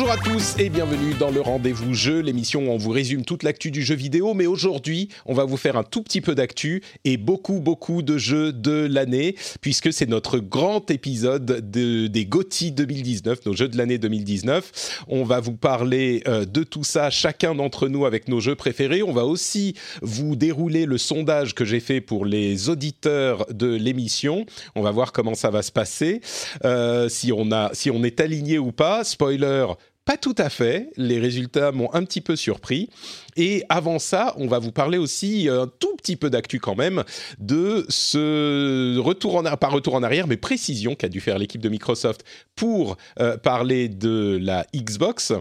Bonjour à tous et bienvenue dans le rendez-vous jeu, l'émission où on vous résume toute l'actu du jeu vidéo. Mais aujourd'hui, on va vous faire un tout petit peu d'actu et beaucoup, beaucoup de jeux de l'année, puisque c'est notre grand épisode de, des GOTY 2019, nos jeux de l'année 2019. On va vous parler euh, de tout ça, chacun d'entre nous avec nos jeux préférés. On va aussi vous dérouler le sondage que j'ai fait pour les auditeurs de l'émission. On va voir comment ça va se passer, euh, si, on a, si on est aligné ou pas. Spoiler, pas tout à fait. Les résultats m'ont un petit peu surpris. Et avant ça, on va vous parler aussi un tout petit peu d'actu quand même de ce retour en pas retour en arrière, mais précision qu'a dû faire l'équipe de Microsoft pour euh, parler de la Xbox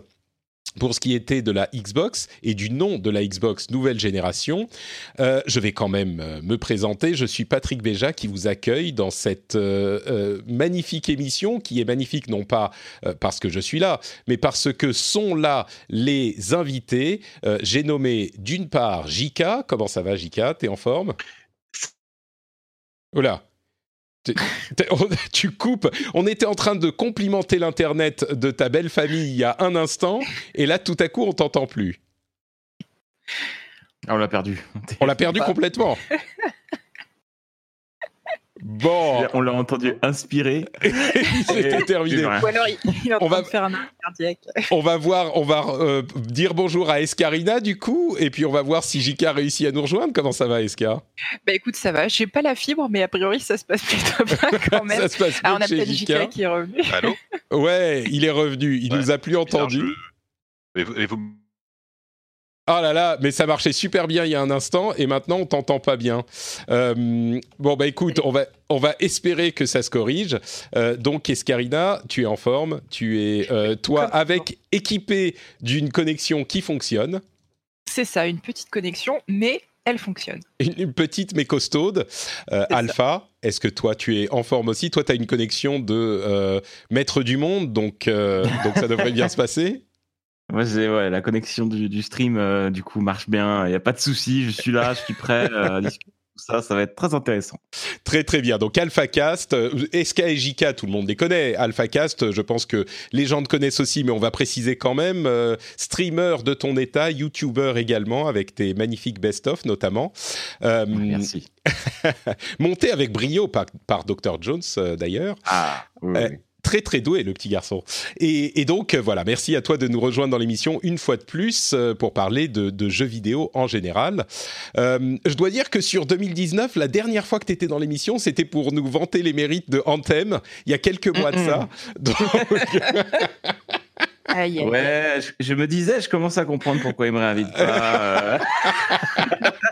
pour ce qui était de la Xbox et du nom de la Xbox nouvelle génération, euh, je vais quand même euh, me présenter. Je suis Patrick Béja qui vous accueille dans cette euh, euh, magnifique émission qui est magnifique non pas parce que je suis là, mais parce que sont là les invités. J'ai nommé d'une part Jika. Comment ça va Jika T'es en forme? Oula tu coupes. On était en train de complimenter l'internet de ta belle famille il y a un instant, et là tout à coup on t'entend plus. Ah, on l'a perdu. On l'a perdu complètement. Bon, On l'a entendu inspirer. c'était terminé. Ou alors il, il est en On train va- de faire un arrêt cardiaque. On va voir, on va euh, dire bonjour à Escarina du coup, et puis on va voir si Jika réussit à nous rejoindre. Comment ça va, Eska? Bah écoute, ça va. J'ai pas la fibre, mais a priori ça se passe plutôt bien quand même. Ça se passe Ah, bien on a chez peut-être Jika. Qui est revenu. Allô? Ouais, il est revenu. Il Ouais, nous a plus entendu. Bizarre, je- Mais vous- mais vous- Oh là là, mais ça marchait super bien il y a un instant et maintenant on t'entend pas bien. Euh, bon bah écoute, on va on va espérer que ça se corrige. Euh, donc Escarina, tu es en forme, tu es euh, toi avec équipé d'une connexion qui fonctionne, C'est ça, une petite connexion, mais elle fonctionne. une, petite mais costaude. Euh. Alpha, est-ce que toi tu es en forme aussi? Toi tu as une connexion de euh, maître du monde, donc euh, donc ça devrait bien se passer? Moi, ouais, la connexion du, du stream, euh, du coup, marche bien. Il n'y a pas de souci. Je suis là, je suis prêt euh, ça. Ça va être très intéressant. Très très bien. Donc AlphaCast, SK et JK, tout le monde les connaît? AlphaCast, je pense que les gens te connaissent aussi, mais on va préciser quand même. euh, streamer de ton état, YouTuber également, avec tes magnifiques best-of notamment. Euh, Merci. monté avec brio par, par Dr. Jones euh, d'ailleurs. Ah, oui. Très très doué le petit garçon. Et, et donc euh, voilà, merci à toi de nous rejoindre dans l'émission une fois de plus euh, pour parler de, de jeux vidéo en général. Euh, je dois dire que sur 2019, la dernière fois que tu étais dans l'émission, c'était pour nous vanter les mérites de Anthem, il y a quelques mois de ça. Donc. Ouais, je, je me disais, je commence à comprendre pourquoi il me réinvite pas.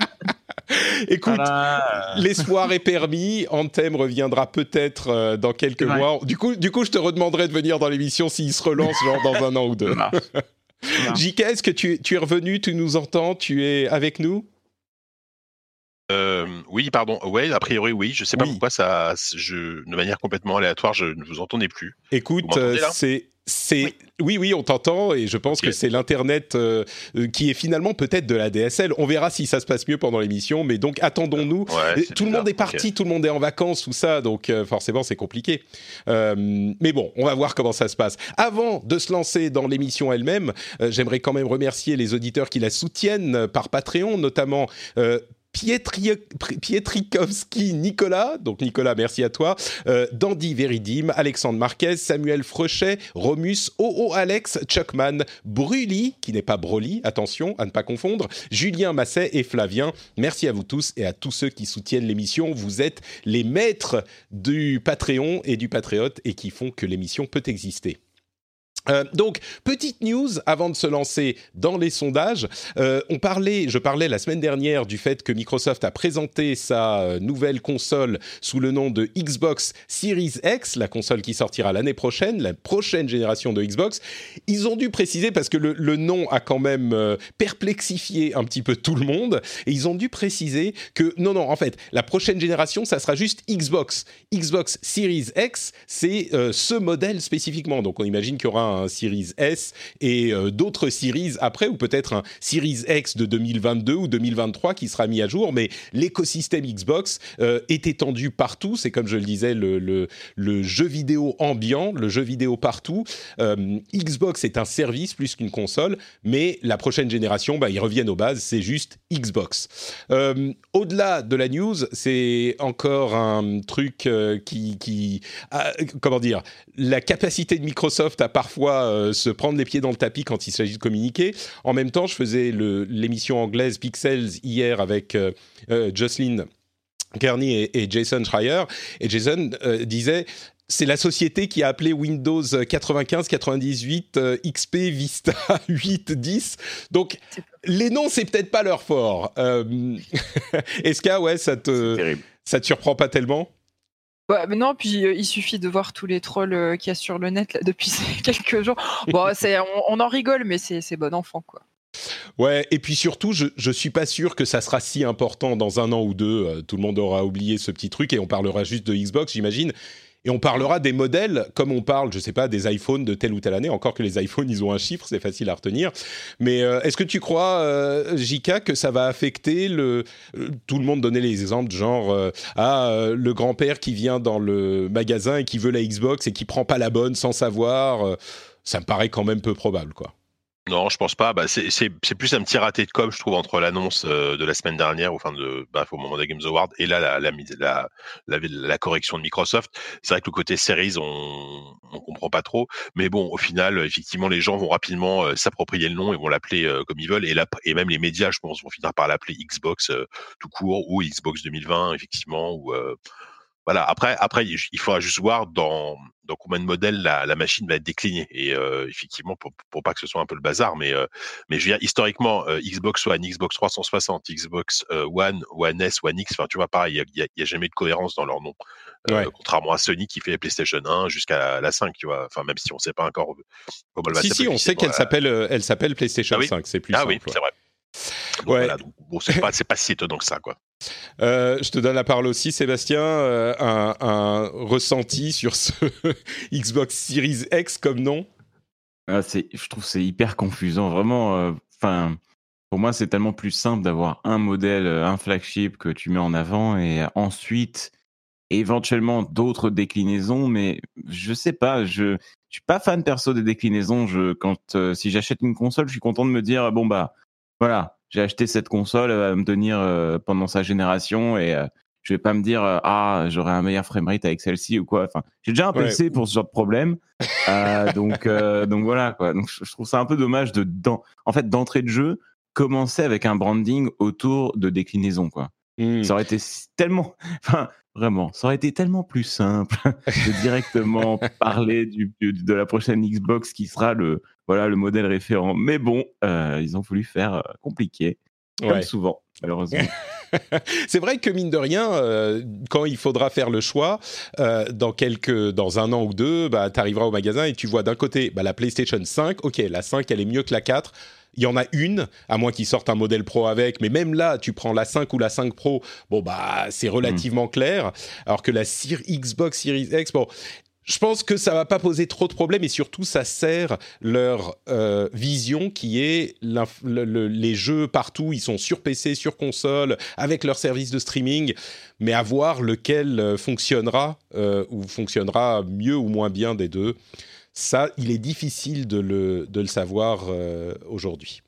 écoute, Voilà. l'espoir est permis. Anthem reviendra peut-être euh, dans quelques mois. Du coup, du coup, je te redemanderai de venir dans l'émission s'il se relance genre dans un an ou deux. JK, est-ce que tu, tu es revenu, tu nous entends, tu es avec nous? Euh, oui, pardon. Ouais, a priori, oui. Je sais pas Oui. pourquoi ça, je, de manière complètement aléatoire, je ne vous entendais plus. Écoute, c'est c'est Oui. oui oui on t'entend et je pense que c'est l'internet euh, qui est finalement peut-être de la DSL. On verra si ça se passe mieux pendant l'émission, mais donc attendons-nous. Ouais, c'est tout le monde est parti, tout le monde est en vacances, tout ça, donc euh, forcément c'est compliqué. Euh, mais bon, on va voir comment ça se passe. Avant de se lancer dans l'émission elle-même, euh, j'aimerais quand même remercier les auditeurs qui la soutiennent euh, par Patreon, notamment. Pietri- Nicolas, donc Nicolas, merci à toi, euh, Dandy Veridim, Alexandre Marquez, Samuel Frechet, Romus, OO Alex, Chuckman, Bruli, qui n'est pas Broly, attention à ne pas confondre, Julien Masset et Flavien. Merci à vous tous et à tous ceux qui soutiennent l'émission. Vous êtes les maîtres du Patreon et du Patriote et qui font que l'émission peut exister. Euh, donc, petite news avant de se lancer dans les sondages. Euh, on parlait, je parlais la semaine dernière du fait que Microsoft a présenté sa euh, nouvelle console sous le nom de Xbox Series X, la console qui sortira l'année prochaine, la prochaine génération de Xbox. Ils ont dû préciser parce que le, nom a quand même perplexifié un petit peu tout le monde et ils ont dû préciser que non, non, en fait, la prochaine génération, ça sera juste Xbox. Xbox Series X, c'est ce modèle spécifiquement. Donc, on imagine qu'il y aura un Series S et euh, d'autres Series après, ou peut-être un Series X de 2022 ou 2023 qui sera mis à jour. Mais l'écosystème Xbox euh, est étendu partout. C'est comme je le disais, le, le, jeu vidéo ambiant, le jeu vidéo partout. Euh, Xbox est un service plus qu'une console, mais la prochaine génération, bah, ils reviennent aux bases, c'est juste Xbox. Au-delà de la news, c'est encore un truc qui, qui ah, comment dire, la capacité de Microsoft à parfois euh, se prendre les pieds dans le tapis quand il s'agit de communiquer. En même temps, je faisais l'émission anglaise Pixels hier avec euh, euh, Jocelyn Kearney et, et Jason Schreier, et Jason disait c'est la société qui a appelé Windows 95, 98, euh, XP, Vista 8, 10. Donc, les noms, c'est peut-être pas leur fort. Euh, Est-ce que, ouais, ça te, ça te surprend pas tellement? Ouais, mais non, puis euh, il suffit de voir tous les trolls euh, qu'il y a sur le net là, depuis ces quelques jours. Bon, c'est, on, on en rigole, mais c'est, c'est bon enfant, quoi. Ouais, et puis surtout, je, je suis pas sûr que ça sera si important dans un an ou deux. Euh, tout le monde aura oublié ce petit truc et on parlera juste de Xbox, j'imagine. Et on parlera des modèles comme on parle, je sais pas, des iPhones de telle ou telle année. Encore que les iPhones, ils ont un chiffre, c'est facile à retenir. Mais euh, est-ce que tu crois, euh, Jika, que ça va affecter le euh, Tout le monde donnait les exemples, genre ah le grand-père qui vient dans le magasin et qui veut la Xbox et qui prend pas la bonne sans savoir. ça me paraît quand même peu probable, quoi. Non, je pense pas. Bah, c'est plus un petit raté de com, je trouve, entre l'annonce euh, de la semaine dernière, au, fin de, bah, au moment des Games Awards, et là, la, la, la, la, correction de Microsoft. C'est vrai que le côté series, on on comprend pas trop. Mais bon, au final, effectivement, les gens vont rapidement euh, s'approprier le nom et vont l'appeler euh, comme ils veulent. Et, et même les médias, je pense, vont finir par l'appeler Xbox euh, tout court ou Xbox 2020, effectivement. Ou, euh, voilà. Après, après, il faudra juste voir dans, dans combien de modèles la, la machine va être déclinée. Et euh, effectivement, pour, pour pas que ce soit un peu le bazar, mais, euh, mais je veux dire, historiquement, euh, Xbox One, Xbox 360, Xbox euh, One, One S, One X, enfin, tu vois, pareil, il n'y a, il y a jamais de cohérence dans leur nom. Euh, Ouais. Contrairement à Sony qui fait la PlayStation 1 jusqu'à la, la 5, tu vois. Enfin, même si on sait pas encore comment elle va Si, si, on sait qu'elle s'appelle, elle s'appelle PlayStation Ah oui 5, c'est plus Ah simple. oui, ouais. c'est vrai. Donc, Ouais. voilà, donc, bon, c'est pas, c'est pas si étonnant que ça, quoi. Euh, je te donne la parole aussi, Sébastien. euh, un, un ressenti sur ce Xbox Series X comme nom? Ah, c'est, je trouve que c'est hyper confusant, vraiment. euh, Enfin, pour moi, c'est tellement plus simple d'avoir un modèle, un flagship que tu mets en avant et ensuite éventuellement d'autres déclinaisons. Mais je sais pas, je, je suis pas fan perso des déclinaisons. Je, quand euh, si j'achète une console, je suis content de me dire bon bah voilà, j'ai acheté cette console, elle va me tenir euh, pendant sa génération et euh, je vais pas me dire euh, ah j'aurai un meilleur framerate avec celle-ci ou quoi. Enfin, j'ai déjà un Ouais. PC pour ce genre de problème. Euh, donc, euh, donc voilà quoi. Donc je trouve ça un peu dommage de, en fait, d'entrée de jeu, commencer avec un branding autour de déclinaison quoi. Hmm. Ça aurait été tellement, enfin vraiment, ça aurait été tellement plus simple de directement parler du, du- de la prochaine Xbox qui sera le, voilà, le modèle référent. Mais bon, euh, ils ont voulu faire euh, compliqué, comme Ouais. souvent, malheureusement. C'est vrai que mine de rien, euh, quand il faudra faire le choix, euh, dans quelques, dans un an ou deux, bah, tu arriveras au magasin et tu vois d'un côté bah, la PlayStation 5. Ok, la 5, elle est mieux que la 4. Il y en a une, à moins qu'ils sortent un modèle Pro avec, mais même là, tu prends la 5 ou la 5 Pro, bon bah c'est relativement clair. Alors que la Xbox Series X, bon, je pense que ça va pas poser trop de problèmes et surtout ça sert leur euh, vision qui est l'inf- le- le- les jeux partout, ils sont sur PC, sur console, avec leur service de streaming, mais à voir lequel euh, fonctionnera euh, ou fonctionnera mieux ou moins bien des deux. Ça, il est difficile de le, de le savoir euh, aujourd'hui.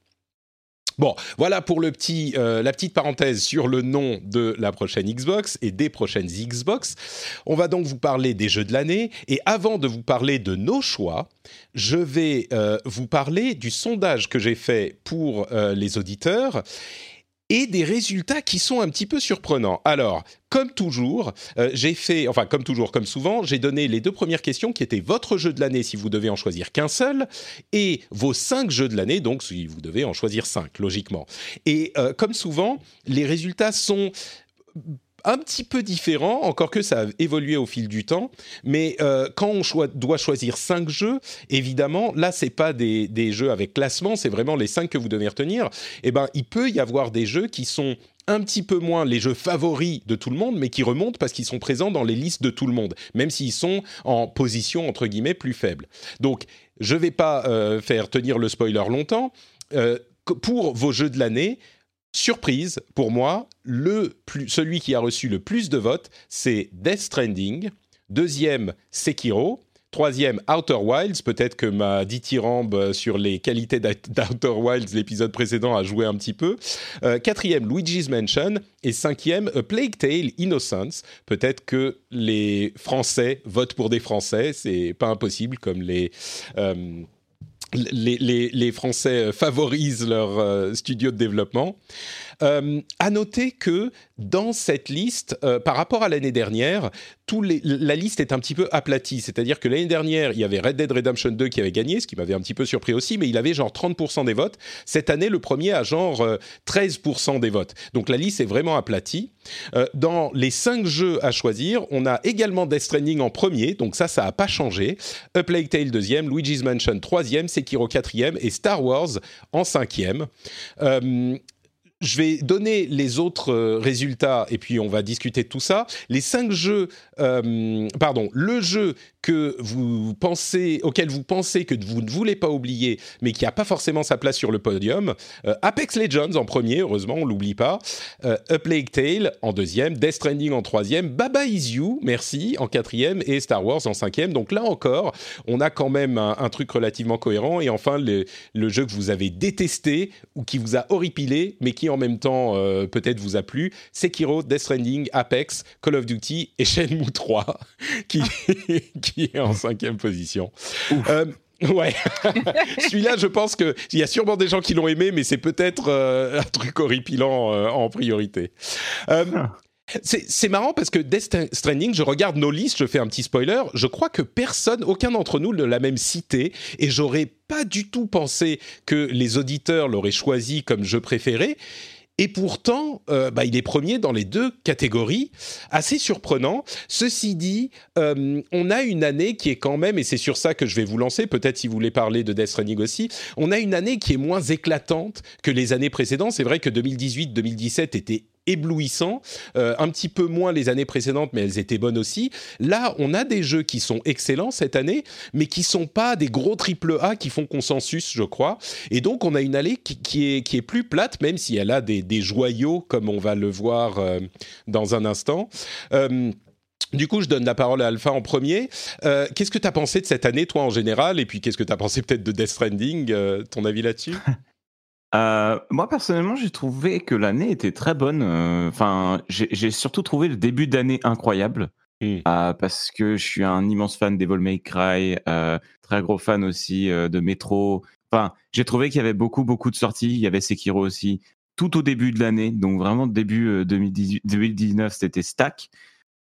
Bon, voilà pour le petit, euh, la petite parenthèse sur le nom de la prochaine Xbox et des prochaines Xbox. On va donc vous parler des jeux de l'année. Et avant de vous parler de nos choix, je vais euh, vous parler du sondage que j'ai fait pour les auditeurs et des résultats qui sont un petit peu surprenants. Alors, comme toujours, euh, j'ai fait, enfin comme toujours, comme souvent, j'ai donné les deux premières questions qui étaient votre jeu de l'année si vous devez en choisir qu'un seul, et vos cinq jeux de l'année, donc si vous devez en choisir cinq, logiquement. Et euh, comme souvent, les résultats sont un petit peu différent, encore que ça a évolué au fil du temps. Mais euh, quand on doit choisir cinq jeux, évidemment, là, c'est pas des, jeux avec classement, c'est vraiment les cinq que vous devez retenir. Eh ben, il peut y avoir des jeux qui sont un petit peu moins les jeux favoris de tout le monde, mais qui remontent parce qu'ils sont présents dans les listes de tout le monde, même s'ils sont en position entre guillemets plus faible. Donc, je vais pas euh, faire tenir le spoiler longtemps. Euh, pour vos jeux de l'année, surprise pour moi, celui qui a reçu le plus de votes, c'est Death Stranding. Deuxième, Sekiro. Troisième, Outer Wilds. Peut-être que ma dithyrambe sur les qualités d'Outer Wilds, l'épisode précédent, a joué un petit peu. Euh, quatrième, Luigi's Mansion. Et cinquième, A Plague Tale Innocence. Peut-être que les Français votent pour des Français. C'est pas impossible, comme les. Euh, les, Français favorisent leur euh, studio de développement. Euh, à noter que dans cette liste, euh, par rapport à l'année dernière, la liste est un petit peu aplatie. C'est-à-dire que l'année dernière, il y avait Red Dead Redemption 2 qui avait gagné, ce qui m'avait un petit peu surpris aussi, mais il avait genre 30% des votes. Cette année, le premier a genre 13% euh, des votes. Donc la liste est vraiment aplatie. dans les cinq jeux à choisir, on a également Death Stranding en premier, donc ça, ça n'a pas changé. A Plague Tale deuxième, Luigi's Mansion troisième, Sekiro quatrième et Star Wars en cinquième je vais donner les autres euh, résultats et puis on va discuter de tout ça. Les cinq jeux, euh, pardon, le jeu que vous pensez, auquel vous pensez que vous ne voulez pas oublier, mais qui n'a pas forcément sa place sur le podium. Euh, Apex Legends en premier, heureusement, on l'oublie pas. Euh, A Plague Tale en deuxième, Death Stranding en troisième, Baba Is You, merci, en quatrième, et Star Wars en cinquième. Donc là encore, on a quand même un, truc relativement cohérent. Et enfin, le, jeu que vous avez détesté ou qui vous a horripilé, mais qui en même temps euh, peut-être vous a plu, Sekiro, Death Stranding, Apex, Call of Duty et Shenmue 3, qui qui est en cinquième position. Euh, ouais, celui-là, je pense qu'il y a sûrement des gens qui l'ont aimé, mais c'est peut-être euh, un truc horripilant en priorité. Ah. C'est marrant parce que Death Stranding, je regarde nos listes, je fais un petit spoiler, je crois que personne, aucun d'entre nous ne l'a même cité, et j'aurais pas du tout pensé que les auditeurs l'auraient choisi comme jeu préféré. Et pourtant, euh, bah, il est premier dans les deux catégories. Assez surprenant. Ceci dit, euh, on a une année qui est quand même, et c'est sur ça que je vais vous lancer, peut-être si vous voulez parler de Death Running aussi, on a une année qui est moins éclatante que les années précédentes. C'est vrai que 2018-2017 était éblouissant, euh, un petit peu moins les années précédentes, mais elles étaient bonnes aussi. Là, on a des jeux qui sont excellents cette année, mais qui sont pas des gros triple A qui font consensus, je crois. Et donc, on a une année qui, est, qui est plus plate, même si elle a des, joyaux, comme on va le voir euh, dans un instant. Euh, du coup, je donne la parole à Alpha en premier. qu'est-ce que tu as pensé de cette année, toi, en général? Et puis, qu'est-ce que tu as pensé peut-être de Death Stranding? Ton avis là-dessus? Euh, moi personnellement, j'ai trouvé que l'année était très bonne. Euh, enfin, j'ai surtout trouvé le début d'année incroyable mmh. euh, parce que je suis un immense fan d'Evil May Cry, très gros fan aussi de Metro. Enfin, j'ai trouvé qu'il y avait beaucoup beaucoup de sorties. Il y avait Sekiro aussi tout au début de l'année, donc vraiment début 2018, 2019, c'était stack.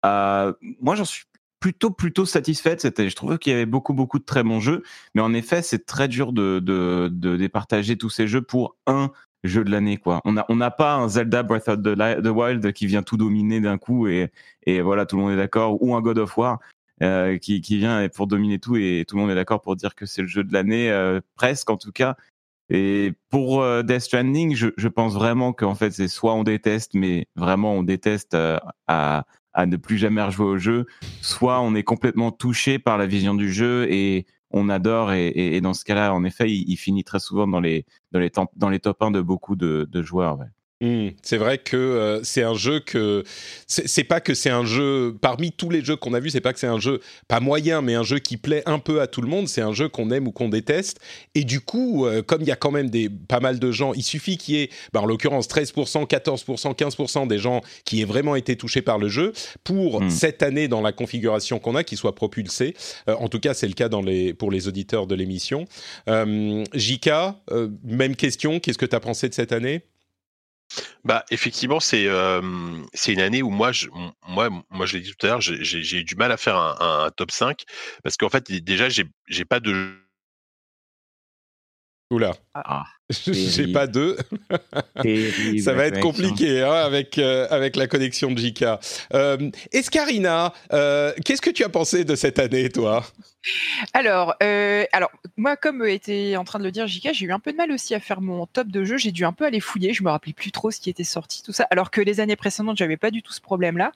moi, j'en suis plutôt plutôt satisfaite. C'était, je trouvais qu'il y avait beaucoup beaucoup de très bons jeux, mais en effet, c'est très dur de, de, de départager tous ces jeux pour un jeu de l'année quoi. On n'a on n'a pas un Zelda Breath of the, Wild qui vient tout dominer d'un coup et et voilà tout le monde est d'accord ou un God of War. Euh, qui, qui vient pour dominer tout et tout le monde est d'accord pour dire que c'est le jeu de l'année euh, presque en tout cas et pour euh, Death Stranding je, je pense vraiment qu'en fait c'est soit on déteste mais vraiment on déteste à à ne plus jamais rejouer au jeu, soit on est complètement touché par la vision du jeu et on adore et, dans ce cas-là, en effet, il, finit très souvent dans les dans les, dans les top 1 de beaucoup de, joueurs. Hmm, c'est vrai que euh, c'est un jeu que c'est pas que c'est un jeu parmi tous les jeux qu'on a vus, c'est pas que c'est un jeu pas moyen, mais un jeu qui plaît un peu à tout le monde. C'est un jeu qu'on aime ou qu'on déteste. Et du coup, euh, comme il y a quand même des pas mal de gens, il suffit qu'il y ait, bah, en l'occurrence, 13%, 14%, 15% des gens qui aient vraiment été touchés par le jeu pour Hmm. cette année dans la configuration qu'on a, qui soit propulsé. Euh, en tout cas, c'est le cas dans les pour les auditeurs de l'émission. Jika, même question. Qu'est-ce que tu as pensé de cette année? Bah effectivement c'est euh, c'est une année où moi je moi moi je l'ai dit tout à l'heure j'ai eu du mal à faire un, un- un top 5 parce qu'en fait déjà j'ai j'ai pas de Oula, Ah, j'ai pas deux. terrible, Ça va la être compliqué hein, avec, euh, avec la connexion de Jika. Euh, Escarina, euh, qu'est-ce que tu as pensé de cette année, toi? Alors, euh, alors moi, comme était en train de le dire Jika, j'ai eu un peu de mal aussi à faire mon top de jeu. J'ai dû un peu aller fouiller. Je me rappelais plus trop ce qui était sorti, tout ça. Alors que les années précédentes, j'avais pas du tout ce problème-là.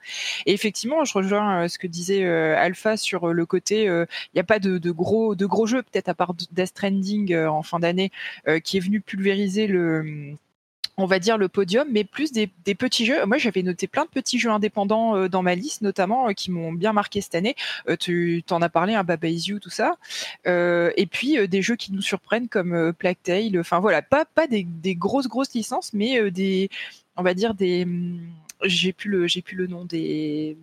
Et effectivement, je rejoins euh, ce que disait euh, Alpha sur euh, le côté. Il n'y a pas de, de gros de gros jeux, peut-être à part Death Stranding euh, en fin d'année, euh, qui est venu pulvériser le on va dire le podium, mais plus des, petits jeux. Moi, j'avais noté plein de petits jeux indépendants euh, dans ma liste, notamment euh, qui m'ont bien marqué cette année. Euh, tu t'en as parlé, un Baba Is You, tout ça. Et puis des jeux qui nous surprennent comme Plague Tale. Enfin voilà, pas des, grosses grosses licences, mais des, on va dire des, hum, j'ai plus le j'ai plus le nom des,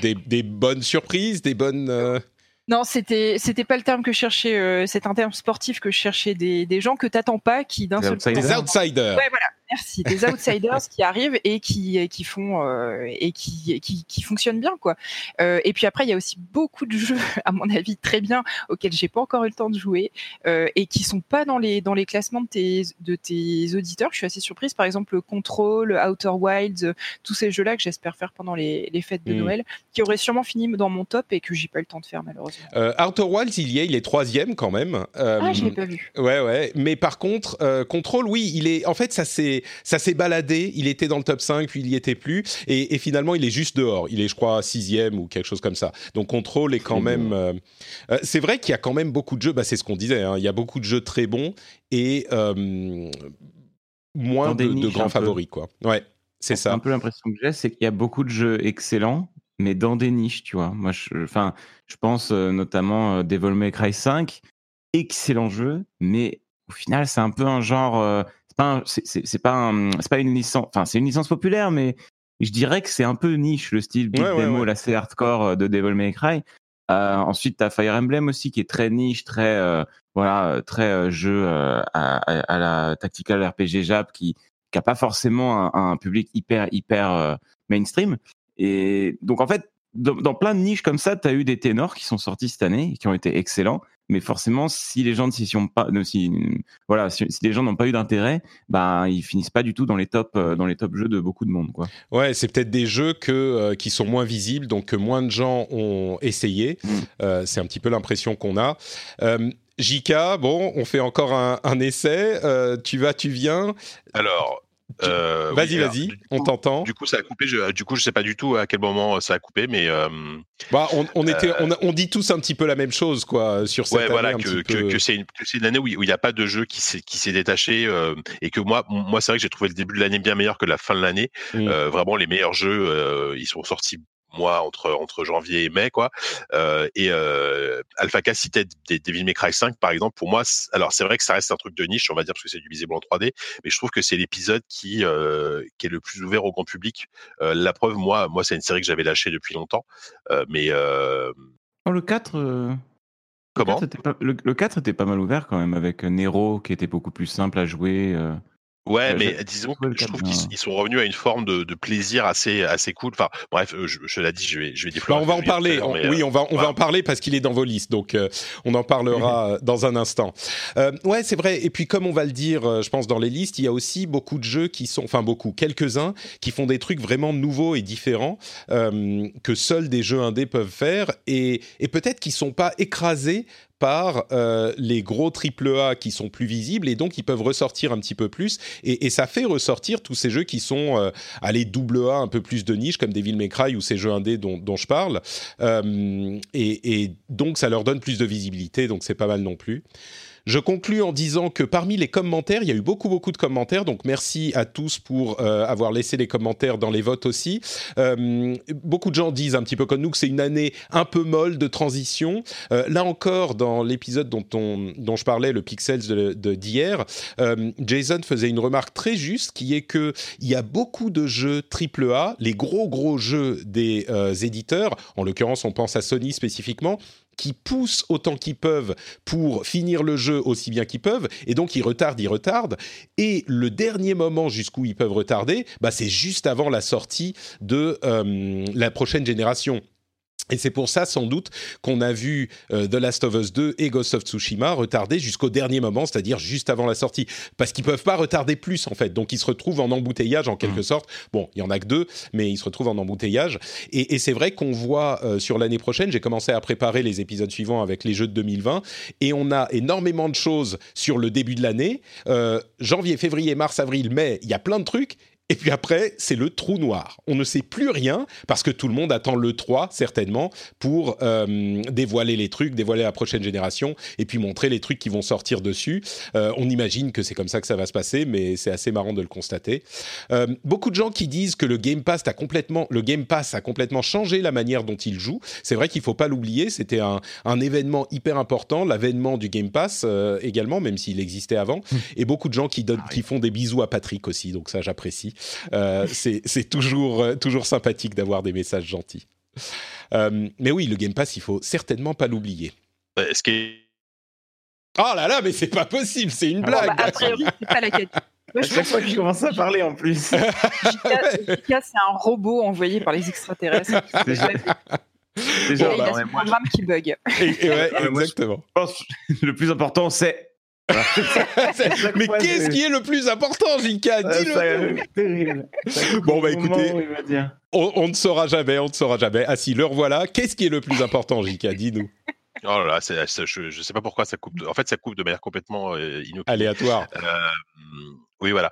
des bonnes surprises, des bonnes... Non, c'était c'était pas le terme que je cherchais. euh, c'est un terme sportif que je cherchais des, des gens que t'attends pas, qui d'un seul coup des outsiders Ouais, voilà, merci. Des outsiders qui arrivent et qui, qui font euh, et qui, qui, qui fonctionnent bien, quoi. Euh, et puis après, il y a aussi beaucoup de jeux, à mon avis, très bien auxquels j'ai pas encore eu le temps de jouer euh, et qui sont pas dans les dans les classements de tes de tes auditeurs. Je suis assez surprise. Par exemple, Control, Outer Wilds, tous ces jeux-là que j'espère faire pendant les, les fêtes de Mm. Noël, qui auraient sûrement fini dans mon top et que j'ai pas eu le temps de faire malheureusement. Outer Wilds, il y est, il est troisième quand même. Ah, je l'ai pas vu. Ouais, ouais. Mais par contre, Control, oui, il est. En fait, ça s'est, ça s'est baladé. Il était dans le top 5, puis il y était plus. Et, et finalement, il est juste dehors. Il est, je crois, sixième ou quelque chose comme ça. Donc, Control est quand même. euh, euh, c'est vrai qu'il y a quand même beaucoup de jeux. Bah, c'est ce qu'on disait. hein, il y a beaucoup de jeux très bons et euh, moins de, de grands un peu. favoris, quoi. Ouais, c'est Un ça. peu l'impression que j'ai, c'est qu'il y a beaucoup de jeux excellents, mais dans des niches, tu vois. Moi, je, enfin, je pense euh, notamment euh, Devil May Cry 5, excellent jeu, mais au final, c'est un peu un genre. euh, pas, c'est- pas, un- c'est pas une licence. Enfin, c'est une licence populaire, mais je dirais que c'est un peu niche le style beat Ouais, demo, ouais. c'est hardcore euh, de Devil May Cry. Euh, ensuite, t'as Fire Emblem aussi qui est très niche, très euh, voilà, euh, très euh, jeu euh, à, à- à la tactical RPG Jap qui qui a pas forcément un, un public hyper hyper mainstream. Et donc en fait, dans, dans plein de niches comme ça, tu as eu des ténors qui sont sortis cette année et qui ont été excellents. Mais forcément, si les gens ne s'y sont pas, si, voilà, si, si les gens n'ont pas eu d'intérêt, bah ils finissent pas du tout dans les top euh, dans les top jeux de beaucoup de monde, quoi. Ouais, c'est peut-être des jeux que, euh, qui sont moins visibles, donc que moins de gens ont essayé. Mm. Euh, c'est un petit peu l'impression qu'on a. Euh, JK, bon, on fait encore un, un essai. Euh, tu vas, tu viens. alors euh, Vas-y, vas-y, on t'entend. Du coup, ça a coupé. Je, du coup, je sais pas du tout à quel moment ça a coupé, mais euh, Bah, on, on était, on, a- on dit tous un petit peu la même chose, quoi, sur cette ouais, année. voilà, que, que, peu. que c'est une, que c'est une année où il n'y a pas de jeu qui s'est qui s'est détaché euh, et que moi, moi, c'est vrai que j'ai trouvé le début de l'année bien meilleur que la fin de l'année. Mm. Euh, vraiment, les meilleurs jeux, euh, ils sont sortis moi entre entre janvier et mai quoi. Euh, et euh, Alpha K citait des Devil May Cry 5 par exemple pour moi alors c'est vrai que ça reste un truc de niche on va dire parce que c'est du visible en 3D mais je trouve que c'est l'épisode qui euh, qui est le plus ouvert au grand public. Euh, la preuve moi moi c'est une série que j'avais lâchée depuis longtemps mais Oh, le 4 euh, Comment le 4, était pas, le, le 4 était pas mal ouvert quand même avec Nero qui était beaucoup plus simple à jouer. Euh. Ouais, Euh, mais disons que je trouve qu'ils ils sont revenus à une forme de, de plaisir assez assez cool. Enfin, bref, euh, je, je l'ai dit, je vais je vais Bah, on va en parler. On- oui, euh, on va, on va voilà. en parler parce qu'il est dans vos listes. Donc, euh, on en parlera euh, dans un instant. Euh, ouais, c'est vrai. Et puis, comme on va le dire, euh, je pense dans les listes, il y a aussi beaucoup de jeux qui sont, enfin beaucoup, quelques-uns qui font des trucs vraiment nouveaux et différents euh, que seuls des jeux indés peuvent faire et, et peut-être qu'ils sont pas écrasés par euh, les gros AAA qui sont plus visibles et donc ils peuvent ressortir un petit peu plus. Et, ça fait ressortir tous ces jeux qui sont euh, allez double A un peu plus de niche comme Devil May Cry ou ces jeux indés dont, dont je parle. Euh, et, et donc ça leur donne plus de visibilité donc c'est pas mal non plus Je conclus en disant que parmi les commentaires, il y a eu beaucoup, beaucoup de commentaires. Donc, merci à tous pour euh, avoir laissé les commentaires dans les votes aussi. Euh, beaucoup de gens disent un petit peu comme nous que c'est une année un peu molle de transition. Euh, là encore, dans l'épisode dont, on, dont je parlais, le Pixels de d'hier, Jason faisait une remarque très juste qui est que il y a beaucoup de jeux AAA, les gros, gros jeux des éditeurs, en l'occurrence, on pense à Sony spécifiquement, qui poussent autant qu'ils peuvent pour finir le jeu aussi bien qu'ils peuvent, et donc ils retardent, ils retardent. Et le dernier moment jusqu'où ils peuvent retarder, bah, c'est juste avant la sortie de euh, la prochaine génération. Et c'est pour ça, sans doute, qu'on a vu euh, The Last of Us 2 et Ghost of Tsushima retarder jusqu'au dernier moment, c'est-à-dire juste avant la sortie. Parce qu'ils peuvent pas retarder plus, en fait. Donc, ils se retrouvent en embouteillage, en quelque mmh. sorte. Bon, il y en a que deux, mais ils se retrouvent en embouteillage. Et, et c'est vrai qu'on voit euh, sur l'année prochaine, j'ai commencé à préparer les épisodes suivants avec les jeux de 2020, et on a énormément de choses sur le début de l'année. Euh, janvier, février, mars, avril, mai, il y a plein de trucs, et puis après, c'est le trou noir. On ne sait plus rien parce que tout le monde attend le 3, certainement, pour euh, dévoiler les trucs, dévoiler la prochaine génération et puis montrer les trucs qui vont sortir dessus. Euh, on imagine que c'est comme ça que ça va se passer, mais c'est assez marrant de le constater. Euh, beaucoup de gens qui disent que le Game Pass a complètement, le Game Pass a complètement changé la manière dont il joue. C'est vrai qu'il faut pas l'oublier. C'était un, un, événement hyper important, l'avènement du Game Pass également, même s'il existait avant. Hum. Et beaucoup de gens qui, donnent, ah qui font des bisous à Patrick aussi. Donc ça, j'apprécie. Euh, c'est toujours, euh, toujours sympathique d'avoir des messages gentils. Euh, mais oui, le Game Pass, il faut certainement pas l'oublier. Est-ce que... Oh là là, mais c'est pas possible, c'est une blague. Bah, c'est pas la question. À chaque fois que je commence à parler en plus. Jika, c'est un robot envoyé par les extraterrestres. Déjà, Déjà, il a un programme qui bug. exactement. je pense le plus important, c'est mais qu'est-ce qui est le plus important, Jika Dis-le Bon, bah écoutez, on, ne saura jamais, on ne saura jamais. Ah si, le revoilà. Qu'est-ce qui est le plus important, Jika Dis-nous. Oh là là, je ne sais pas pourquoi ça coupe. En fait, ça coupe de manière complètement euh, Aléatoire. Euh, oui, voilà.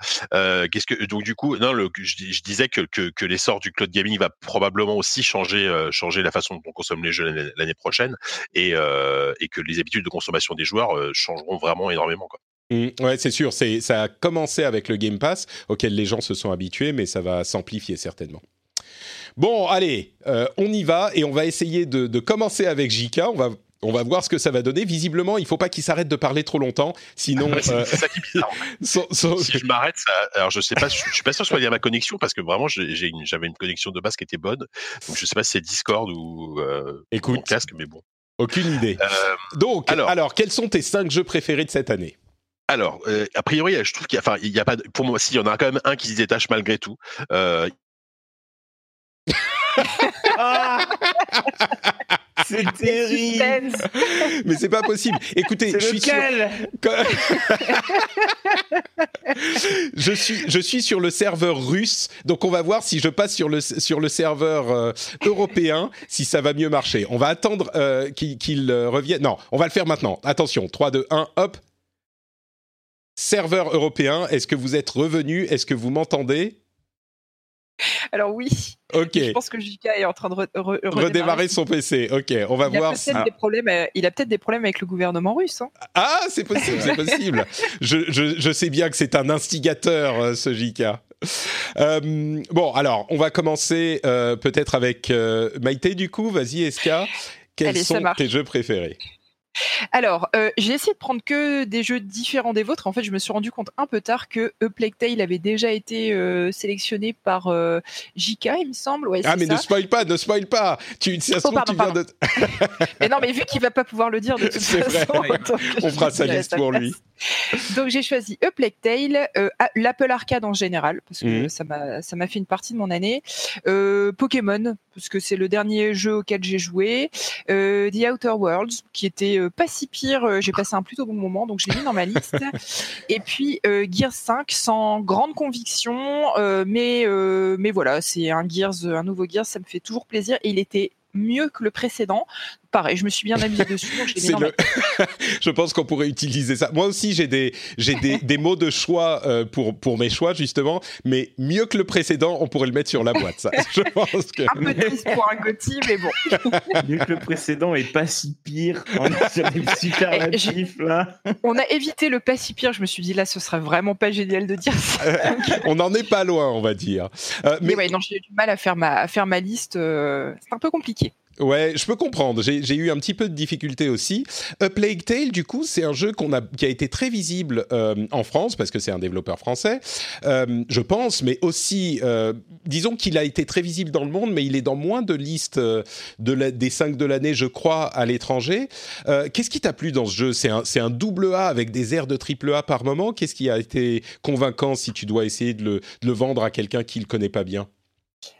Qu'est-ce que donc du coup, non, je, disais que, que, l'essor du cloud gaming va probablement aussi changer changer la façon dont on consomme les jeux l'année prochaine et, et que les habitudes de consommation des joueurs changeront vraiment énormément. Quoi. Mmh, ouais, c'est sûr. C'est ça a commencé avec le Game Pass auquel les gens se sont habitués, mais ça va s'amplifier certainement. Bon, allez, on y va et on va essayer de, de commencer avec JK. On va on va voir ce que ça va donner. Visiblement, il faut pas qu'il s'arrête de parler trop longtemps, sinon. c'est euh, ça qui est bizarre. si je m'arrête, ça... alors je sais pas, je, suis pas sûr que ce soit lié à ma connexion parce que vraiment, j'avais une, connexion de base qui était bonne. Donc je sais pas si c'est Discord ou euh, Écoute, casque, mais bon. Aucune idée. Euh, Donc, alors, quels sont tes cinq jeux préférés de cette année? Alors, a priori, je trouve qu'il y a, enfin, il y a pas, pour moi, s'il y en a quand même un qui se détache malgré tout. c'est terrible. Mais c'est pas possible. Écoutez, je suis sur... je suis je suis sur le serveur russe, donc on va voir si je passe sur le sur le serveur euh, européen si ça va mieux marcher. On va attendre euh, qu'il euh, revienne. Non, on va le faire maintenant. Attention, 3 2 1, hop. Serveur européen, est-ce que vous êtes revenu? Est-ce que vous m'entendez? Alors oui. Ok. Je pense que JK est en train de redémarrer, son PC. Ok, on va il voir. A si... des problèmes, euh, il a peut-être des problèmes avec le gouvernement russe. Hein. Ah, c'est possible, c'est possible. Je, je, je, sais bien que c'est un instigateur, euh, ce JK. Euh, bon, alors, on va commencer euh, peut-être avec euh, Maïté, du coup. Vas-y, Eska. Quels sont tes jeux préférés? Alors, euh, j'ai essayé de prendre que des jeux différents des vôtres. En fait, je me suis rendu compte un peu tard que A Plague Tale avait déjà été euh, sélectionné par euh, JK, il me semble. Ouais, ah, mais ne spoil pas, ne spoil pas. Tu, ça oh, tu viens de... mais non, mais vu qu'il va pas pouvoir le dire de toute façon, vrai. on fera sa liste pour lui. Donc j'ai choisi A Plague Tale, euh, l'Apple Arcade en général parce que mhm. ça m'a ça m'a fait une partie de mon année. Pokémon parce que c'est le dernier jeu auquel j'ai joué. Euh, The Outer Worlds qui était euh, pas si pire. Euh, j'ai passé un plutôt bon moment donc je l'ai mis dans ma liste. Et puis Gears 5 sans grande conviction, mais mais voilà c'est un Gears, un nouveau Gears, ça me fait toujours plaisir et il était mieux que le précédent pareil, je me suis bien amusée dessus. Donc je le- pense qu'on pourrait utiliser ça. Moi aussi, j'ai des, j'ai des, des mots de choix euh, pour, pour mes choix, justement, mais mieux que le précédent, on pourrait le mettre sur la boîte, ça. Je pense que. un peu triste pour un Gotti, mais bon. Mieux que le précédent est pas si pire. On est sur des superlatifs là. On a évité le pas si pire. Je me suis dit là, ce serait vraiment pas génial de dire ça. on n'en est pas loin, on va dire. Euh, Mais, mais ouais, non, j'ai eu du mal à faire ma, à faire ma liste. euh, c'est un peu compliqué. Ouais, je peux comprendre. J'ai eu un petit peu de difficulté aussi. A Plague Tale, du coup, c'est un jeu qu'on a, qui a été très visible euh, en France parce que c'est un développeur français, euh, je pense, mais aussi, euh, disons qu'il a été très visible dans le monde, mais il est dans moins de listes euh, de la- des cinq de l'année, je crois, à l'étranger. Euh, Qu'est-ce qui t'a plu dans ce jeu? C'est un, un double A avec des airs de triple A par moment? Qu'est-ce qui a été convaincant si tu dois essayer de le, de le vendre à quelqu'un qui le connaît pas bien?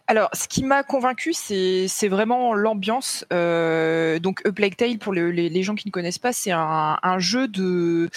Alors, ce qui m'a convaincu, c'est vraiment l'ambiance. Euh, donc, A Plague Tale, pour le- les, les gens qui ne connaissent pas, c'est un, un jeu de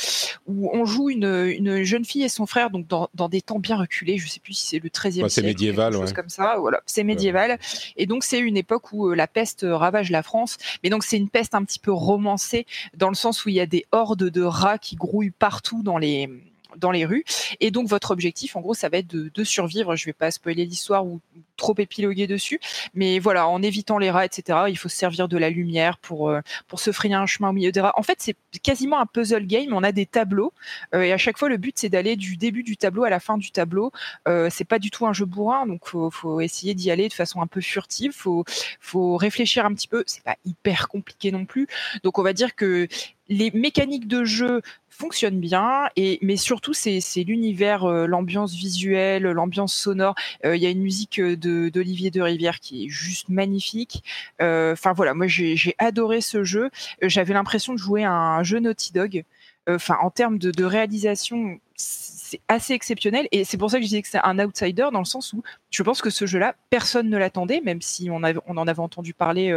où on joue une, une jeune fille et son frère, donc dans, dans des temps bien reculés. Je sais plus si c'est le 13e Ouais, c'est siècle, médiéval, quelque chose ouais. comme ça. Voilà, c'est médiéval. Et donc, c'est une époque où euh, la peste ravage la France. Mais donc, c'est une peste un petit peu romancée dans le sens où il y a des hordes de rats qui grouillent partout dans les dans les rues. Et donc, votre objectif, en gros, ça va être de, survivre. Je vais pas spoiler l'histoire ou trop épiloguer dessus. Mais voilà, en évitant les rats, etc., il faut se servir de la lumière pour, euh, pour se frayer un chemin au milieu des rats. En fait, c'est quasiment un puzzle game. On a des tableaux. euh, et à chaque fois, le but, c'est d'aller du début du tableau à la fin du tableau. Euh, c'est pas du tout un jeu bourrin. Donc, faut, faut essayer d'y aller de façon un peu furtive. Faut, faut réfléchir un petit peu. C'est pas hyper compliqué non plus. Donc, on va dire que les mécaniques de jeu fonctionnent bien et mais surtout c'est l'univers euh, l'ambiance visuelle l'ambiance sonore. Euh, il y a une musique euh, d'Olivier de Rivière qui est juste magnifique. Enfin voilà moi j'ai adoré ce jeu. J'avais l'impression de jouer à un jeu Naughty Dog. Enfin en termes de, réalisation c'est assez exceptionnel et c'est pour ça que je disais que c'est un outsider dans le sens où je pense que ce jeu-là personne ne l'attendait même si on, on en avait entendu parler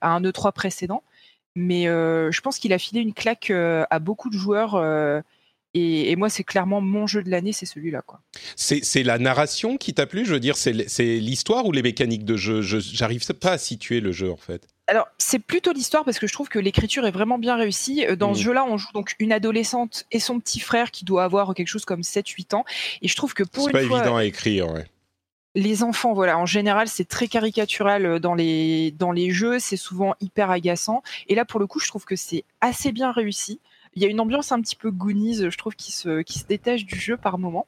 à un E3 précédent mais euh, je pense qu'il a filé une claque euh, à beaucoup de joueurs. euh, et, et moi, c'est clairement mon jeu de l'année, c'est celui-là. quoi. C'est la narration qui t'a plu Je veux dire, c'est l'histoire ou les mécaniques de jeu? Je J'arrive pas à situer le jeu en fait. Alors, c'est plutôt l'histoire parce que je trouve que l'écriture est vraiment bien réussie. Dans ce jeu-là, on joue donc une adolescente et son petit frère qui doit avoir quelque chose comme 7-8 ans. Et je trouve que pour C'est une pas fois, évident à écrire. Ouais. Les enfants, voilà, en général, c'est très caricatural euh, dans les, dans les jeux, c'est souvent hyper agaçant. Et là, pour le coup, je trouve que c'est assez bien réussi. Il y a une ambiance un petit peu Goonies, je trouve, qui se, qui se détache du jeu par moment.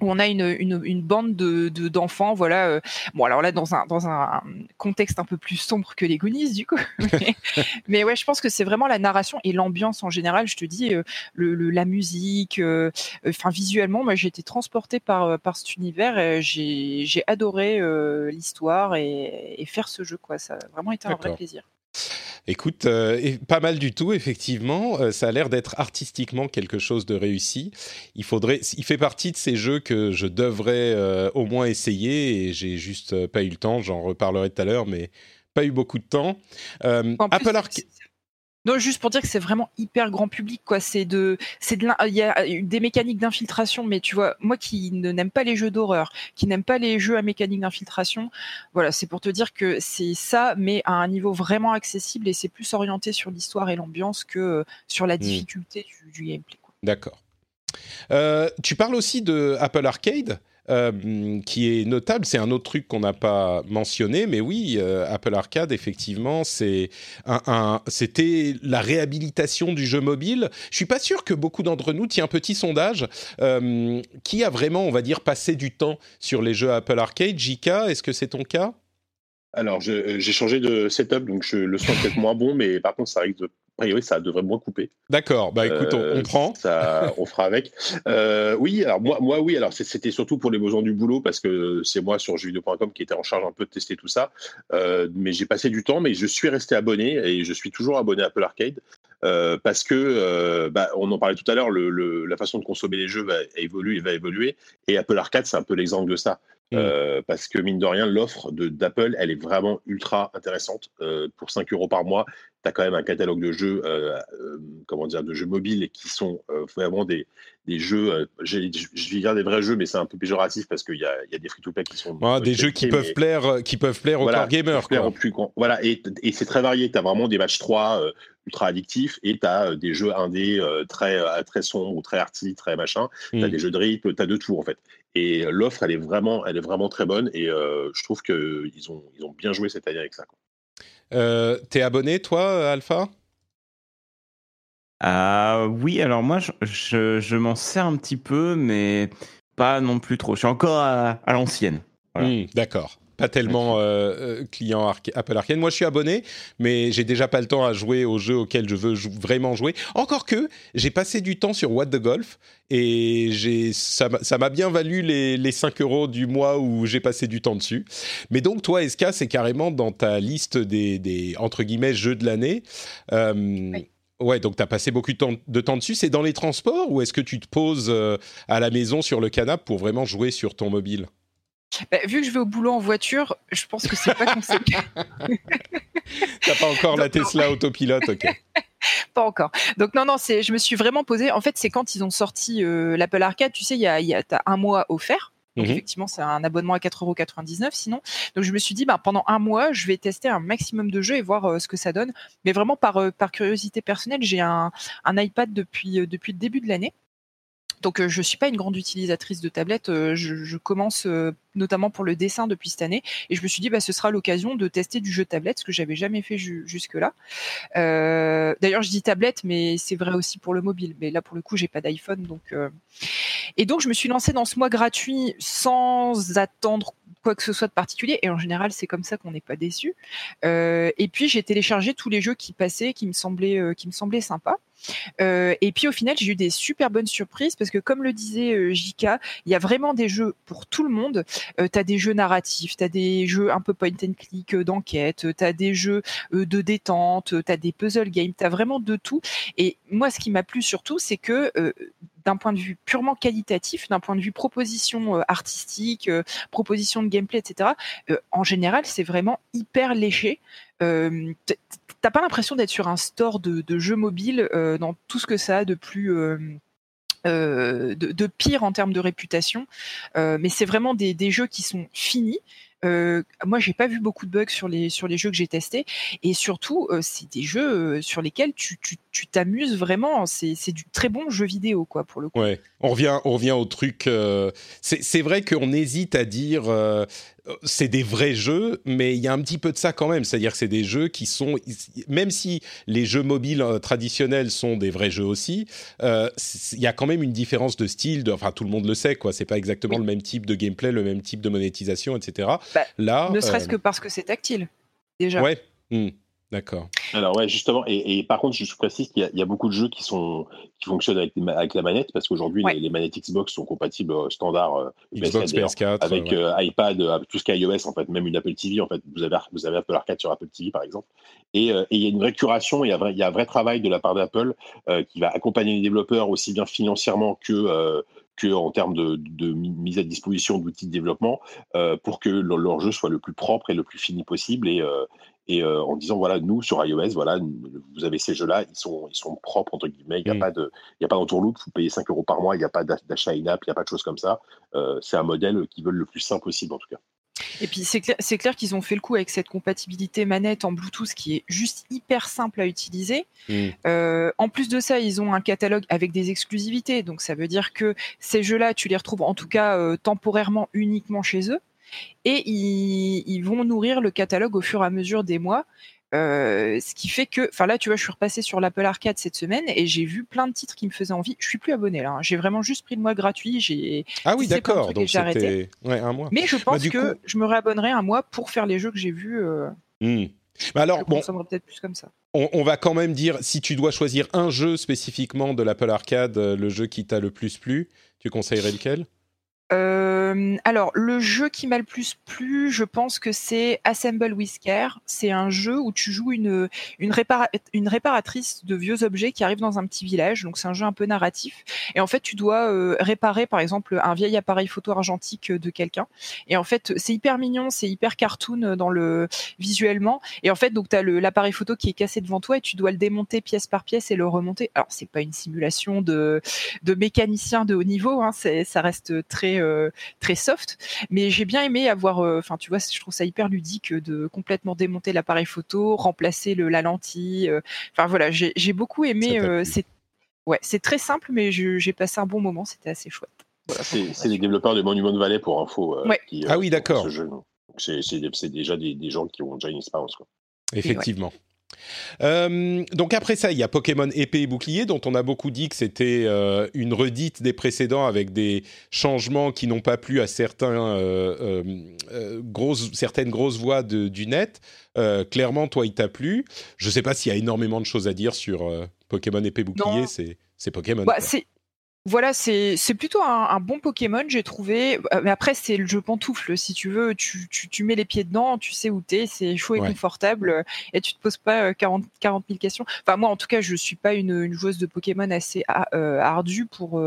Où on a une, une, une bande de de- d'enfants, voilà. euh, bon, alors là, dans un, dans un contexte un peu plus sombre que les Goonies, du coup. mais, mais ouais, je pense que c'est vraiment la narration et l'ambiance en général. Je te dis, euh, le, le- la musique, euh, enfin visuellement, moi j'ai été transportée par euh, par cet univers. et J'ai j'ai adoré euh, l'histoire et, et faire ce jeu quoi. Ça a vraiment été un vrai plaisir. Écoute, euh, et pas mal du tout, effectivement. Euh, ça a l'air d'être artistiquement quelque chose de réussi. Il faudrait, il fait partie de ces jeux que je devrais euh, au moins essayer et j'ai juste pas eu le temps. J'en reparlerai tout à l'heure, mais pas eu beaucoup de temps. En plus, Apple Arcade. Non, juste pour dire que c'est vraiment hyper grand public, quoi. C'est de, c'est de, il y a des mécaniques d'infiltration, mais tu vois, moi qui ne n'aime pas les jeux d'horreur, qui n'aime pas les jeux à mécanique d'infiltration, voilà, c'est pour te dire que c'est ça, mais à un niveau vraiment accessible et c'est plus orienté sur l'histoire et l'ambiance que euh, sur la difficulté du, du gameplay. D'accord. Euh, tu parles aussi de Apple Arcade, euh, qui est notable. C'est un autre truc qu'on n'a pas mentionné, mais oui, euh, Apple Arcade, effectivement, c'est un, un- c'était la réhabilitation du jeu mobile. Je suis pas sûr que beaucoup d'entre nous, tiens, petit sondage, euh, qui a vraiment, on va dire, passé du temps sur les jeux Apple Arcade? JK, est-ce que c'est ton cas? Alors, euh, j'ai changé de setup, donc je, le son est peut-être moins bon, mais par contre, ça risque de. A priori, ça devrait moins couper. D'accord. Bah écoute, on- Euh, on, prend. Ça, on fera avec. Euh, oui, alors moi, moi oui. Alors c'était surtout pour les besoins du boulot parce que c'est moi sur jeuxvideo.com qui était en charge un peu de tester tout ça. Euh, mais j'ai passé du temps, mais je suis resté abonné et je suis toujours abonné à Apple Arcade euh, parce que euh, bah, on en parlait tout à l'heure. La façon de consommer les jeux va évoluer, va évoluer et Apple Arcade c'est un peu l'exemple de ça. Euh, parce que mine de rien, l'offre d'Apple, elle est vraiment ultra intéressante. Euh, pour 5 euros par mois, tu as quand même un catalogue de jeux, euh, comment dire, de jeux mobiles qui sont vraiment des, des jeux. je vais dire des vrais jeux, mais c'est un peu péjoratif parce qu'il y y a des free-to-play qui sont Ah, des jeux qui mais- peuvent plaire, qui peuvent plaire aux voilà, core gamers. quoi. plus. Voilà, et, et c'est très varié. Tu as vraiment des matchs 3 euh, ultra addictifs et tu as des jeux indés euh, très, très sombres ou très arty, très machin. Tu as Mm. des jeux de rip, tu as de tout en fait. Et l'offre, elle est vraiment, elle est vraiment très bonne et euh, je trouve qu'ils ont, ils ont bien joué cette année avec ça. quoi. Euh, T'es abonné, toi, Alpha? Ah oui, alors moi, je, je, je m'en sers un petit peu, mais pas non plus trop. Je suis encore à, à l'ancienne. Voilà. Hmm, D'accord. Pas tellement euh, euh, client Arca- Apple Arcade. Moi, je suis abonné, mais j'ai déjà pas le temps à jouer aux jeux auxquels je veux jou- vraiment jouer. Encore que j'ai passé du temps sur What the Golf et j'ai ça m'a- bien valu les, les 5 euros du mois où j'ai passé du temps dessus. Mais donc, toi, SK, c'est carrément dans ta liste des, des entre guillemets jeux de l'année. Euh, Ouais, donc tu as passé beaucoup de temps, de temps dessus. C'est dans les transports ou est-ce que tu te poses euh, à la maison sur le canapé pour vraiment jouer sur ton mobile? Bah, vu que je vais au boulot en voiture, je pense que c'est pas conseillé. T'as pas encore la Tesla autopilote, ok. pas encore. Donc non, non, c'est, je me suis vraiment posé. En fait, c'est quand ils ont sorti euh, l'Apple Arcade, tu sais, il y a, y un mois offert. Donc Mhm. effectivement, c'est un abonnement à 4,99€ sinon. Donc je me suis dit, bah, pendant un mois, je vais tester un maximum de jeux et voir euh, ce que ça donne. Mais vraiment par, euh, par curiosité personnelle, j'ai un, un iPad depuis, euh, depuis le début de l'année. Donc euh, je suis pas une grande utilisatrice de tablette. euh, je, commence euh, notamment pour le dessin depuis cette année et je me suis dit bah ce sera l'occasion de tester du jeu tablette ce que j'avais jamais fait ju- jusque là. D'ailleurs je dis tablette mais c'est vrai aussi pour le mobile. Mais là pour le coup j'ai pas d'iPhone donc et donc je me suis lancée dans ce mois gratuit sans attendre quoi que ce soit de particulier et en général c'est comme ça qu'on n'est pas déçu. Et puis j'ai téléchargé tous les jeux qui passaient qui me semblaient euh, qui me semblaient sympas. Euh, et puis au final, j'ai eu des super bonnes surprises parce que comme le disait euh, JK, il y a vraiment des jeux pour tout le monde. Euh, tu as des jeux narratifs, tu as des jeux un peu point and click d'enquête, tu as des jeux de détente, tu as des puzzle games, tu as vraiment de tout. Et moi, ce qui m'a plu surtout, c'est que d'un point de vue purement qualitatif, d'un point de vue proposition euh, artistique, euh, proposition de gameplay, etc., euh, en général, c'est vraiment hyper léché. Euh, T'as pas l'impression d'être sur un store de, jeux mobiles dans tout ce que ça a de plus de, pire en termes de réputation, mais c'est vraiment des, jeux qui sont finis. Moi, j'ai pas vu beaucoup de bugs sur les sur les jeux que j'ai testés, et surtout, c'est des jeux sur lesquels tu tu tu t'amuses vraiment. C'est du très bon jeu vidéo, quoi, pour le coup. Ouais, on revient, on revient au truc. euh, c'est vrai qu'on hésite à dire euh, c'est des vrais jeux, mais il y a un petit peu de ça quand même. C'est-à-dire que c'est des jeux qui sont, même si les jeux mobiles euh, traditionnels sont des vrais jeux aussi, euh, il y a quand même une différence de style. De, enfin, tout le monde le sait, quoi. C'est pas exactement Oui. le même type de gameplay, le même type de monétisation, etc. Bah, Là, Ne serait-ce euh, que parce que c'est tactile, déjà. ouais, Hmm, d'accord. Alors ouais, justement, et, et par contre, je précise qu'il y, a- il y a beaucoup de jeux qui sont qui fonctionnent avec, avec la manette parce qu'aujourd'hui Ouais. les, les manettes Xbox sont compatibles euh, standard euh, Xbox, PS4, d'ailleurs, PS4, avec ouais. euh, iPad, euh, avec tout ce qui est iOS en fait, même une Apple TV en fait. Vous avez vous avez Apple Arcade sur Apple TV par exemple. Et euh, et il y a une vraie curation, il y a, vrai- il y a un vrai travail de la part d'Apple euh, qui va accompagner les développeurs aussi bien financièrement que euh, que en termes de, de mi- mise à disposition d'outils de développement euh, pour que leur, leur jeu soit le plus propre et le plus fini possible et euh, et euh, en disant voilà nous sur iOS voilà vous avez ces jeux là ils sont ils sont propres entre guillemets il n'y a Mm. pas de il y a pas d'entourloupe vous payez 5 euros par mois il n'y a pas d'a- d'achat in-app il n'y a pas de choses comme ça Euh, c'est un modèle qui veulent le plus simple possible en tout cas Et puis c'est clair, clair qu'ils ont fait le coup avec cette compatibilité manette en Bluetooth qui est juste hyper simple à utiliser. Hmm. Euh, en plus de ça, ils ont un catalogue avec des exclusivités, donc ça veut dire que ces jeux-là, tu les retrouves en tout cas euh, temporairement uniquement chez eux, et ils, ils vont nourrir le catalogue au fur et à mesure des mois. Euh, ce qui fait que, enfin là, tu vois, je suis repassée sur l'Apple Arcade cette semaine et j'ai vu plein de titres qui me faisaient envie. Je suis plus abonné là. hein. J'ai vraiment juste pris le mois gratuit. J'ai, Ah oui, d'accord. Donc j'ai arrêté. ouais, un mois. mais je pense du que coup- je me réabonnerai un mois pour faire les jeux que j'ai vus. Euh, Hmm. Mais alors, bon, peut-être plus comme ça. on, on va quand même dire, si tu dois choisir un jeu spécifiquement de l'Apple Arcade, euh, le jeu qui t'a le plus plu, tu conseillerais lequel? Euh, alors, le jeu qui m'a le plus plu, je pense que c'est Assemble with Care. C'est un jeu où tu joues une, une, réparatrice de vieux objets qui arrive dans un petit village. Donc, c'est un jeu un peu narratif. Et en fait, tu dois euh, réparer, par exemple, un vieil appareil photo argentique de quelqu'un. Et en fait, c'est hyper mignon, c'est hyper cartoon dans le visuellement. Et en fait, donc, tu as l'appareil photo qui est cassé devant toi et tu dois le démonter pièce par pièce et le remonter. Alors, c'est pas une simulation de, de mécanicien de haut niveau. Hein, ça reste très euh, très soft. Mais j'ai bien aimé avoir, euh, enfin tu vois, je trouve ça hyper ludique de complètement démonter l'appareil photo, remplacer le, la lentille. Euh. Enfin voilà, j'ai beaucoup aimé. c'est ouais, c'est très simple, mais j'ai passé un bon moment. C'était assez chouette. c'est les développeurs de Monument de Valley pour info. ah oui, d'accord. C'est déjà des, des, gens qui ont déjà une expérience. Effectivement. Euh, donc après ça, il y a Pokémon épée et bouclier, dont on a beaucoup dit que c'était euh, une redite des précédents avec des changements qui n'ont pas plu à certains, euh, grosses, certaines grosses voix du net. clairement, toi, il t'a plu. Je ne sais pas s'il y a énormément de choses à dire sur Pokémon épée et bouclier. C'est Pokémon. Bah, voilà, c'est plutôt un, bon Pokémon, j'ai trouvé. Euh, mais après, c'est le jeu pantoufle. Si tu veux, tu, tu, mets les pieds dedans, tu sais où t'es, c'est chaud et confortable, euh, et tu te poses pas 40, 40 000 questions. Enfin, moi, en tout cas, je suis pas une, une joueuse de Pokémon assez euh, ardue pour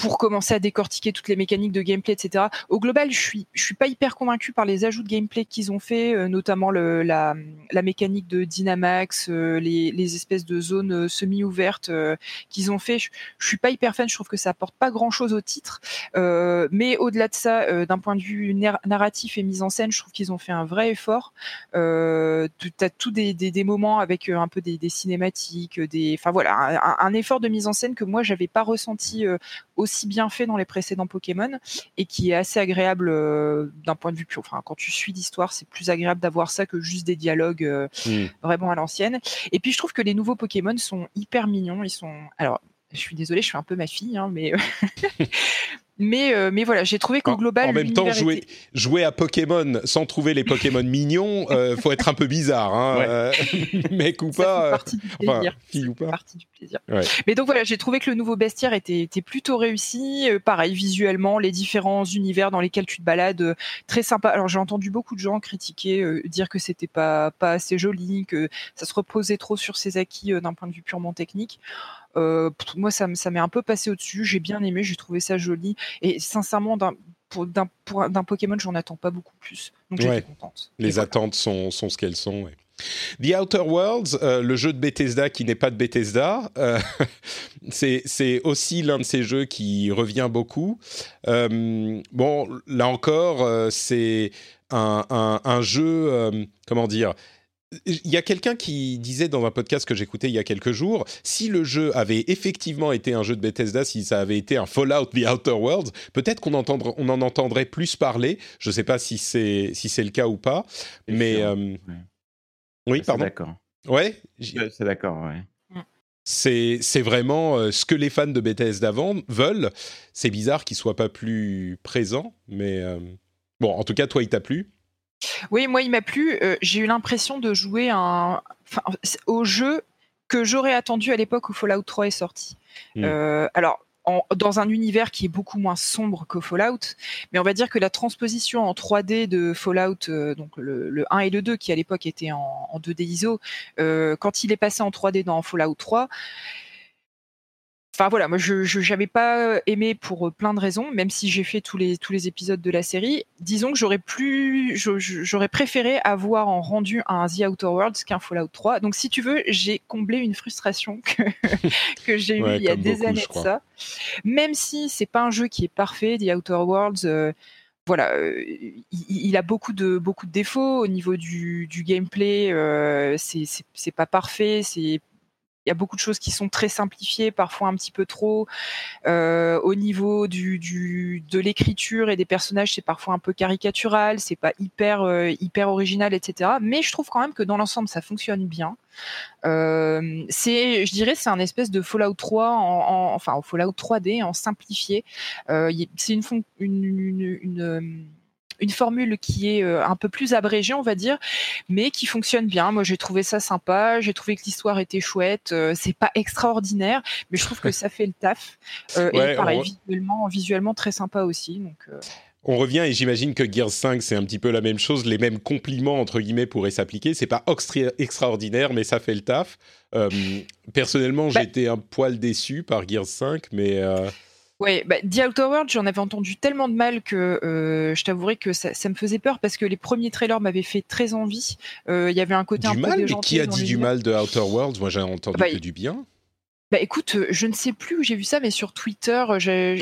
pour commencer à décortiquer toutes les mécaniques de gameplay, etc. Au global, je suis, je suis pas hyper convaincu par les ajouts de gameplay qu'ils ont fait, euh, notamment le, la, la, mécanique de Dynamax, euh, les, les, espèces de zones euh, semi-ouvertes qu'ils ont fait. Je, je, suis pas hyper fan. Je trouve que ça apporte pas grand-chose au titre. mais au-delà de ça, d'un point de vue narratif et mise en scène, je trouve qu'ils ont fait un vrai effort. Euh, tu as tout des, des, des, moments avec un peu des, des cinématiques, des, enfin voilà, un, un, effort de mise en scène que moi j'avais pas ressenti aussi bien fait dans les précédents Pokémon et qui est assez agréable euh, d'un point de vue pur. Enfin, quand tu suis l'histoire, c'est plus agréable d'avoir ça que juste des dialogues euh, hmm. vraiment à l'ancienne. Et puis je trouve que les nouveaux Pokémon sont hyper mignons. Ils sont alors je suis désolée, je suis un peu ma fille, hein, mais Mais, euh, mais voilà, j'ai trouvé qu'au global. En même temps, jouer, jouer à Pokémon sans trouver les Pokémon mignons, euh, faut être un peu bizarre. Hein, euh, mec ou pas. partie du plaisir. fille ou pas. Partie du plaisir. Mais donc voilà, j'ai trouvé que le nouveau bestiaire était, était plutôt réussi. pareil, visuellement, les différents univers dans lesquels tu te balades, très sympa. Alors j'ai entendu beaucoup de gens critiquer, dire que c'était pas, pas assez joli, que ça se reposait trop sur ses acquis d'un point de vue purement technique. Euh, moi, ça, ça m'est un peu passé au-dessus. J'ai bien aimé, j'ai trouvé ça joli. Et sincèrement, d'un d'un Pokémon, j'en attends pas beaucoup plus. Donc j'étais contente. Les attentes sont, sont, ce qu'elles sont. The Outer Worlds, euh, le jeu de Bethesda qui n'est pas de Bethesda, euh, c'est aussi l'un de ces jeux qui revient beaucoup. bon, là encore, c'est un, un, un, jeu, comment dire, il y a quelqu'un qui disait dans un podcast que j'écoutais il y a quelques jours, si le jeu avait effectivement été un jeu de Bethesda, si ça avait été un Fallout The Outer Worlds, peut-être qu'on on en entendrait plus parler. Je ne sais pas si c'est si c'est le cas ou pas, mais euh, oui, pardon. D'accord. Ouais, c'est d'accord. Ouais. C'est, c'est vraiment euh, ce que les fans de Bethesda veulent. C'est bizarre qu'il soit pas plus présent, mais euh, bon, en tout cas, toi, il t'a plu oui, moi, il m'a plu. Euh, j'ai eu l'impression de jouer un... au jeu que j'aurais attendu à l'époque où Fallout 3 est sorti. Hmm. Euh, alors, dans un univers qui est beaucoup moins sombre que Fallout, mais on va dire que la transposition en 3D de Fallout, euh, donc le, 1 et le 2, qui à l'époque étaient en, en 2D ISO, quand il est passé en 3D dans Fallout 3, Enfin voilà, moi je n'avais pas aimé pour plein de raisons, même si j'ai fait tous les tous les épisodes de la série. Disons que j'aurais plus, j'aurais préféré avoir en rendu un The Outer Worlds qu'un Fallout 3. Donc si tu veux, j'ai comblé une frustration que que j'ai eue il y a des années de ça. Même si c'est pas un jeu qui est parfait, The Outer Worlds. Euh, voilà, euh, il, a beaucoup de beaucoup de défauts au niveau du, du gameplay. Euh, c'est pas parfait, c'est il y a beaucoup de choses qui sont très simplifiées, parfois un petit peu trop. Euh, au niveau du, de l'écriture et des personnages, c'est parfois un peu caricatural, c'est pas hyper euh, hyper original, etc. Mais je trouve quand même que dans l'ensemble, ça fonctionne bien. Euh, c'est, je dirais, c'est un espèce de Fallout 3, en, enfin, Fallout 3D en simplifié. C'est une, une une formule qui est un peu plus abrégée, on va dire, mais qui fonctionne bien. Moi, j'ai trouvé ça sympa. J'ai trouvé que l'histoire était chouette. c'est pas extraordinaire, mais je trouve que ça fait le taf. et pareil, visuellement, visuellement très sympa aussi. Donc on revient et j'imagine que Gears 5 c'est un petit peu la même chose, les mêmes compliments entre guillemets pourraient s'appliquer. C'est pas extraordinaire, mais ça fait le taf. Euh, personnellement, bah j'étais un poil déçu par Gears 5, mais Ouais, bah, The Outer World, j'en avais entendu tellement de mal que euh, je t'avouerai que ça, me faisait peur parce que les premiers trailers m'avaient fait très envie. Euh, il y avait un côté du un mal, peu mais qui a dit du mal de Outer Worlds? Moi, j'ai entendu bah, que du bien. Bah écoute, euh, je ne sais plus où j'ai vu ça, mais sur Twitter, euh, je,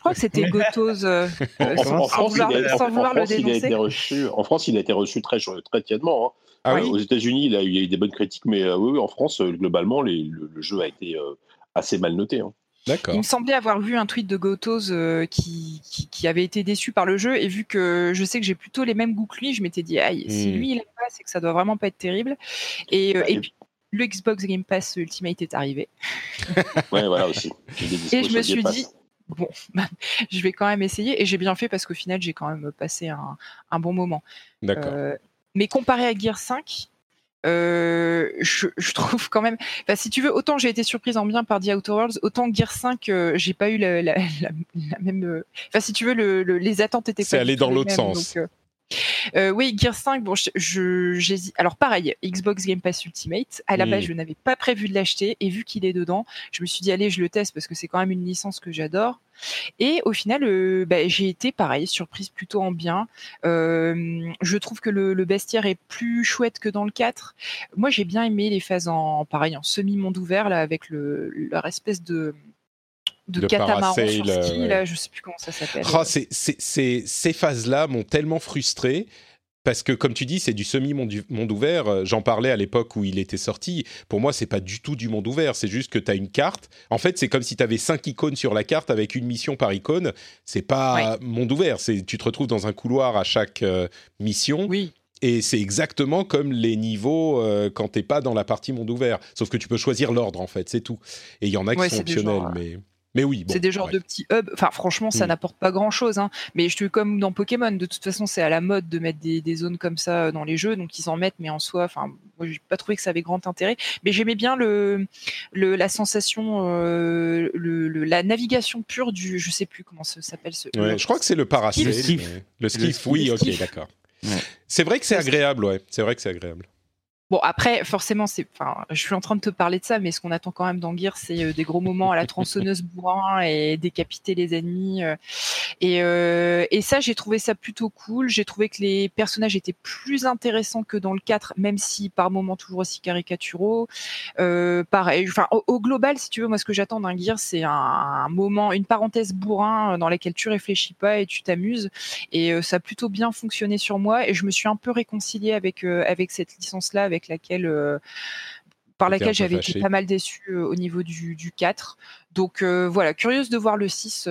crois que c'était Gotos. Euh, en, France, il a, été reçu. En France, il a été reçu très, très tièdement. Hein. Ah aux États-Unis, il, a eu des bonnes critiques, mais oui, en France, globalement, le, jeu a été assez mal noté. Hein. D'accord. Il me semblait avoir vu un tweet de Gotos qui, qui, avait été déçu par le jeu, et vu que je sais que j'ai plutôt les mêmes goûts que lui, je m'étais dit, aïe, si hmm. lui il aime pas, c'est que ça doit vraiment pas être terrible. Et, et puis le Xbox Game Pass Ultimate est arrivé. ouais, voilà aussi. Et je me suis dit, bon, bah, je vais quand même essayer. Et j'ai bien fait parce qu'au final, j'ai quand même passé un, bon moment. D'accord. Euh, mais comparé à Gear 5, euh, je, trouve quand même. si tu veux, autant j'ai été surprise en bien par The Outer Worlds, autant Gear 5, euh, j'ai pas eu la, même. Enfin, si tu veux, le, les attentes étaient. C'est allé dans l'autre sens. Euh, oui, Gear 5, bon, je, j'hésite. Alors pareil, Xbox Game Pass Ultimate. À la base, je n'avais pas prévu de l'acheter et vu qu'il est dedans, je me suis dit allez, je le teste parce que c'est quand même une licence que j'adore. Et au final, euh, bah, j'ai été pareil, surprise plutôt en bien. Euh, je trouve que le, bestiaire est plus chouette que dans le 4. Moi, j'ai bien aimé les phases en pareil en semi monde ouvert là avec le leur espèce de de, catamaran sur ski, là, je sais plus comment ça s'appelle. Ah, ces phases-là m'ont tellement frustré. Parce que, comme tu dis, c'est du semi-monde ouvert. Euh, j'en parlais à l'époque où il était sorti. Pour moi, c'est pas du tout du monde ouvert. C'est juste que tu as une carte. En fait, c'est comme si tu avais cinq icônes sur la carte avec une mission par icône. C'est pas monde ouvert. Tu te retrouves dans un couloir à chaque euh, mission. Oui. Et c'est exactement comme les niveaux euh, quand t'es pas dans la partie monde ouvert. Sauf que tu peux choisir l'ordre, en fait, c'est tout. Et il y en a qui sont optionnels, mais... Mais oui, c'est des genres de petits hubs. Enfin, franchement, ça mm. n'apporte pas grand chose. Hein. Mais je te comme dans Pokémon. De toute façon, c'est à la mode de mettre des, zones comme ça euh, dans les jeux, donc ils en mettent. Mais en soi, enfin, moi, j'ai pas trouvé que ça avait grand intérêt. Mais j'aimais bien le, le, la sensation, euh, le, la navigation pure du, je sais plus comment ça s'appelle. Ce, je crois que c'est le parasail. Le skiff. Le skiff, oui, ok, d'accord. C'est vrai que c'est agréable, ouais. C'est vrai que c'est agréable. Bon, après, forcément, c'est, enfin, je suis en train de te parler de ça, mais ce qu'on attend quand même dans Gear, c'est euh, des gros moments à la tronçonneuse bourrin et décapiter les ennemis. Euh. et, euh, et ça, j'ai trouvé ça plutôt cool. J'ai trouvé que les personnages étaient plus intéressants que dans le 4, même si par moments toujours aussi caricaturaux. pareil, enfin, au, global, si tu veux, moi, ce que j'attends d'un Gear, c'est un, moment, une parenthèse bourrin dans laquelle tu réfléchis pas et tu t'amuses. Et ça a plutôt bien fonctionné sur moi. Et je me suis un peu réconciliée avec avec cette licence-là, avec laquelle euh, par laquelle j'avais été pas mal déçu euh, au niveau du, du 4. Donc euh, voilà, curieuse de voir le 6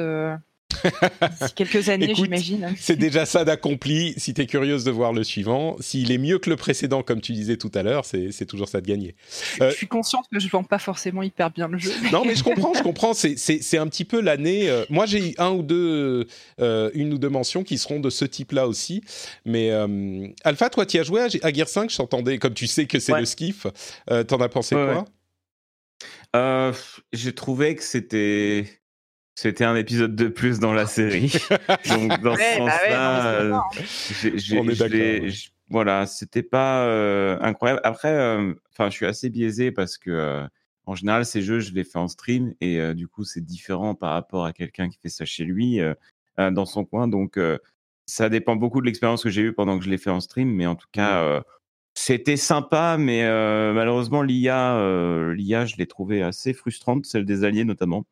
quelques années, j'imagine. C'est déjà ça d'accompli. Si tu es curieuse de voir le suivant, s'il est mieux que le précédent, comme tu disais tout à l'heure, c'est toujours ça de gagner. Je, suis consciente que je ne vends pas forcément hyper bien le jeu. Non, mais je comprends, je comprends. C'est un petit peu l'année. Euh, moi, j'ai eu un ou deux, euh, une ou deux mentions qui seront de ce type-là aussi. Mais euh, Alpha, toi, tu as joué à, Gear 5 Je t'entendais, comme tu sais que c'est le skiff. T'en as pensé quoi? J'ai trouvé que c'était c'était un épisode de plus dans la série. Donc dans ce bah sens-là, euh, voilà, c'était pas euh, incroyable. Après, euh, enfin, je suis assez biaisé parce que en général, ces jeux, je les fais en stream et du coup, c'est différent par rapport à quelqu'un qui fait ça chez lui dans son coin. Donc, ça dépend beaucoup de l'expérience que j'ai eue pendant que je l'ai fait en stream, mais en tout cas. C'était sympa, mais malheureusement l'IA, l'IA, je l'ai trouvé assez frustrante, celle des alliés notamment.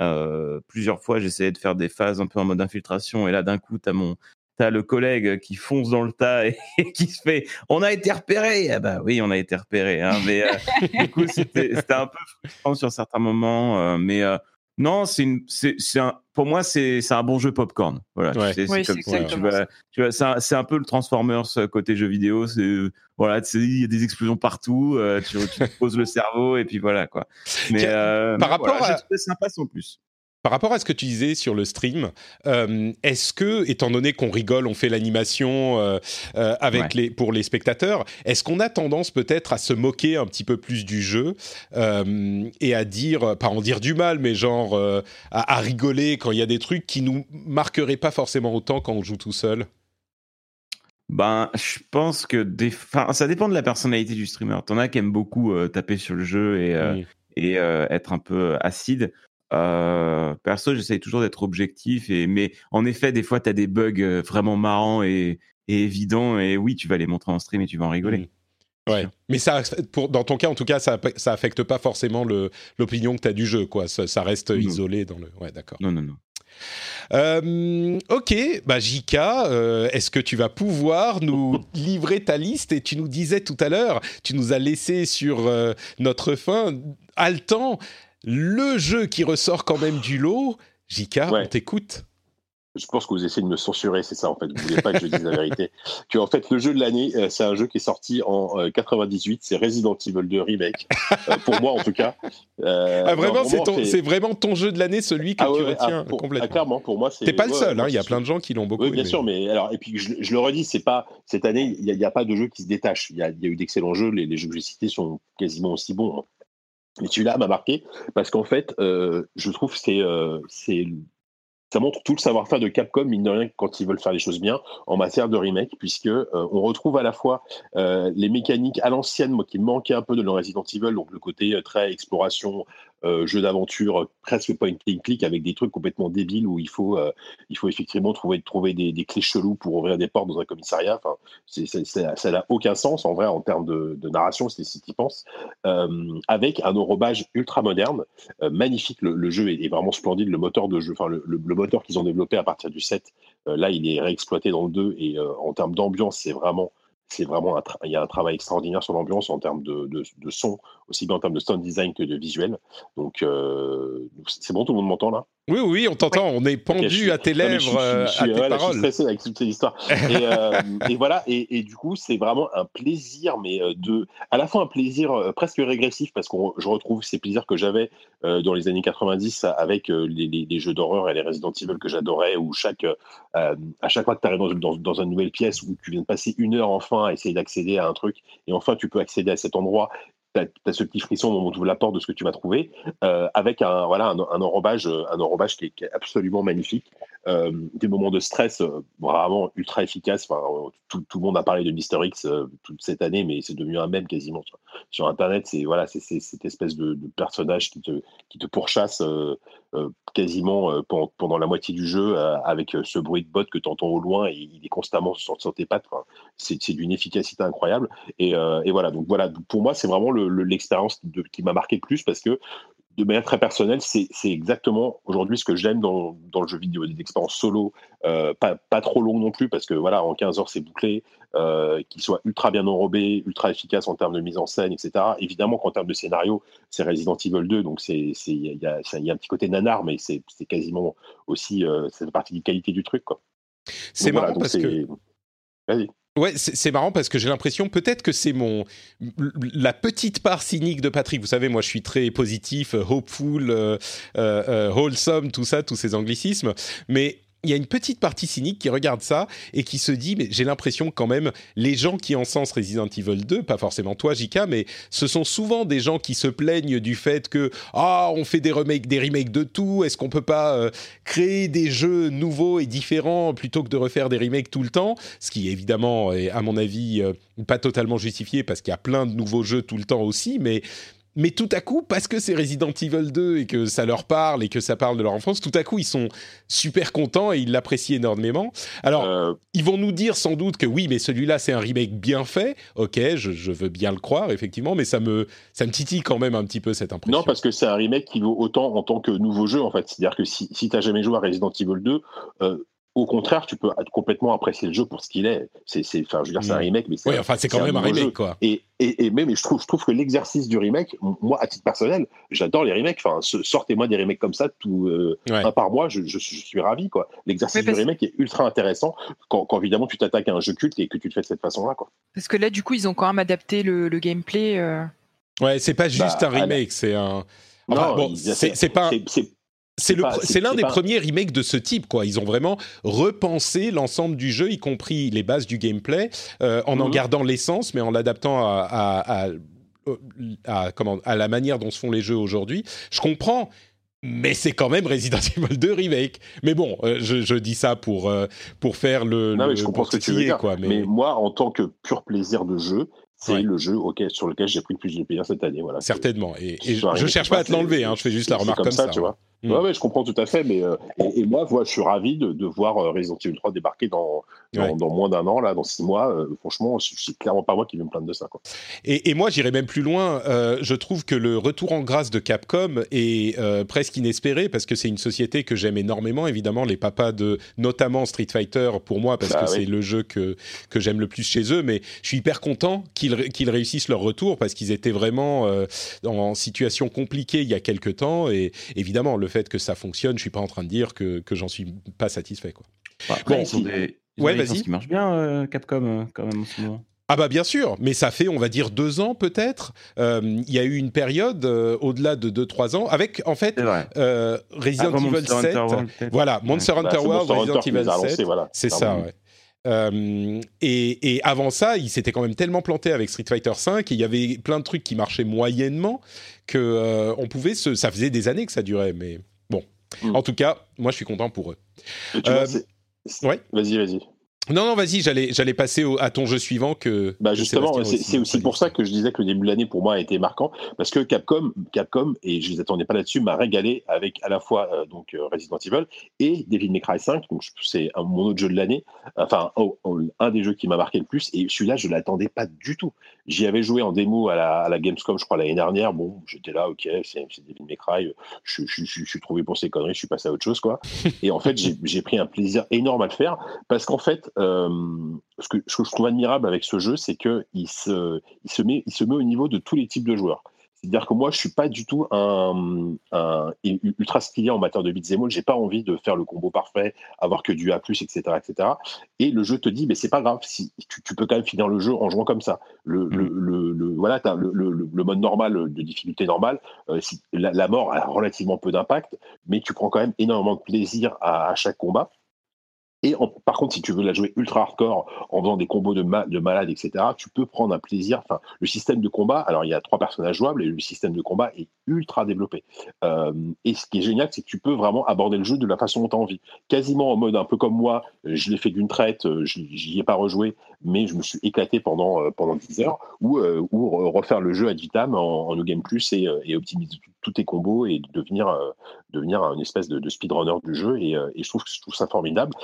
Euh, plusieurs fois, j'essayais de faire des phases un peu en mode infiltration, et là, d'un coup, t'as mon, t'as le collègue qui fonce dans le tas et, qui se fait on a été repéré ah bah oui on a été repéré hein, mais euh, du coup c'était un peu frustrant sur certains moments euh, mais non c'est une c'est un pour moi c'est c'est un bon jeu popcorn. Voilà c'est comme ça. tu vas tu vois c'est un peu le Transformers côté jeu vidéo. C'est voilà il y a des explosions partout tu, tu te poses le cerveau et puis voilà quoi. Mais par rapport à sympa sans plus Par rapport à ce que tu disais sur le stream, euh, est-ce que, étant donné qu'on rigole, on fait l'animation euh, euh, avec Ouais. les pour les spectateurs, est-ce qu'on a tendance peut-être à se moquer un petit peu plus du jeu et à dire, pas en dire du mal, mais genre à, à rigoler quand il y a des trucs qui nous marqueraient pas forcément autant quand on joue tout seul? Ben, je pense que des... enfin, ça dépend de la personnalité du streamer. T'en as qui aiment beaucoup taper sur le jeu et, Oui. et être un peu acide. Euh, perso, j'essaye toujours d'être objectif. Et... Mais en effet, des fois, tu as des bugs euh, vraiment marrants et, et évidents. Et oui, tu vas les montrer en stream et tu vas en rigoler. Mm. Ouais, mais ça, pour, dans ton cas, en tout cas, ça, ça affecte pas forcément l'opinion que tu as du jeu, quoi. Ça, ça reste Non. isolé dans le. Ouais, d'accord. Non, non, non. Euh, ok, bah JK, euh, est-ce que tu vas pouvoir nous livrer ta liste? Et tu nous disais tout à l'heure, tu nous as laissé sur euh, notre fin haletant le jeu qui ressort quand même du lot. JK, Ouais. on t'écoute. Je pense que vous essayez de me censurer, c'est ça en fait. Vous voulez pas que je dise la vérité. Que en fait, le jeu de l'année, euh, c'est un jeu qui est sorti en euh, 98. C'est Resident Evil 2 remake. Euh, pour moi, en tout cas. Euh, Ah, vraiment, c'est vraiment ton jeu de l'année, celui que Ah tu retiens ah, pour- complètement. clairement, pour moi, c'est. T'es pas le seul, hein, il y a plein de gens qui l'ont beaucoup Oui, bien aimé. sûr, mais alors, et puis je, je le redis, c'est pas cette année, il n'y a, il y a pas de jeu qui se détache. Il y a, il y a eu d'excellents jeux, les, les jeux que j'ai cités sont quasiment aussi bons. hein. Mais celui-là m'a marqué parce qu'en fait, euh, je trouve euh, c'est ça montre tout le savoir-faire de Capcom, mine de rien, quand ils veulent faire les choses bien en matière de remake, puisque euh, on retrouve à la fois les mécaniques à l'ancienne, moi qui manquait un peu de Resident Evil, donc le côté très exploration, euh, jeu d'aventure, presque point and click avec des trucs complètement débiles où il faut, euh, il faut effectivement trouver, trouver des, clés cheloues pour ouvrir des portes dans un commissariat. Enfin, c'est, ça n'a aucun sens en vrai en termes de, narration, si, tu y penses. Euh, avec un enrobage ultra moderne, magnifique. Le, jeu est, vraiment splendide. Le moteur enfin le, le- moteur qu'ils ont développé à partir du 7, euh, là il est réexploité dans le 2 et en termes d'ambiance, c'est vraiment c'est vraiment un il y a un travail extraordinaire sur l'ambiance en termes de, de, de son, aussi bien en termes de sound design que de visuel. Donc euh, c'est bon, tout le monde m'entend là? Oui, oui, on t'entend, on est pendu suis- à tes lèvres, je euh, à tes voilà, Je suis paroles. stressé avec toute cette histoire. Et, euh, et voilà, et, et du coup, c'est vraiment un plaisir, mais euh, de, à la fois un plaisir presque régressif, parce que je retrouve ces plaisirs que j'avais euh, dans les années 90 avec euh, les, les- les jeux d'horreur et les Resident Evil que j'adorais, où chaque, à chaque fois que tu arrives dans, dans, dans une nouvelle pièce, où tu viens de passer une heure enfin à essayer d'accéder à un truc, et enfin tu peux accéder à cet endroit, tu as, ce petit frisson au moment où tu ouvres la porte de ce que tu vas trouver, euh, avec un, voilà, un, enrobage, un enrobage qui est absolument magnifique. Euh, des moments de stress euh, vraiment ultra efficaces. Enfin, euh, tout, tout le monde a parlé de Mister X toute cette année, mais c'est devenu un mème quasiment sur, Internet. C'est voilà, c'est cette espèce de, personnage qui te, qui te pourchasse quasiment pendant, pendant la moitié du jeu avec ce bruit de botte que tu entends au loin et il est constamment sur, sur tes pattes. C'est d'une efficacité incroyable. Et, et voilà, donc voilà, pour moi, c'est vraiment le- le- l'expérience qui m'a marqué le plus parce que de manière très personnelle, c'est exactement aujourd'hui ce que j'aime dans, dans le jeu vidéo, des expériences solo, euh, pas, pas trop longues non plus, parce que voilà, en 15 heures c'est bouclé, euh, qu'il soit ultra bien enrobé, ultra efficace en termes de mise en scène, etc. Évidemment qu'en termes de scénario, c'est Resident Evil 2, donc il y, a- y a un petit côté nanar, mais c'est quasiment aussi, euh, c'est partie des qualités du truc. C'est voilà, marrant parce que Vas-y. Ouais, c'est marrant parce que j'ai l'impression, peut-être que c'est mon la petite part cynique de Patrick. Vous savez, moi, je suis très positif, euh, hopeful, euh, euh, wholesome, tout ça, tous ces anglicismes. Mais il y a une petite partie cynique qui regarde ça et qui se dit, mais j'ai l'impression quand même, les gens qui encensent Resident Evil 2, pas forcément toi, Jika, mais ce sont souvent des gens qui se plaignent du fait que ah, on fait des remakes, des remakes de tout. Est-ce qu'on peut pas euh, créer des jeux nouveaux et différents plutôt que de refaire des remakes tout le temps? Ce qui évidemment est, à mon avis, euh, pas totalement justifié parce qu'il y a plein de nouveaux jeux tout le temps aussi, mais mais tout à coup, parce que c'est Resident Evil 2 et que ça leur parle et que ça parle de leur enfance, tout à coup, ils sont super contents et ils l'apprécient énormément. Alors, Euh, ils vont nous dire sans doute que oui, mais celui-là, c'est un remake bien fait. Ok, je, je veux bien le croire, effectivement, mais ça me, ça me titille quand même un petit peu cette impression. Non, parce que c'est un remake qui vaut autant en tant que nouveau jeu, en fait. C'est-à-dire que si, si tu n'as jamais joué à Resident Evil 2, euh, au contraire, tu peux complètement apprécier le jeu pour ce qu'il est. C'est, c'est, enfin, je veux dire, c'est un Mm. remake, mais c'est Oui, enfin, c'est quand c'est même un remake, jeu. quoi. Et, et, et même, je trouve, je trouve que l'exercice du remake, moi, à titre personnel, j'adore les remakes. Enfin, sortez-moi des remakes comme ça, tout euh, Ouais. un par mois, je, je- je suis ravi, quoi. L'exercice du remake est ultra intéressant quand, quand évidemment tu t'attaques à un jeu culte et que tu le fais de cette façon-là, quoi. Parce que là, du coup, ils ont quand même adapté le, le gameplay. euh. Ouais, c'est pas juste Bah, un remake, c'est un. Non, Enfin, bon, c'est c'est pas. un- c'est- l'un des pas- premiers remakes de ce type, quoi. Ils ont vraiment repensé l'ensemble du jeu, y compris les bases du gameplay, euh, en en Mhm. gardant l'essence, mais en l'adaptant à, à- à- à- comment, à la manière dont se font les jeux aujourd'hui. Je comprends. Mais c'est quand même Resident Evil 2 remake. Mais bon, euh, je, je dis ça pour euh, pour faire le, Non, mais je comprends ce que tu veux titiller, dire. quoi. Mais... Mais, moi, en tant que pur plaisir de jeu, c'est Ouais. le jeu auquel, sur lequel j'ai pris le plus de plaisir cette année. Voilà. certainement. Et, je, c'est cherche pas- à te l'enlever. Hein, je fais juste la remarque comme comme, ça, ça. tu vois. Mm. Ouais, ouais, je comprends tout à fait. Mais euh, et, et moi, voilà, je suis ravi de, de voir euh, Resident Evil 3 débarquer dans, dans, Ouais. dans moins d'un an, là, dans six mois. Euh, franchement, c'est clairement pas moi qui vais me plaindre de ça. Quoi. Et, et moi, j'irais même plus loin. Euh, je trouve que le retour en grâce de Capcom est presque inespéré parce que c'est une société que j'aime énormément. Évidemment, les papas de notamment Street Fighter pour moi parce Bah que oui. c'est le jeu que que j'aime le plus chez eux. Mais je suis hyper content qu'ils qu'ils réussissent leur retour parce qu'ils étaient vraiment en situation compliquée il y a quelques temps. Et évidemment, le fait que ça fonctionne, je suis pas en train de dire que que j'en suis pas satisfait. Quoi. Après, Bon, ils ont des, ils Ouais, vas-y. qui marchent bien, euh, Capcom, euh, quand même, en ce moment. Ah bah bien sûr, mais ça fait, on va dire, deux ans peut-être. Euh, Il y a eu une période euh, au-delà de deux, trois ans, avec en fait euh, Resident Avant Evil Monster 7. Hunter World, peut-être. Voilà, Monster Bah, Hunter World, Monster Resident Evil a lancés, 7. voilà. C'est ça, ouais. Et, et avant ça, il s'était quand même tellement planté avec Street Fighter V et il y avait plein de trucs qui marchaient moyennement que euh, on pouvait se, ça faisait des années que ça durait, mais bon. Mm. En tout cas, moi je suis content pour eux. Vois, Euh, ouais. Vas-y, vas-y. Non, non, vas-y, j'allais, j'allais passer au- à ton jeu suivant que. Bah justement, c'est c'est aussi pour ça que je disais que le début de l'année pour moi a été marquant parce que Capcom, Capcom et je les attendais pas là-dessus, m'a régalé avec à la fois euh, donc euh, Resident Evil et Devil May Cry 5. Donc c'est un- mon autre jeu de l'année, enfin oh, oh, un des jeux qui m'a marqué le plus. Et celui-là, je l'attendais pas du tout. J'y avais joué en démo à la, à la Gamescom, je crois l'année dernière. Bon, j'étais là, ok, c'est c'est Devil May Cry. Je, je, je, je suis trouvé pour ces conneries, je suis passé à autre chose quoi. Et en fait, j'ai j'ai pris un plaisir énorme à le faire parce qu'en fait, euh, ce, que, ce que je trouve admirable avec ce jeu, c'est que il se, il se met, il se met au niveau de tous les types de joueurs. C'est-à-dire que moi, je suis pas du tout un, un ultra skillé en matière de beat'em all. J'ai pas envie de faire le combo parfait, avoir que du A+, etc., etc. Et le jeu te dit, mais c'est pas grave, si tu, tu peux quand même finir le jeu en jouant comme ça. Le, le, le, le- voilà, t'as le, le, le mode normal de difficulté normale. euh, si, la, la mort a relativement peu d'impact, mais tu prends quand même énormément de plaisir à, à chaque combat. Et par contre, si tu veux la jouer ultra hardcore en faisant des combos de, ma- de malades, etc., tu peux prendre un plaisir. Enfin, le système de combat, alors il y a trois personnages jouables et le système de combat est ultra développé. Euh, et ce qui est génial, c'est que tu peux vraiment aborder le jeu de la façon dont tu as envie. Quasiment en mode un peu comme moi, je l'ai fait d'une traite, euh, je j'y ai pas rejoué, mais je me suis éclaté pendant, euh, pendant 10 heures, ou, ou re- refaire le jeu ad vitam en, en New Game Plus et, optimiser tous tes combos et devenir, devenir une espèce de, speedrunner du jeu. Et, je, trouve, je trouve ça formidable.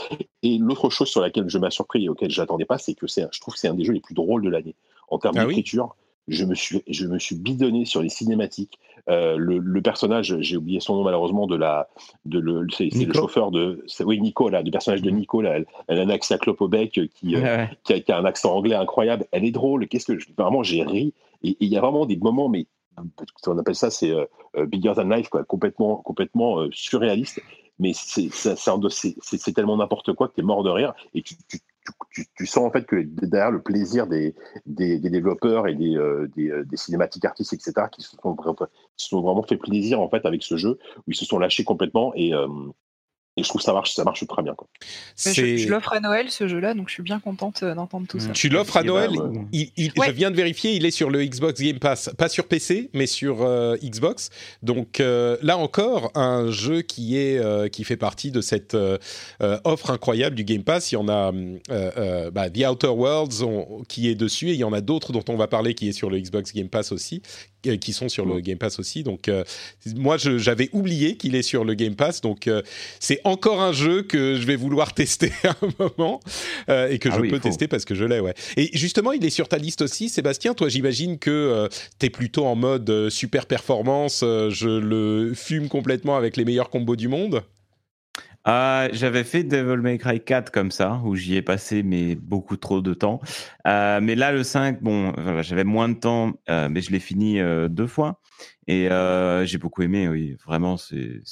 Et l'autre chose sur laquelle je m'ai surpris et auquel je n'attendais pas, c'est que c'est, je trouve que c'est un des jeux les plus drôles de l'année. En termes Ah oui d'écriture, je, me suis, je me suis bidonné sur les cinématiques. Euh, le, le personnage, j'ai oublié son nom malheureusement, de la, de le, c'est, le chauffeur de. oui, Nico, là, le personnage de Nico, là, elle, elle a un accent clope au bec qui, euh, Ouais, ouais. qui, a, qui a un accent anglais incroyable. Elle est drôle. Qu'est-ce que je- vraiment j'ai ri et il y a vraiment des moments, mais on appelle ça c'est euh, euh, bigger than life, quoi, complètement complètement euh, surréaliste. Mais c'est tellement n'importe quoi que tu es mort de rire et tu, sens en fait que derrière le plaisir des, développeurs et des, euh, euh, cinématiques artistes, etc., qui se sont, vraiment- qui se sont vraiment fait plaisir en fait avec ce jeu où ils se sont lâchés complètement et, euh, et je trouve que ça marche, ça marche très bien. Quoi. Je, l'offre à Noël ce jeu-là, donc je suis bien contente euh, d'entendre tout ça. Tu l'offres à est Noël? vraiment- il, il- Ouais. Je viens de vérifier, il est sur le Xbox Game Pass, pas sur PC, mais sur euh, Xbox. Donc euh, là encore, un jeu qui est euh, qui fait partie de cette offre incroyable du Game Pass. Il y en a euh, euh, bah, The Outer Worlds on- qui est dessus, et il y en a d'autres dont on va parler qui est sur le Xbox Game Pass aussi, qui sont sur le Game Pass aussi. Donc euh, moi, j'avais oublié qu'il est sur le Game Pass, donc euh, c'est encore un jeu que je vais vouloir tester à un moment euh, et que Ah je oui, peux tester parce que je l'ai, ouais. Et justement, il est sur ta liste aussi, Sébastien. Toi, j'imagine que tu es plutôt en mode euh, super performance, euh, je le fume complètement avec les meilleurs combos du monde. Euh, J'avais fait Devil May Cry 4 comme ça, où j'y ai passé mais beaucoup trop de temps. Euh, mais là, le 5, bon, j'avais moins de temps, euh, mais je l'ai fini deux fois. Et j'ai beaucoup aimé, oui, vraiment, c'est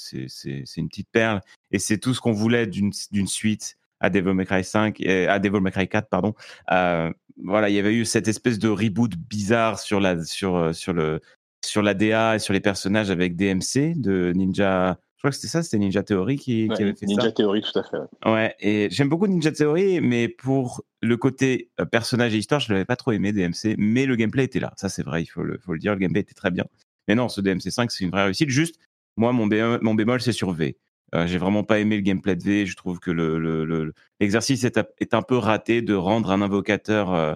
une petite perle. Et c'est tout ce qu'on voulait d'une suite à Devil May Cry 5, et, à Devil May Cry 4, pardon. Voilà, il y avait eu cette espèce de reboot bizarre sur la, sur, sur le, sur la DA et sur les personnages avec DMC de Ninja, crois que c'était ça, c'était Ninja Theory qui, Ouais, qui avait fait Ninja ça. Theory, tout à fait. ouais. Ouais, et j'aime beaucoup Ninja Theory, mais pour le côté euh, personnage et histoire, je l'avais pas trop aimé DMC, mais le gameplay était là. Ça, c'est vrai, il faut le, faut le dire, le gameplay était très bien. Mais non, ce DMC5, c'est une vraie réussite. Juste, moi, mon, bé- mon bémol, c'est sur V. Euh, J'ai vraiment pas aimé le gameplay de V. Je trouve que le- le- le- l'exercice est, est un peu raté de rendre un invocateur euh,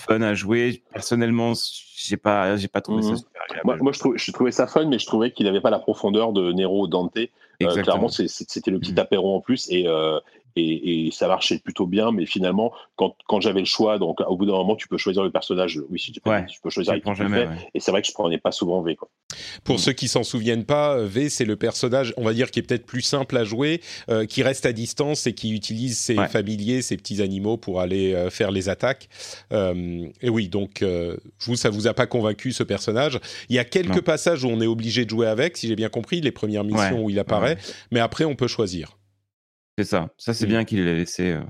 fun à jouer. Personnellement, j'ai pas, j'ai pas trouvé ça Mhm. super agréable. Moi, moi, je, trouvais, je trouvais ça fun, mais je trouvais qu'il n'avait pas la profondeur de Nero ou Dante. Euh, clairement, c'était le petit Mhm. apéro en plus et, euh, et, et ça marchait plutôt bien. Mais finalement, quand, quand j'avais le choix, donc au bout d'un moment, tu peux choisir le personnage. Oui, si tu peux, Ouais, tu peux choisir avec jamais. fais. ouais. Et c'est vrai que je prenais pas souvent V. Quoi. Pour ceux qui s'en souviennent pas, V, c'est le personnage, on va dire, qui est peut-être plus simple à jouer, euh, qui reste à distance et qui utilise ses Ouais. familiers, ses petits animaux pour aller euh, faire les attaques. Euh, et oui, donc, euh, vous, ça vous a pas convaincu ce personnage. Il y a quelques Non. passages où on est obligé de jouer avec, si j'ai bien compris, les premières missions Ouais. où il apparaît, mais après, on peut choisir. C'est ça. Ça, c'est Mm. bien qu'il l'ait laissé. euh,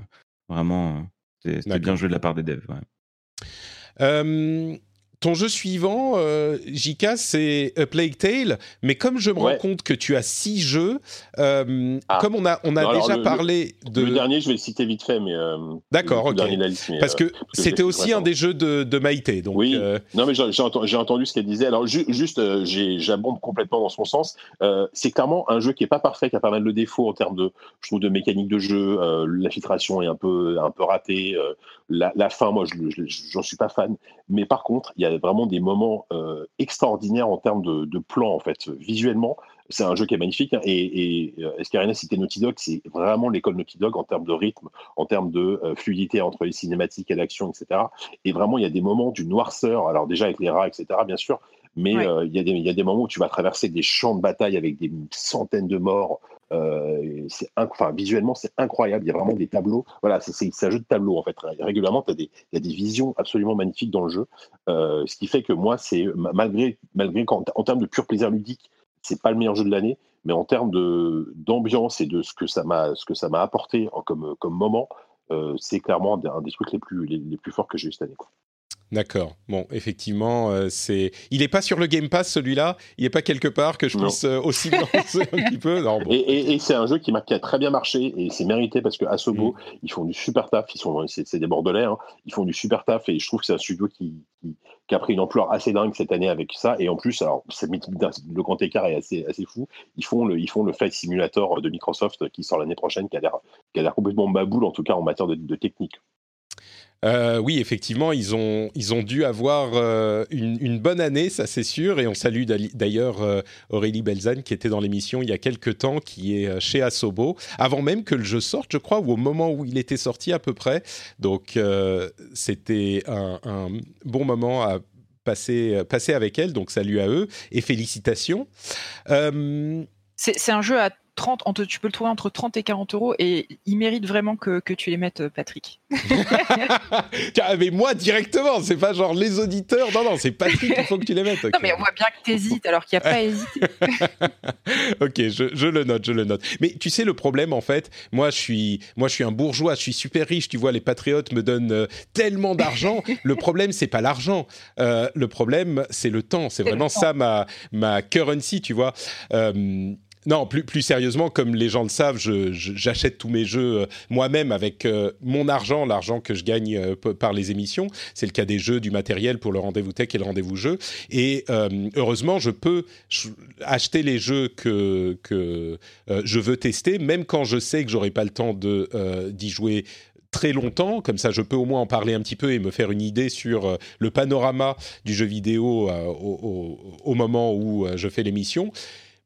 vraiment, euh, c'était bien joué de la part des devs. ouais. Euh, ton jeu suivant, euh, Jika, c'est A Plague Tale, mais comme je me Ouais. rends compte que tu as six jeux, euh, Ah. comme on a, on a Non, déjà le- parlé de... Le dernier, je vais le citer vite fait, mais. euh, D'accord, ok. de liste, mais, Parce euh, que que c'était aussi un des jeux de, de Maïté. Donc, Oui. euh, Non, mais j'ai entendu, ce qu'elle disait. Alors, ju- juste, euh, j'abonde complètement dans son sens. Euh, c'est clairement un jeu qui est pas parfait, qui a pas mal de défauts en termes de, je trouve, de mécanique de jeu. Euh, la filtration est un peu, un peu ratée. Euh, la, la fin, moi, je- je- j'en suis pas fan. Mais par contre, il y a vraiment des moments euh, extraordinaires en termes de, de plan, en fait, visuellement. C'est un jeu qui est magnifique. hein, et, euh, Escarina cité Naughty Dog, c'est vraiment l'école Naughty Dog en termes de rythme, en termes de euh, fluidité entre les cinématiques et l'action, etc. Et vraiment, il y a des moments d'une noirceur, alors déjà avec les rats, etc., bien sûr, mais Ouais. euh, il, y a des, il y a des moments où tu vas traverser des champs de bataille avec des centaines de morts. Euh, c'est enfin, visuellement, c'est incroyable. Il y a vraiment des tableaux. Voilà, c'est- un jeu de tableau, en fait. Régulièrement, il y a des visions absolument magnifiques dans le jeu. Euh, ce qui fait que moi, c'est ma- malgré, malgré qu'en en termes de pur plaisir ludique, c'est pas le meilleur jeu de l'année, mais en termes de- d'ambiance et de ce que ça m'a ce que ça m'a apporté en- comme, comme moment, c'est clairement un des, un des trucs les plus, les, les plus forts que j'ai eu cette année. quoi. D'accord. Bon, effectivement, euh, c'est. Il n'est pas sur le Game Pass celui-là? Il n'est pas quelque part que je Non. puisse euh, aussi me lancer un petit peu? Non, bon. Et, et- et c'est un jeu qui, a très bien marché et c'est mérité parce que Asobo, ils font du super taf. Ils sont, c'est, des bordelais, hein. ils font du super taf et je trouve que c'est un studio qui, qui, qui a pris une ampleur assez dingue cette année avec ça. Et en plus, alors, le grand écart est assez, assez fou. Ils font le, ils font le Flight Simulator de Microsoft qui sort l'année prochaine, qui a l'air, qui a l'air complètement baboule en tout cas en matière de, de technique. Euh, oui, effectivement, ils ont, ils ont dû avoir euh, une, bonne année, ça c'est sûr. Et on salue d'ailleurs euh, Aurélie Belzane qui était dans l'émission il y a quelques temps, qui est chez Asobo, avant même que le jeu sorte, je crois, ou au moment où il était sorti à peu près. Donc c'était un, un bon moment à passer, passer avec elle. Donc salut à eux et félicitations. C'est un jeu à 30, entre- tu peux le trouver entre 30 et 40 euros et il mérite vraiment que, que tu les mettes, euh, Patrick. Mais moi directement, c'est pas genre les auditeurs. Non, non, c'est Patrick, il faut que tu les mettes. Non, mais on voit bien que t'hésites alors qu'il n'y a pas hésité. ok, je, je le note, je le note. Mais tu sais, le problème, en fait, moi, je suis, moi, je suis un bourgeois, je suis super riche. Tu vois, les patriotes me donnent euh, tellement d'argent. le problème, c'est pas l'argent. Euh, le problème, c'est le temps. C'est vraiment ça ma ma currency, tu vois. Euh, non, plus, plus sérieusement, comme les gens le savent, j'achète tous mes jeux euh, moi-même avec euh, mon argent, l'argent que je gagne euh, par les émissions. C'est le cas des jeux, du matériel pour le rendez-vous tech et le rendez-vous jeu. Et heureusement, je peux ch- acheter les jeux que, que je veux tester, même quand je sais que j'aurai pas le temps de d'y jouer très longtemps, comme ça je peux au moins en parler un petit peu et me faire une idée sur le panorama du jeu vidéo au, moment où je fais l'émission.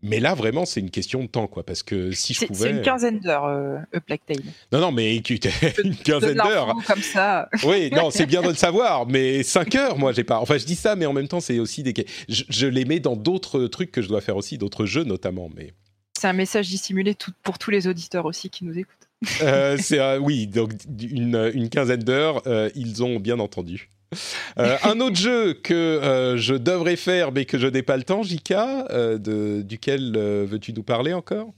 Mais là, vraiment, c'est une question de temps, quoi, parce que si je C'est pouvais... c'est une quinzaine d'heures, euh, A Plague Tale. Non, non, mais une quinzaine d'heures. Comme ça. Oui, non, c'est bien de le savoir, mais 5 heures, moi, j'ai pas. Enfin, je dis ça, mais en même temps, c'est aussi des. Je, je les mets dans d'autres trucs que je dois faire aussi, d'autres jeux notamment, mais. C'est un message dissimulé tout- pour tous les auditeurs aussi qui nous écoutent. Euh, c'est euh, oui, donc une, une quinzaine d'heures, euh, ils ont bien entendu. Euh, un autre jeu que euh, je devrais faire mais que je n'ai pas le temps, Jika, euh, de, duquel euh, veux-tu nous parler encore?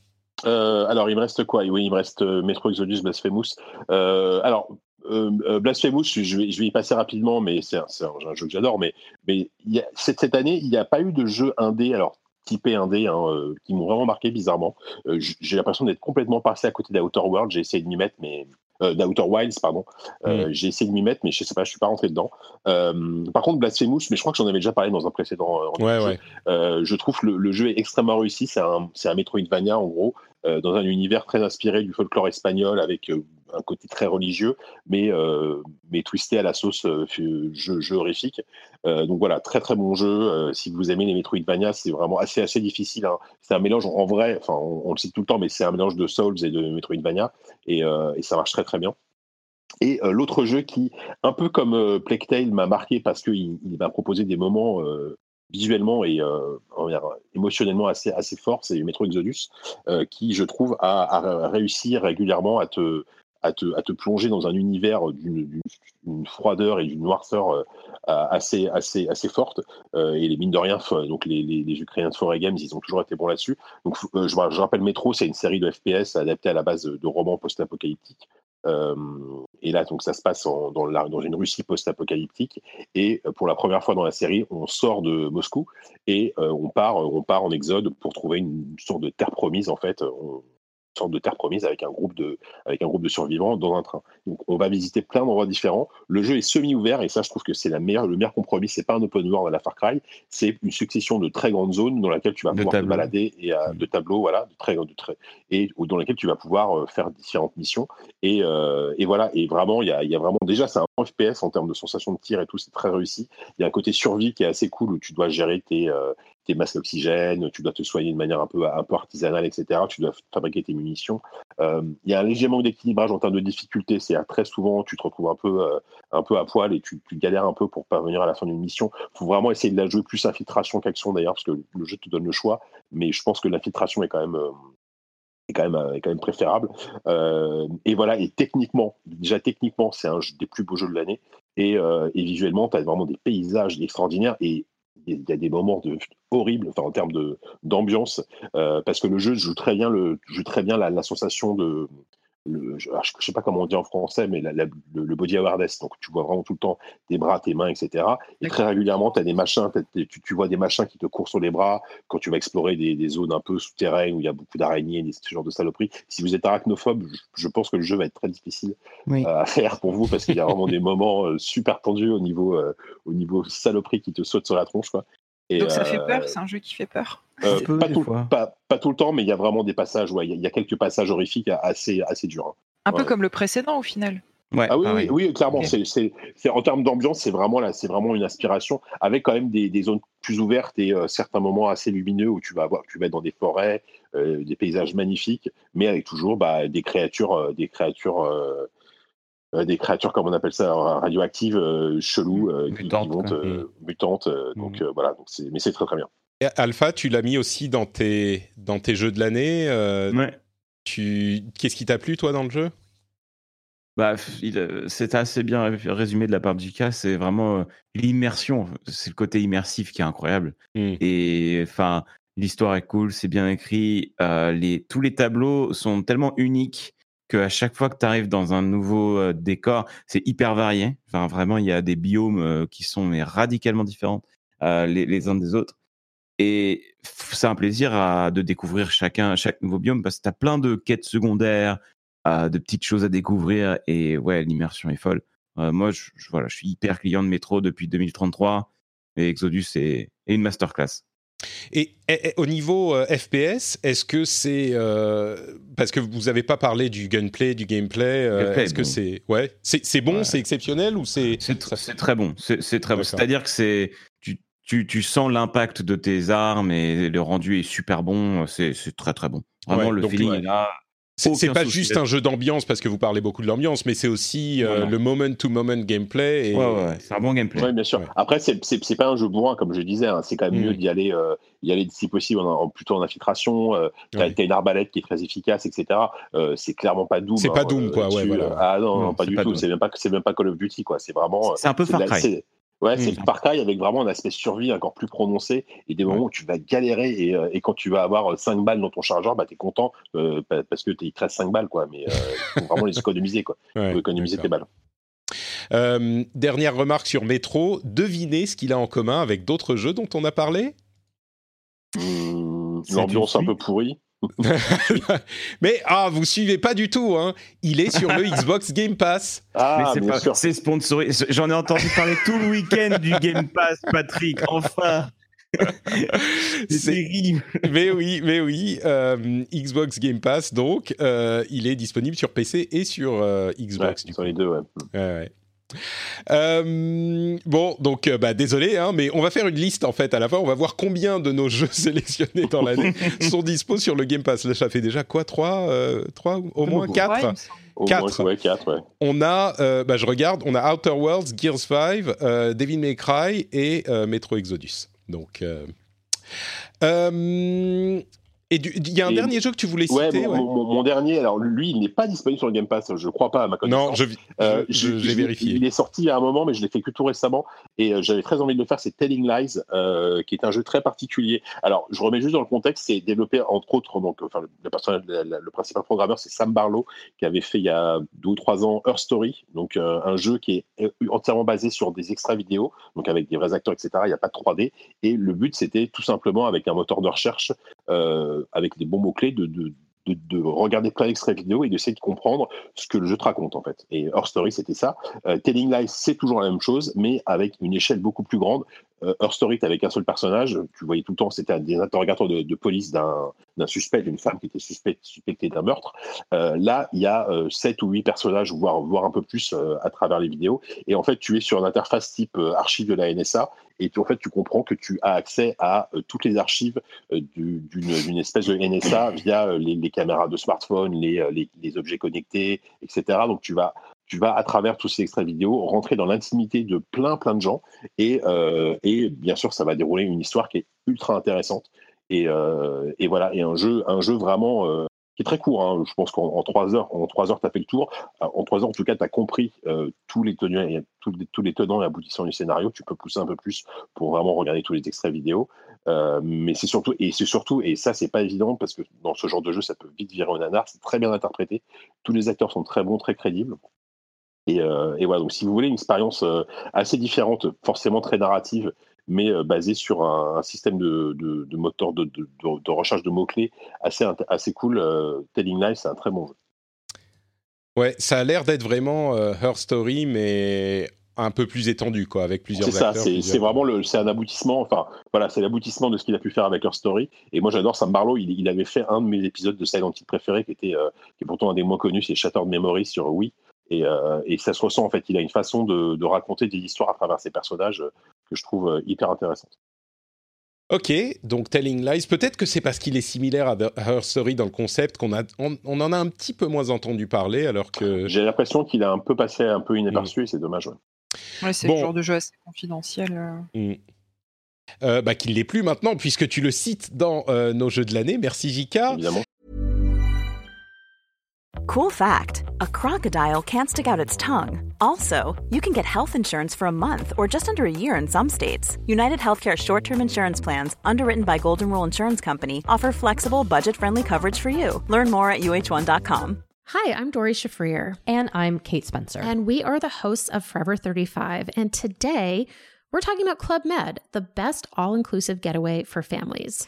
Alors, il me reste quoi? Oui, il me reste Metro Exodus Blasphemous. Alors, Blasphemous, je vais, je vais y passer rapidement, mais c'est un, un- jeu que j'adore. Mais, mais cette, année, il n'y a pas eu de jeu indé. Alors, typés indés hein, qui m'ont vraiment marqué bizarrement. J'ai l'impression d'être complètement passé à côté d'Outer World. J'ai essayé de m'y mettre, mais euh, d'Outer Wilds, pardon. Euh, Mm. J'ai essayé de m'y mettre, mais je sais pas, je suis pas rentré dedans. Euh, par contre, Blasphemous, mais je crois que j'en avais déjà parlé dans un précédent. Ouais, jeu. ouais. Je trouve le, le jeu est extrêmement réussi. C'est un, c'est un Metroidvania en gros, euh, dans un univers très inspiré du folklore espagnol avec euh, un côté très religieux, mais, euh, mais twisté à la sauce euh, jeu, horrifique. Euh, donc voilà, très très bon jeu. Si vous aimez les Metroidvania, c'est vraiment assez assez difficile. hein. C'est un mélange en vrai, enfin on, le cite tout le temps, mais c'est un mélange de Souls et de Metroidvania, et, ça marche très très bien. Et l'autre jeu qui, un peu comme euh, Plague Tale, m'a marqué parce qu'il il m'a proposé des moments visuellement et émotionnellement assez, assez forts, c'est Metro Exodus, qui, je trouve, a réussi régulièrement à te, à, te, plonger dans un univers d'une froideur et d'une noirceur euh, assez, assez, assez forte. Euh, et les mines de rien, donc les, les, les Ukrainiens de Foray Games, ils ont toujours été bons là-dessus. Donc, euh, je, rappelle Metro, c'est une série de FPS adaptée à la base de romans post-apocalyptiques. Et là, donc, ça se passe dans, une Russie post-apocalyptique. Et pour la première fois dans la série, on sort de Moscou et on part, on part en exode pour trouver une, sorte de terre promise. En fait, sorte de terre promise avec un groupe de, avec un groupe de survivants dans un train. Donc, on va visiter plein d'endroits différents. Le jeu est semi-ouvert et ça, je trouve que c'est la meilleure, le meilleur compromis. C'est pas un open world à la Far Cry, c'est une succession de très grandes zones dans laquelle tu vas De pouvoir te balader et euh, de tableaux, voilà, de très, de très, et dans lesquels tu vas pouvoir euh, faire différentes missions. Et, euh, et voilà, et vraiment, il y a, y a vraiment déjà, c'est un FPS en termes de sensation de tir et tout, c'est très réussi. Il y a un côté survie qui est assez cool où tu dois gérer tes, euh, tes masques d'oxygène, tu dois te soigner de manière un peu, artisanale, etc. Tu dois fabriquer tes munitions. Euh, il y a un léger manque d'équilibrage en termes de difficulté. C'est très souvent, tu te retrouves un peu, euh, un peu à poil et tu, galères un peu pour parvenir à la fin d'une mission. Il faut vraiment essayer de la jouer plus infiltration qu'action d'ailleurs, parce que le jeu te donne le choix. Mais je pense que l'infiltration est quand même. euh, est quand même, est quand même préférable. Et voilà, et techniquement, déjà techniquement, c'est un des plus beaux jeux de l'année. Et, et visuellement, tu as vraiment des paysages extraordinaires et il y a des moments de, horribles enfin, en termes d'ambiance, euh, parce que le jeu joue très bien, le, joue très bien la sensation de. Le, je ne sais pas comment on dit en français, mais la- la- le, le body awareness. Donc, tu vois vraiment tout le temps tes bras, tes mains, etc. Et très régulièrement, as des machins, tu, tu vois des machins qui te courent sur les bras quand tu vas explorer des, des zones un peu souterraines où il y a beaucoup d'araignées, ce genre de saloperies. Si vous êtes arachnophobe, je, je pense que le jeu va être très difficile Oui. euh, à faire pour vous parce qu'il y a vraiment des moments euh, super tendus au niveau, euh, au niveau saloperie qui te saute sur la tronche. Quoi. Et, Donc ça fait peur, c'est un jeu qui fait peur. Euh, peu, pas, tout, fois. pas, pas tout le temps, mais il y a vraiment des passages, ouais, il y a- il y, a quelques passages horrifiques assez, assez durs. hein. Un peu comme le précédent au final. Ouais, Ah oui, oui, oui, clairement. C'est en termes d'ambiance, c'est vraiment, là, c'est vraiment une inspiration, avec quand même des, des zones plus ouvertes et euh, certains moments assez lumineux où tu vas, avoir, tu vas être dans des forêts, euh, des paysages magnifiques, mais avec toujours bah, des créatures, euh, des créatures. euh, euh, des créatures, comme on appelle ça, radioactives, euh, cheloues, euh, qui- qui, Mutantes, vont euh, donc Mm. euh, voilà, donc mais c'est très très bien. Et Alpha, tu l'as mis aussi dans tes, dans tes jeux de l'année. euh, Ouais. tu... Qu'est-ce qui t'a plu, toi, dans le jeu? Bah, euh, c'est assez bien ré- résumé de la part de Jika. C'est vraiment euh, l'immersion. C'est le côté immersif qui est incroyable. Mm. Et enfin, l'histoire est cool, c'est bien écrit. euh, les, tous les tableaux sont tellement uniques qu'à chaque fois que tu arrives dans un nouveau euh, décor, c'est hyper varié. Enfin, vraiment, il y a des biomes euh, qui sont mais, radicalement différents euh, les, les uns des autres. Et c'est un plaisir à- de découvrir chacun, chaque nouveau biome parce que tu as plein de quêtes secondaires, euh, de petites choses à découvrir. Et ouais, l'immersion est folle. Euh, moi, je, je- voilà, je suis hyper client de métro depuis 2033 et Exodus est, est une masterclass. Et, et- et au niveau euh, FPS, est-ce que c'est euh, parce que vous n'avez pas parlé du gunplay, du gameplay euh, Gameplay, Est-ce que c'est ouais, c'est bon, Ouais. c'est exceptionnel ou c'est C'est tr- c'est très bon. C'est très bon. C'est-à-dire que c'est tu, sens l'impact de tes armes et le rendu est super bon. C'est très très bon. Vraiment, Ouais, le donc, feeling ouais. est là. c'est pas juste un jeu d'ambiance parce que vous parlez beaucoup de l'ambiance, mais c'est aussi euh, Voilà. le moment-to-moment gameplay. Et... Ouais, ouais, ouais, c'est un bon gameplay. Oui, bien sûr. Ouais. Après, c'est pas un jeu bourrin, comme je disais. hein. C'est quand même Mm. mieux d'y aller, euh, y aller si possible, en, en- plutôt en infiltration. Euh, T'as Ouais. une arbalète qui est très efficace, etc. Euh, c'est clairement pas Doom. C'est pas hein, Doom, euh, quoi, ouais, là-dessus. voilà. Ah non, Non, non, pas du pas tout. C'est même pas, même pas Call of Duty, quoi. C'est vraiment. C'est un peu Far Cry. C'est- Ouais, c'est Mm. Far Cry avec vraiment un aspect survie encore plus prononcé et des moments où tu vas galérer et, euh, et quand tu vas avoir 5 balles dans ton chargeur, bah t'es content euh, pa- parce que il te reste 5 balles quoi. Mais euh, il faut vraiment les économiser quoi. Ouais, faut économiser tes balles. Euh, dernière remarque sur Metro. Devinez ce qu'il a en commun avec d'autres jeux dont on a parlé? Hum, L'ambiance un peu pourrie. mais ah, vous suivez pas du tout, hein. Il est sur le Xbox Game Pass. Ah, mais c'est c'est sponsorisé. J'en ai entendu parler tout le week-end du Game Pass, Patrick. Enfin. c'est. Mais oui, mais oui. Euh, Xbox Game Pass, donc, euh, il est disponible sur PC et sur euh, Xbox. sur les deux, ouais. ouais, ouais. Euh, bon, donc euh, bah, désolé, hein, mais on va faire une liste en fait à la fin. On va voir combien de nos jeux sélectionnés dans l'année sont dispo sur le Game Pass. Là, ça fait déjà quoi 3, euh, 3 au moins 4 ouais, 4. Ouais, 4 ouais. On a, euh, bah, je regarde, on a Outer Worlds, Gears 5, euh, Devil May Cry et euh, Metro Exodus. Donc. Et il y a un dernier jeu que tu voulais citer. Ouais, mon, mon, mon dernier, alors lui, il n'est pas disponible sur le Game Pass, je crois pas à ma connaissance. Non, je, euh, je, je, l'ai vérifié. Il est sorti à un moment, mais je l'ai fait que tout récemment, et euh, j'avais très envie de le faire. C'est Telling Lies, euh, qui est un jeu très particulier. Alors, je remets juste dans le contexte, c'est développé entre autres, donc, enfin, le, personnage, le, le principal programmeur, c'est Sam Barlow, qui avait fait il y a deux ou trois ans Her Story, donc euh, un jeu qui est entièrement basé sur des extraits vidéo, donc avec des vrais acteurs, etc. Il n'y a pas de 3D, et le but, c'était tout simplement avec un moteur de recherche, avec des bons mots clés de, de, de, de, regarder plein d'extraits vidéo et d'essayer de comprendre ce que le jeu te raconte en fait. Et Her Story, c'était ça. Euh, Telling Lies, c'est toujours la même chose, mais avec une échelle beaucoup plus grande. Euh, Her Story, avec un seul personnage, tu voyais tout le temps, c'était des interrogateurs de, police d'un suspect, d'une femme qui était suspectée d'un meurtre. Euh, là, il y a euh, 7 ou 8 personnages, voire, voire un peu plus euh, à travers les vidéos. Et en fait, tu es sur une interface type euh, archive de la NSA et tu, en fait, tu comprends que tu as accès à euh, toutes les archives euh, d'une espèce de NSA via euh, les, caméras de smartphone, les, objets connectés, etc. Donc, tu vas, tu vas, à travers tous ces extraits vidéo, rentrer dans l'intimité de plein, plein de gens. Et, bien sûr, ça va dérouler une histoire qui est ultra intéressante. Et, et voilà, et un jeu, un jeu vraiment très court. Hein. Je pense qu'en trois heures, en trois heures, tu as fait le tour. En trois heures, en tout cas, tu as compris euh, tous, les tenants, tous, les, tous les tenants et aboutissants du scénario. Tu peux pousser un peu plus pour vraiment regarder tous les extraits vidéo. Euh, mais c'est surtout, et c'est surtout, et ça, c'est pas évident parce que dans ce genre de jeu, ça peut vite virer un nanar. C'est très bien interprété. Tous les acteurs sont très bons, très crédibles. Et, euh, et voilà, donc si vous voulez une expérience euh, assez différente, forcément très narrative, mais euh, basé sur un, un système de, de, de moteur de, de, recherche de mots-clés assez, assez cool. Euh, Telling Life, c'est un très bon jeu. Ouais, ça a l'air d'être vraiment euh, Her Story, mais un peu plus étendu, quoi, avec plusieurs C'est ça, c'est vraiment le, c'est un aboutissement, enfin, voilà, c'est l'aboutissement de ce qu'il a pu faire avec Her Story. Et moi, j'adore Sam Barlow, il, il, avait fait un de mes épisodes de Silent Hill préféré, qui était, euh, qui est pourtant un des moins connus, c'est Shattered Memory sur Wii. Et, euh, et, ça se ressent, en fait, il a une façon de, de, raconter des histoires à travers ses personnages que je trouve euh, hyper intéressante. Ok, donc Telling Lies, peut-être que c'est parce qu'il est similaire à Her Story dans le concept qu'on a, on, on, en a un petit peu moins entendu parler, alors que... J'ai l'impression qu'il a un peu passé un peu inaperçu, mmh. et c'est dommage. Ouais, ouais c'est bon. le genre de jeu assez confidentiel. Mmh. Euh, bah, qu'il l'est plus maintenant, puisque tu le cites dans euh, nos jeux de l'année. Merci Jika. Évidemment. Cool fact a crocodile can't stick out its tongue. Also, you can get health insurance for a month or just under a year in some states. United Healthcare short term insurance plans, underwritten by Golden Rule Insurance Company, offer flexible, budget friendly coverage for you. Learn more at uh1.com. Hi, I'm Dori Shafrir. And I'm Kate Spencer. And we are the hosts of Forever 35. And today, we're talking about Club Med, the best all inclusive getaway for families.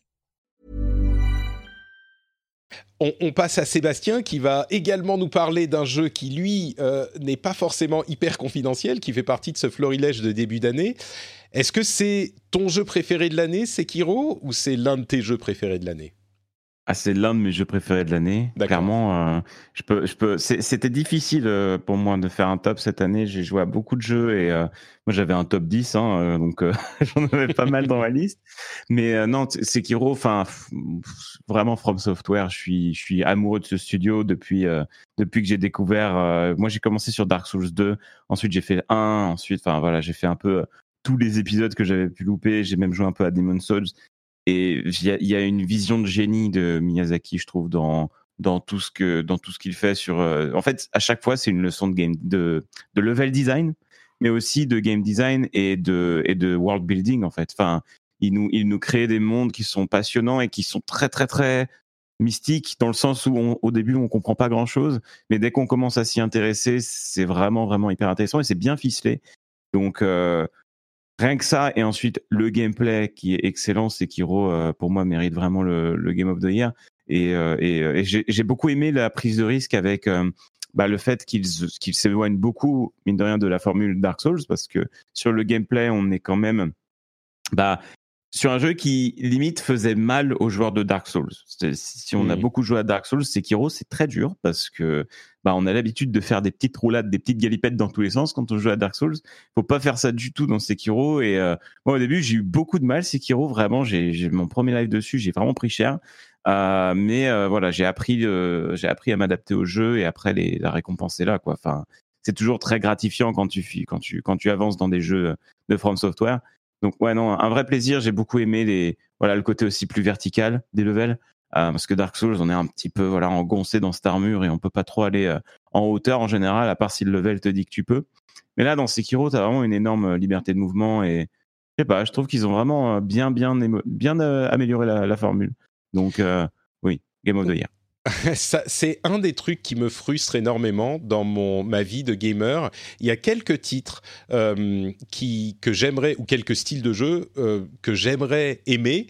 On, passe à Sébastien qui va également nous parler d'un jeu qui, lui, euh, n'est pas forcément hyper confidentiel, qui fait partie de ce florilège de début d'année. Est-ce que c'est ton jeu préféré de l'année, Sekiro, ou c'est l'un de tes jeux préférés de l'année? Ah, c'est l'un de mes jeux préférés de l'année. Clairement, euh, je peux, je peux. C'était difficile euh, pour moi de faire un top cette année. J'ai joué à beaucoup de jeux et euh, moi j'avais un top 10, hein, donc j'en avais pas mal dans ma liste. Mais non, Sekiro, enfin vraiment From Software, je suis, je suis amoureux de ce studio depuis depuis que j'ai découvert. moi, j'ai commencé sur Dark Souls 2, ensuite j'ai fait 1, ensuite, enfin voilà, j'ai fait un peu tous les épisodes que j'avais pu louper. J'ai même joué un peu à Demon's Souls Et il y a, une vision de génie de Miyazaki, je trouve, dans dans tout ce que dans tout ce qu'il fait sur. euh, en fait, à chaque fois, c'est une leçon de game de de level design, mais aussi de game design et de et de world building en fait. Enfin, il nous il nous crée des mondes qui sont passionnants et qui sont très très très mystiques dans le sens où au début on comprend pas grand chose, mais dès qu'on commence à s'y intéresser, c'est vraiment vraiment hyper intéressant et c'est bien ficelé. Donc euh, rien que ça et ensuite le gameplay qui est excellent, Sekiro euh, pour moi mérite vraiment le, Game of the Year. Et, euh, et, euh, et j'ai beaucoup aimé la prise de risque avec euh, bah, le fait qu'ils qu'ils s'éloignent beaucoup mine de rien de la formule Dark Souls parce que sur le gameplay on est quand même bah sur un jeu qui limite faisait mal aux joueurs de Dark Souls. Si on a beaucoup joué à Dark Souls, Sekiro c'est très dur parce que bah on a l'habitude de faire des petites roulades, des petites galipettes dans tous les sens quand on joue à Dark Souls. Faut pas faire ça du tout dans Sekiro et euh, moi au début j'ai eu beaucoup de mal Sekiro vraiment j'ai mon premier live dessus j'ai vraiment pris cher Euh, mais euh, voilà j'ai appris euh, j'ai appris à m'adapter au jeu et après les, la récompense est là quoi enfin c'est toujours très gratifiant quand tu quand tu quand tu avances dans des jeux de From Software donc ouais non un vrai plaisir. J'ai beaucoup aimé les voilà le côté aussi plus vertical des levels euh, parce que Dark Souls on est un petit peu voilà engoncé dans cette armure et on peut pas trop aller euh, en hauteur en général à part si le level te dit que tu peux. Mais là dans Sekiro tu as vraiment une énorme liberté de mouvement et je sais pas je trouve qu'ils ont vraiment euh, bien bien bien euh, amélioré la, la formule. Donc euh, oui Game of the Year c'est un des trucs qui me frustre énormément dans mon, ma vie de gamer. Il y a quelques titres euh, qui, que j'aimerais, ou quelques styles de jeux euh, que j'aimerais aimer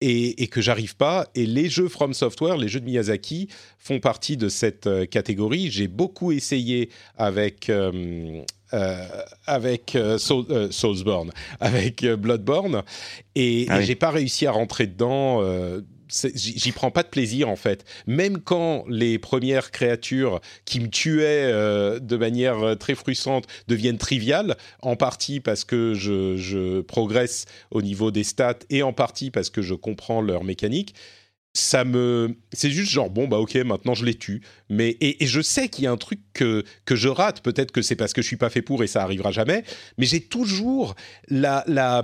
et, et que j'arrive pas. Et les jeux From Software, les jeux de Miyazaki, font partie de cette euh, catégorie. J'ai beaucoup essayé avec. euh, avec euh, Soul- euh, Soulsborne, avec Bloodborne, et, Ah et oui. j'ai pas réussi à rentrer dedans. J'y prends pas de plaisir en fait. Même quand les premières créatures qui me tuaient euh, de manière euh, très frustrante deviennent triviales, en partie parce que je, progresse au niveau des stats et en partie parce que je comprends leur mécanique, ça me c'est juste genre bon bah ok maintenant je les tue. Mais et, et je sais qu'il y a un truc que que je rate. Peut-être que c'est parce que je suis pas fait pour et ça arrivera jamais. Mais j'ai toujours la la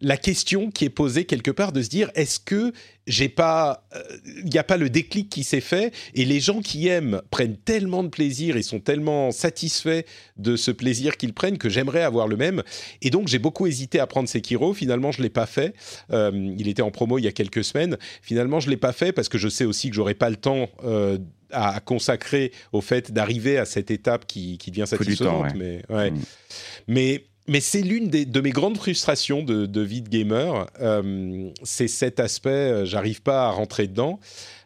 la question qui est posée quelque part de se dire est-ce que j'ai pas il n'y a pas le déclic qui s'est fait et les gens qui aiment prennent tellement de plaisir et sont tellement satisfaits de ce plaisir qu'ils prennent que j'aimerais avoir le même. Et donc j'ai beaucoup hésité à prendre Sekiro. Finalement je l'ai pas fait. Euh, il était en promo il y a quelques semaines. Finalement je l'ai pas fait parce que je sais aussi que j'aurais pas le temps euh, à consacrer au fait d'arriver à cette étape qui, qui devient du temps, satisfaisante. mais ouais. Mm. mais mais c'est l'une de mes grandes frustrations de, de vie de gamer. Euh, c'est cet aspect, euh, j'arrive pas à rentrer dedans.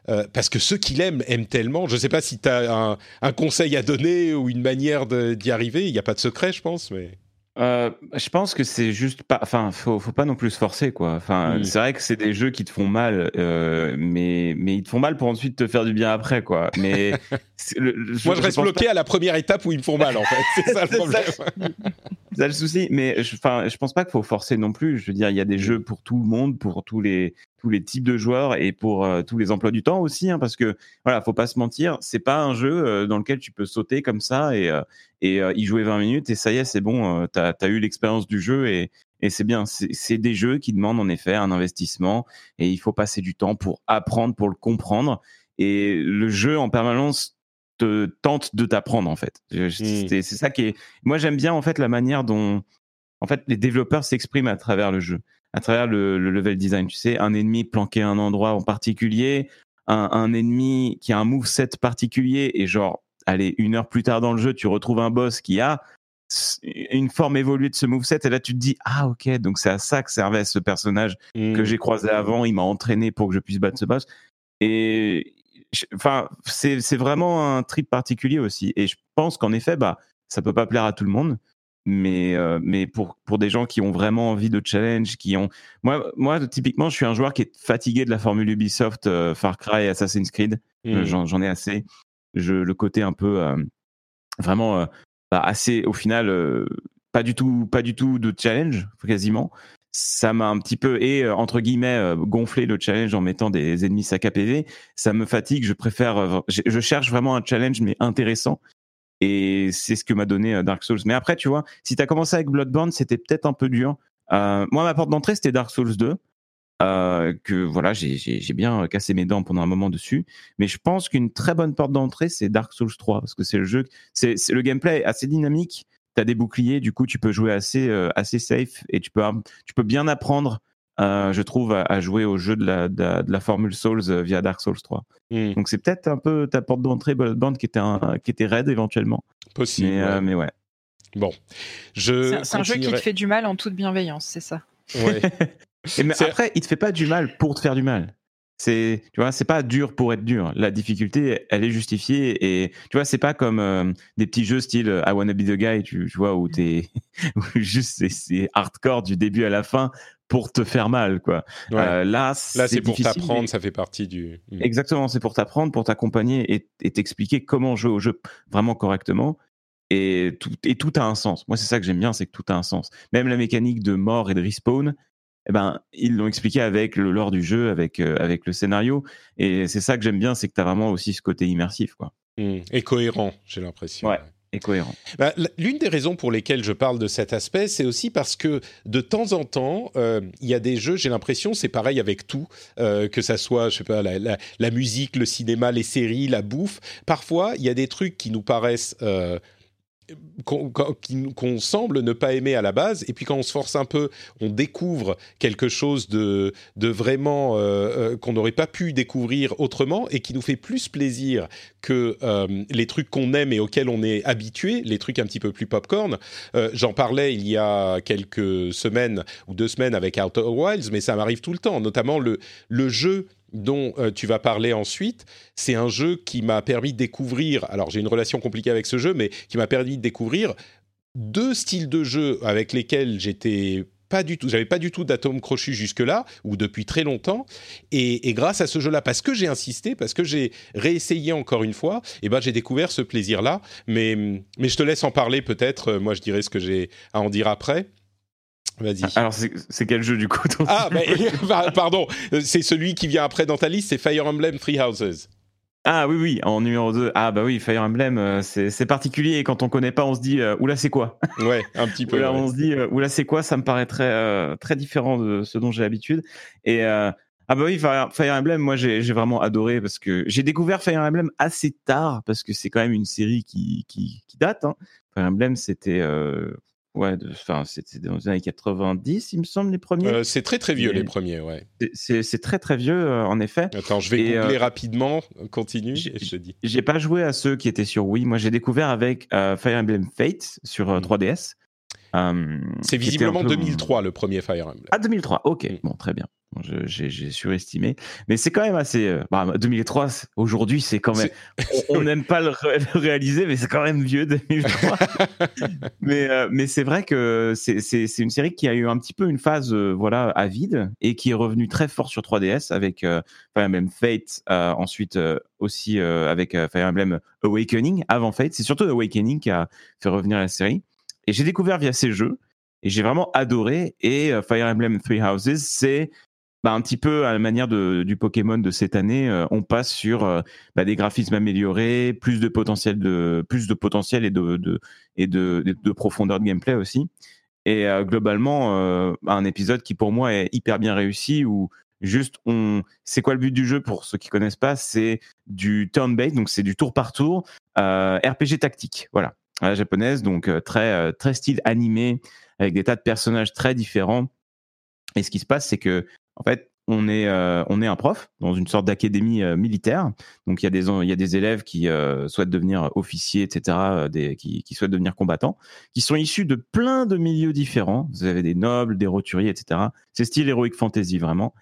Euh, parce que ceux qui l'aiment aiment tellement. Je sais pas si tu as un, un conseil à donner ou une manière d'y arriver. Il n'y a pas de secret, je pense. Mais... Euh, je pense que c'est juste pas. Enfin, faut, faut pas non plus se forcer, quoi. Enfin, Mm. c'est vrai que c'est des jeux qui te font mal, euh, mais mais ils te font mal pour ensuite te faire du bien après, quoi. Mais le- le- Moi, je reste pense bloqué à la première étape où ils me font mal, en fait. C'est ça le problème. C'est ça le souci. Mais je, je pense pas qu'il faut forcer non plus. Je veux dire, il y a des jeux pour tout le monde, pour tous les tous les types de joueurs et pour euh, tous les emplois du temps aussi, hein, parce que voilà, faut pas se mentir, c'est pas un jeu euh, dans lequel tu peux sauter comme ça et euh, et y jouer 20 minutes et ça y est, c'est bon, t'as as eu l'expérience du jeu et et c'est bien. C'est des jeux qui demandent en effet un investissement et il faut passer du temps pour apprendre, pour le comprendre. Et le jeu en permanence te tente de t'apprendre en fait. Je- Mm. C'est ça qui est. Moi j'aime bien en fait la manière dont en fait les développeurs s'expriment à travers le jeu, à travers le, le level design. Tu sais, un ennemi planqué à un endroit en particulier, un, un ennemi qui a un moveset particulier et genre allez une heure plus tard dans le jeu tu retrouves un boss qui a une forme évoluée de ce moveset et là tu te dis ah ok donc c'est à ça que servait ce personnage que j'ai croisé avant, il m'a entraîné pour que je puisse battre ce boss. Et enfin, c'est vraiment un trip particulier aussi. Et je pense qu'en effet, bah, ça peut pas plaire à tout le monde, mais euh, mais pour pour des gens qui ont vraiment envie de challenge, qui ont moi moi typiquement, je suis un joueur qui est fatigué de la formule Ubisoft, euh, Far Cry, Assassin's Creed. Mm. J'en j'en ai assez. Je le côté un peu euh, vraiment euh, bah, assez au final euh, pas du tout pas du tout de challenge quasiment ça m'a un petit peu et euh, entre guillemets euh, gonflé le challenge en mettant des ennemis sac à PV ça me fatigue je préfère euh, je cherche vraiment un challenge mais intéressant et c'est ce que m'a donné Dark Souls mais après tu vois si tu as commencé avec Bloodborne c'était peut-être un peu dur moi ma porte d'entrée c'était Dark Souls 2 euh, que voilà, j'ai- bien cassé mes dents pendant un moment dessus. Mais je pense qu'une très bonne porte d'entrée, c'est Dark Souls 3 parce que c'est le jeu, c'est le gameplay assez dynamique. Tu as des boucliers, du coup, tu peux jouer assez euh, assez safe et tu peux tu peux bien apprendre. euh, je trouve à, à jouer au jeu de la, de la, de la formule Souls euh, via Dark Souls 3. Hmm, Donc c'est peut-être un peu ta porte d'entrée Bloodborne qui était un, qui était raide éventuellement. possible. Mais, euh, ouais. mais ouais. Bon, je C'est un- c'est un jeu qui te fait du mal en toute bienveillance, c'est ça. Ouais. Et mais C'est- après, il te fait pas du mal pour te faire du mal. C'est, tu vois, c'est pas dur pour être dur. La difficulté, elle est justifiée et tu vois, c'est pas comme euh, des petits jeux style euh, I Wanna Be the Guy, tu, tu vois, où t'es juste c'est, hardcore du début à la fin pour te faire mal, quoi. Ouais. Euh, là, Là, c'est pour t'apprendre, mais- ça fait partie du. Hmm. Exactement, c'est pour t'apprendre, pour t'accompagner et, et t'expliquer comment jouer au jeu vraiment correctement. Et tout, et tout a un sens. Moi, c'est ça que j'aime bien, c'est que tout a un sens. Même la mécanique de mort et de respawn, eh ben, ils l'ont expliqué avec le lore du jeu, avec, euh, avec le scénario. Et c'est ça que j'aime bien, c'est que tu as vraiment aussi ce côté immersif, quoi. Hmm. Et cohérent, j'ai l'impression. Ouais. Et cohérent. Bah, L'une des raisons pour lesquelles je parle de cet aspect, c'est aussi parce que de temps en temps, euh, il y a des jeux, j'ai l'impression, c'est pareil avec tout, euh, que ça soit, je sais pas, la, la- la musique, le cinéma, les séries, la bouffe. Parfois, il y a des trucs qui nous paraissent qu'on semble ne pas aimer à la base, et puis quand on se force un peu, on découvre quelque chose de, vraiment euh, euh, qu'on n'aurait pas pu découvrir autrement, et qui nous fait plus plaisir que euh, les trucs qu'on aime et auxquels on est habitué, les trucs un petit peu plus popcorn. Euh, J'en parlais il y a quelques semaines ou deux semaines avec Outer Wilds, mais ça m'arrive tout le temps, notamment le jeu dont euh, tu vas parler ensuite, c'est un jeu qui m'a permis de découvrir, alors j'ai une relation compliquée avec ce jeu, mais qui m'a permis de découvrir deux styles de jeu avec lesquels j'étais pas du tout, j'avais pas du tout d'atome crochu jusque-là, ou depuis très longtemps, et, grâce à ce jeu-là, parce que j'ai insisté, parce que j'ai réessayé encore une fois, et ben j'ai découvert ce plaisir-là, mais, mais je te laisse en parler peut-être, moi je dirais ce que j'ai à en dire après. Vas-y. Alors, c'est quel jeu du coup Ah, mais, pardon, c'est celui qui vient après dans ta liste, c'est Fire Emblem Three Houses. Ah oui, oui, en numéro 2. Ah bah oui, Fire Emblem, euh, c'est particulier. Et quand on connaît pas, on se dit, euh, oula, c'est quoi? Ouais, un petit peu. Oula, ouais. on se dit, euh, oula, c'est quoi? Ça me paraît très, très différent de ce dont j'ai l'habitude. Et ah bah oui, Fire, Fire Emblem, moi j'ai vraiment adoré parce que j'ai découvert Fire Emblem assez tard parce que c'est quand même une série qui, qui, qui date. Hein. Fire Emblem, c'était ouais, enfin c'était dans les années 90, il me semble, les premiers. Euh, c'est très très vieux Et- les premiers, ouais. C'est- très très vieux euh, en effet. Attends, je vais Et, googler euh, rapidement, continue, et je te dis. J'ai pas joué à ceux qui étaient sur Wii. Moi, j'ai découvert avec euh, Fire Emblem Fate sur euh, Mm. 3DS. Euh, C'est visiblement un peu mon- 2003 le premier Fire Emblem. Ah, 2003, ok, Mm. bon, très bien. J'ai surestimé. Mais c'est quand même assez. euh, bah, 2003, c'est- aujourd'hui, c'est quand même. On n'aime pas le, ré- le réaliser, mais c'est quand même vieux, 2003. mais euh, mais c'est vrai que c'est- une série qui a eu un petit peu une phase euh, voilà, à vide et qui est revenue très fort sur 3DS avec euh, Fire Emblem Fate, ensuite aussi avec Fire Emblem Awakening avant Fate. C'est surtout Awakening qui a fait revenir la série. Et j'ai découvert via ces jeux et j'ai vraiment adoré. Et Fire Emblem Three Houses, c'est bah, un petit peu à la manière de, du Pokémon de cette année. euh, on passe sur euh, bah, des graphismes améliorés, plus de potentiel de plus de potentiel et de, de et de, de, de profondeur de gameplay aussi. Et euh, globalement, un épisode qui pour moi est hyper bien réussi où juste on c'est quoi le but du jeu pour ceux qui connaissent pas? C'est du turn based donc c'est du tour par tour RPG tactique voilà à la japonaise donc très très style animé avec des tas de personnages très différents et ce qui se passe c'est que en fait on est euh, on est un prof dans une sorte d'académie euh, militaire. Donc il y a des y a des élèves qui euh, souhaitent devenir officiers etc des qui, qui souhaitent devenir combattants qui sont issus de plein de milieux différents. Vous avez des nobles des roturiers etc c'est style heroic fantasy vraiment.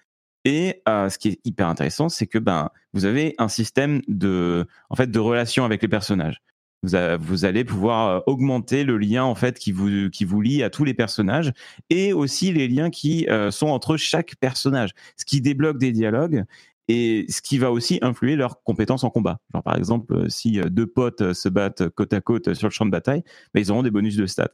Et ce qui est hyper intéressant, c'est que ben vous avez un système de en fait de relation avec les personnages. Vous, allez pouvoir euh, augmenter le lien en fait qui vous qui vous lie à tous les personnages et aussi les liens qui euh, sont entre chaque personnage, ce qui débloque des dialogues et ce qui va aussi influer leurs compétences en combat. Par exemple, euh, si deux potes se battent côte à côte sur le champ de bataille, ben, ils auront des bonus de stats.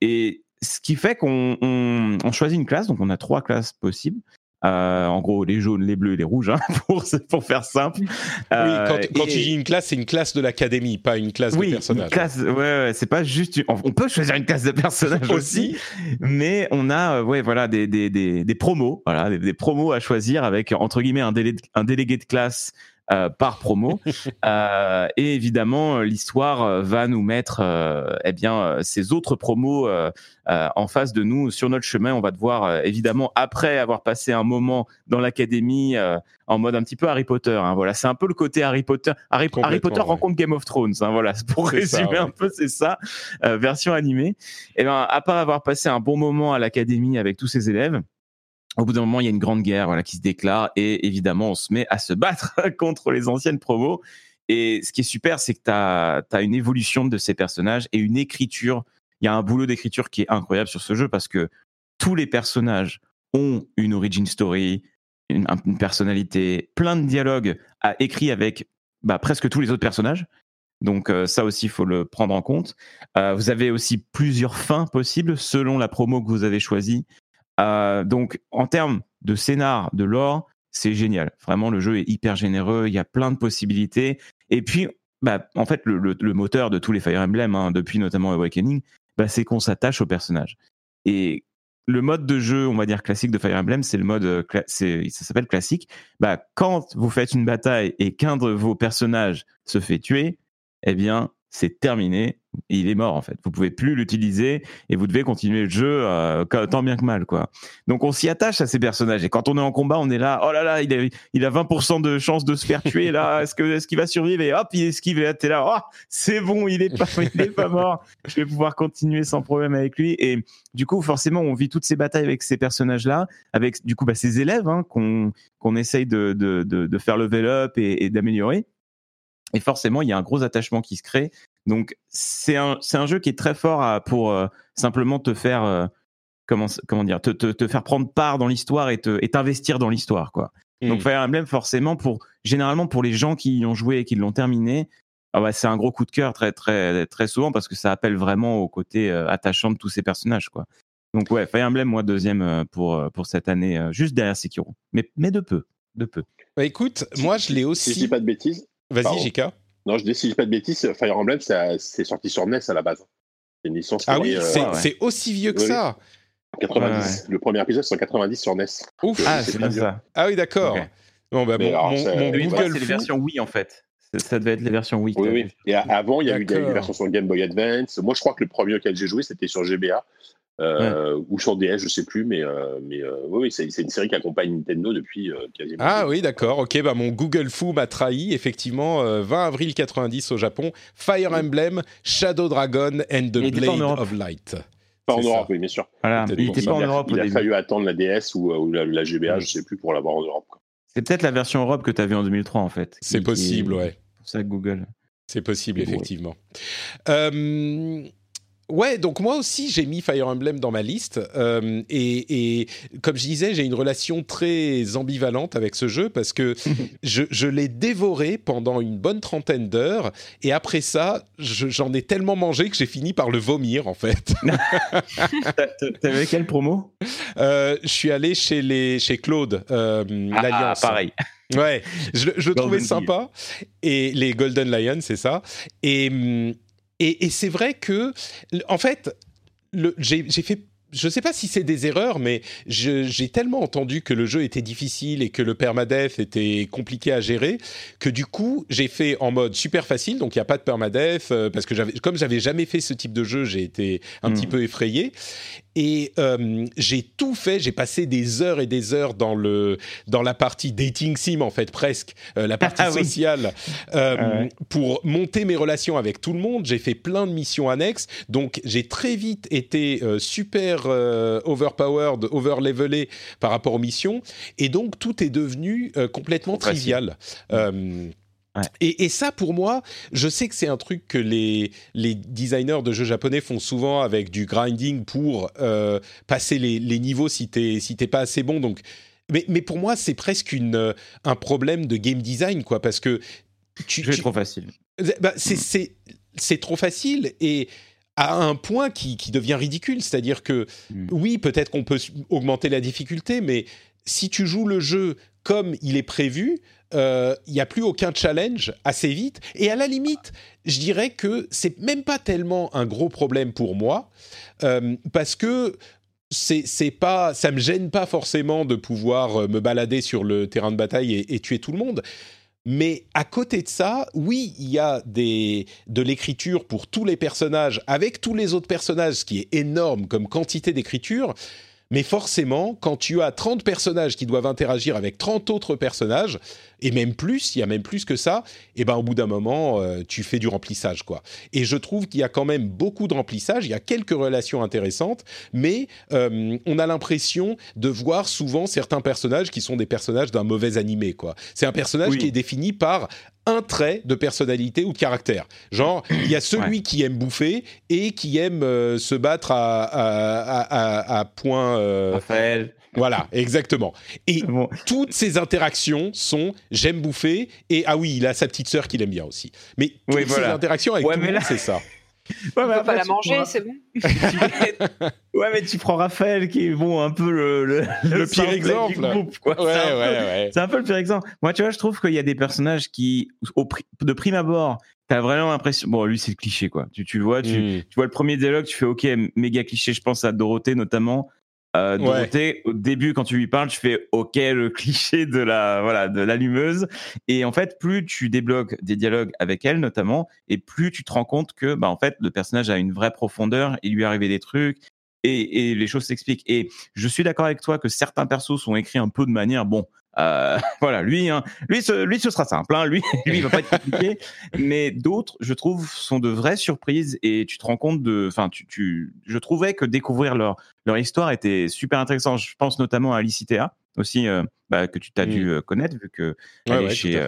Et ce qui fait qu'on on, on choisit une classe, donc on a trois classes possibles. Euh, en gros, les jaunes, les bleus, les rouges, hein, pour, pour faire simple. oui, Euh, quand, quand et- tu dis une classe, c'est une classe de l'académie, pas une classe oui, de personnages. une classe, ouais, ouais, c'est pas juste. une- On peut choisir une classe de personnages aussi, mais on a, euh, ouais, voilà, des, des, des, des promos, voilà, des, des promos à choisir avec entre guillemets un, délé- un délégué de classe euh, par promo. Euh, et évidemment, euh, l'histoire euh, va nous mettre, euh, eh bien, ces autres promos euh, euh, en face de nous sur notre chemin. On va devoir, évidemment, après avoir passé un moment dans l'académie, euh, en mode un petit peu Harry Potter. Hein, voilà, c'est un peu le côté Harry Potter. Harry, Potter ouais. rencontre Game of Thrones. Hein, voilà, pour ça, résumer ouais. un peu, c'est ça, euh, version animée. Et ben, à part avoir passé un bon moment à l'académie avec tous ses élèves. Au bout d'un moment, il y a une grande guerre qui se déclare et évidemment, on se met à se battre contre les anciennes promos. Et ce qui est super, c'est que tu as, une évolution de ces personnages et une écriture. Il y a un boulot d'écriture qui est incroyable sur ce jeu parce que tous les personnages ont une origin story, une, personnalité, plein de dialogues à écrit avec bah, presque tous les autres personnages. Donc euh, ça aussi, il faut le prendre en compte. Euh, vous avez aussi plusieurs fins possibles selon la promo que vous avez choisie. Euh, donc en termes de scénar, de lore, c'est génial. Vraiment, le jeu est hyper généreux. Il y a plein de possibilités. Et puis, bah, en fait, le, moteur de tous les Fire Emblem, hein, depuis notamment Awakening, bah, c'est qu'on s'attache au personnage. Et le mode de jeu, on va dire classique de Fire Emblem, c'est le mode, euh, ça s'appelle classique. Bah, quand vous faites une bataille et qu'un de vos personnages se fait tuer, eh bien, c'est terminé. Il est mort en fait. Vous pouvez plus l'utiliser et vous devez continuer le jeu euh, tant bien que mal quoi. Donc on s'y attache à ces personnages et quand on est en combat, on est là. Oh là là, il a, il a 20% de chance de se faire tuer là. Est-ce que est-ce qu'il va survivre? Et hop, il esquive et là t'es là. Oh, c'est bon, il est pas, il est pas mort. Je vais pouvoir continuer sans problème avec lui. Et du coup, forcément, on vit toutes ces batailles avec ces personnages là, avec du coup bah, ces élèves hein, qu'on qu'on essaye de, de, de, de faire level up et, et d'améliorer. Et forcément, il y a un gros attachement qui se crée. Donc, c'est un, c'est un jeu qui est très fort à- pour euh, simplement te faire, euh, comment, comment dire, te, te, te faire prendre part dans l'histoire et te- et t'investir dans l'histoire, quoi. Donc, Mm. Fire Emblem, forcément, pour, généralement, pour les gens qui y ont joué et qui l'ont terminé, ah bah, c'est un gros coup de cœur très, très, très souvent parce que ça appelle vraiment au côté euh, attachant de tous ces personnages, quoi. Donc, ouais, Fire Emblem, moi, deuxième euh, pour, pour cette année, juste derrière Sekiro. Mais, mais de peu, de peu. Bah, écoute, moi je l'ai Si je aussi. dis pas de bêtises, Vas-y. Jika. non, je dis si je dis pas de bêtises, Fire Emblem, c'est sorti sur NES à la base. C'est une licence Ah oui, euh, c'est ouais, ouais. c'est aussi vieux que Oui, ça. 90. Le premier épisode, c'est en 90 sur NES. Ouf. Euh, Ah, c'est vieux. ça. Ah oui, d'accord. Bon, bah, Mais mon, alors, mon- Google c'est les versions Wii en fait. Ça- devait être les versions Wii. Oui, oui. Et avant, il y a eu des, versions sur Game Boy Advance. Moi, je crois que le premier auquel j'ai joué, c'était sur GBA. Euh, ou sur DS, je sais plus, mais, euh, mais euh, oui, c'est c'est une série qui accompagne Nintendo depuis euh, quasiment. Ah oui, d'accord. Ok, bah mon Google Foo m'a trahi. Effectivement, euh, 20 avril 90 au Japon. Fire Emblem, Shadow Dragon and the Blade Europe. of Light. Pas en c'est Europe, ça. oui, bien sûr. Voilà. Il n'était pas en il a, Europe il a fallu attendre la DS ou, ou la, la GBA, Mm. je sais plus, pour l'avoir en Europe. C'est peut-être la version Europe que tu as vue en 2003 en fait. C'est possible, qui- ouais. Ça, Google. C'est possible, Ouais. effectivement. Euh, ouais, donc moi aussi, j'ai mis Fire Emblem dans ma liste. euh, et, et comme je disais, j'ai une relation très ambivalente avec ce jeu parce que je, je l'ai dévoré pendant une bonne trentaine d'heures. Et après ça, je- j'en ai tellement mangé que j'ai fini par le vomir, en fait. T'avais quelle promo? Euh, je suis allé chez, les, chez Claude, euh, l'Alliance. Ah, pareil. Ouais, je, le- je le Golden trouvais sympa. Et les Golden Lions, c'est ça. Et, hum, et, et c'est vrai que, en fait, j'ai fait. Je ne sais pas si c'est des erreurs, mais j'ai tellement entendu que le jeu était difficile et que le permadeath était compliqué à gérer que du coup j'ai fait en mode super facile, donc il n'y a pas de permadeath euh, parce que comme j'avais jamais fait ce type de jeu, j'ai été un Hmm. petit peu effrayé et euh, j'ai tout fait. J'ai passé des heures et des heures dans le dans la partie dating sim en fait presque euh, la partie Ah oui. sociale euh, Ah ouais. pour monter mes relations avec tout le monde. J'ai fait plein de missions annexes, donc j'ai très vite été super overpowered, overlevelé par rapport aux missions, et donc tout est devenu complètement trivial. Ouais. et, et ça, pour moi, je sais que c'est un truc que les, les designers de jeux japonais font souvent avec du grinding pour euh, passer les, les niveaux si t'es si t'es pas assez bon. Donc, mais, mais pour moi, c'est presque une, euh, un problème de game design, quoi, parce que tu, tu- trop facile. bah, c'est, c'est, trop facile et à un point qui, qui devient ridicule. C'est-à-dire que Mm. oui, peut-être qu'on peut augmenter la difficulté, mais si tu joues le jeu comme il est prévu, il n'y a plus aucun challenge assez vite. Et à la limite, je dirais que c'est même pas tellement un gros problème pour moi, parce que c'est pas, ça me gêne pas forcément de pouvoir me balader sur le terrain de bataille et, et tuer tout le monde. Mais à côté de ça, oui, il y a des, de l'écriture pour tous les personnages, avec tous les autres personnages, ce qui est énorme comme quantité d'écriture. Mais forcément, quand tu as 30 personnages qui doivent interagir avec 30 autres personnages, et même plus, il y a même plus que ça, et eh ben au bout d'un moment, euh, tu fais du remplissage quoi. Et je trouve qu'il y a quand même beaucoup de remplissage, il y a quelques relations intéressantes, mais euh, on a l'impression de voir souvent certains personnages qui sont des personnages d'un mauvais animé quoi. C'est un personnage qui est défini par un trait de personnalité ou de caractère. Genre, il y a celui qui aime bouffer et qui aime euh, se battre à, à, à, point. Raphaël. Voilà, exactement. Et toutes ces interactions sont j'aime bouffer et ah oui, il a sa petite sœur qu'il aime bien aussi. Mais toutes ces interactions avec tout le monde, c'est ça. Ouais, mais pas la manger, c'est bon. ouais, mais tu prends Raphaël qui est bon un peu le, le, pire exemple. Ouais, ouais, ouais. C'est un peu le pire exemple. Moi, tu vois, je trouve qu'il y a des personnages qui, au de prime abord, t'as vraiment l'impression. Bon, lui, c'est le cliché, quoi. Tu, tu le vois, tu, hmm. tu vois le premier dialogue, tu fais OK, méga cliché. Je pense à Dorothée notamment. Euh, Dorothée, au début, quand tu lui parles, tu fais OK le cliché de la voilà de l'allumeuse. Et en fait, plus tu débloques des dialogues avec elle, notamment, et plus tu te rends compte que bah en fait le personnage a une vraie profondeur. Il lui arrivé des trucs. Et, et les choses s'expliquent. Et je suis d'accord avec toi que certains persos sont écrits un peu de manière, bon, euh, voilà, lui, hein, lui, ce, lui, ce sera simple. Hein, lui, lui, il va pas être compliqué. mais d'autres, je trouve, sont de vraies surprises et tu te rends compte de, enfin, tu, tu, je trouvais que découvrir leur leur histoire était super intéressant. Je pense notamment à Alicitea aussi, euh, bah, que tu t'as dû euh, connaître vu que elle est chez,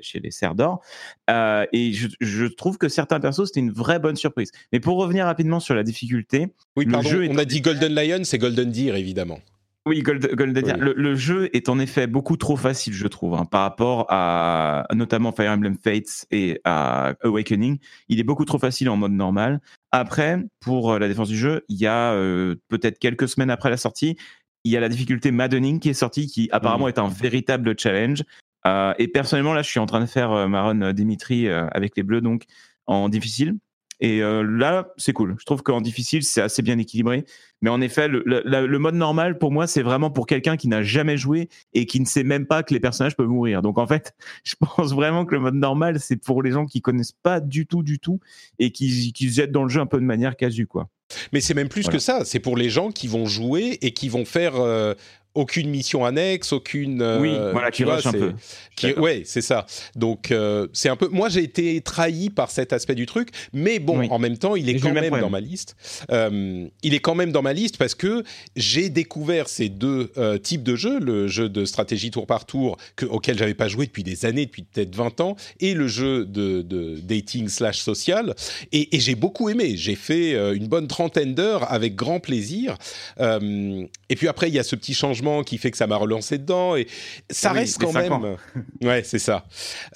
chez, les Serres d'Or. et je, je, trouve que certains persos c'était une vraie bonne surprise. Mais pour revenir rapidement sur la difficulté, oui, pardon, on a dit Golden Lion, c'est Golden Deer évidemment. Oui, Golden Deer. Le, jeu est en effet beaucoup trop facile, je trouve, hein, par rapport à notamment Fire Emblem Fates et à Awakening. Il est beaucoup trop facile en mode normal. Après, pour euh, la défense du jeu, il y a euh, peut-être quelques semaines après la sortie, il y a la difficulté Maddening qui est sortie, qui apparemment est un véritable challenge. Euh, et personnellement, là, je suis en train de faire euh, Maron Dimitri avec les Bleus, donc en difficile. Et euh, là, c'est cool. Je trouve qu'en difficile, c'est assez bien équilibré. Mais en effet, le, le, mode normal, pour moi, c'est vraiment pour quelqu'un qui n'a jamais joué et qui ne sait même pas que les personnages peuvent mourir. Donc en fait, je pense vraiment que le mode normal, c'est pour les gens qui connaissent pas du tout, du tout, et qui, qui se jettent dans le jeu un peu de manière casu, quoi. Mais c'est même plus que ça. C'est pour les gens qui vont jouer et qui vont faire euh, aucune mission annexe, aucune. Euh, oui, voilà, qui rush un peu. Qui, ouais, c'est ça. Donc euh, c'est un peu. Moi, j'ai été trahi par cet aspect du truc, mais bon, en même temps, il est quand même dans ma liste. Euh, il est quand même dans ma liste parce que j'ai découvert ces deux types de jeux, le jeu de stratégie tour par tour que, auquel j'avais pas joué depuis des années, depuis peut-être 20 ans, et le jeu de, de dating slash social, et, et j'ai beaucoup aimé. J'ai fait une bonne trentaine d'heures avec grand plaisir. et puis après, il y a ce petit changement qui fait que ça m'a relancé dedans et ça reste quand même. Ouais, c'est ça.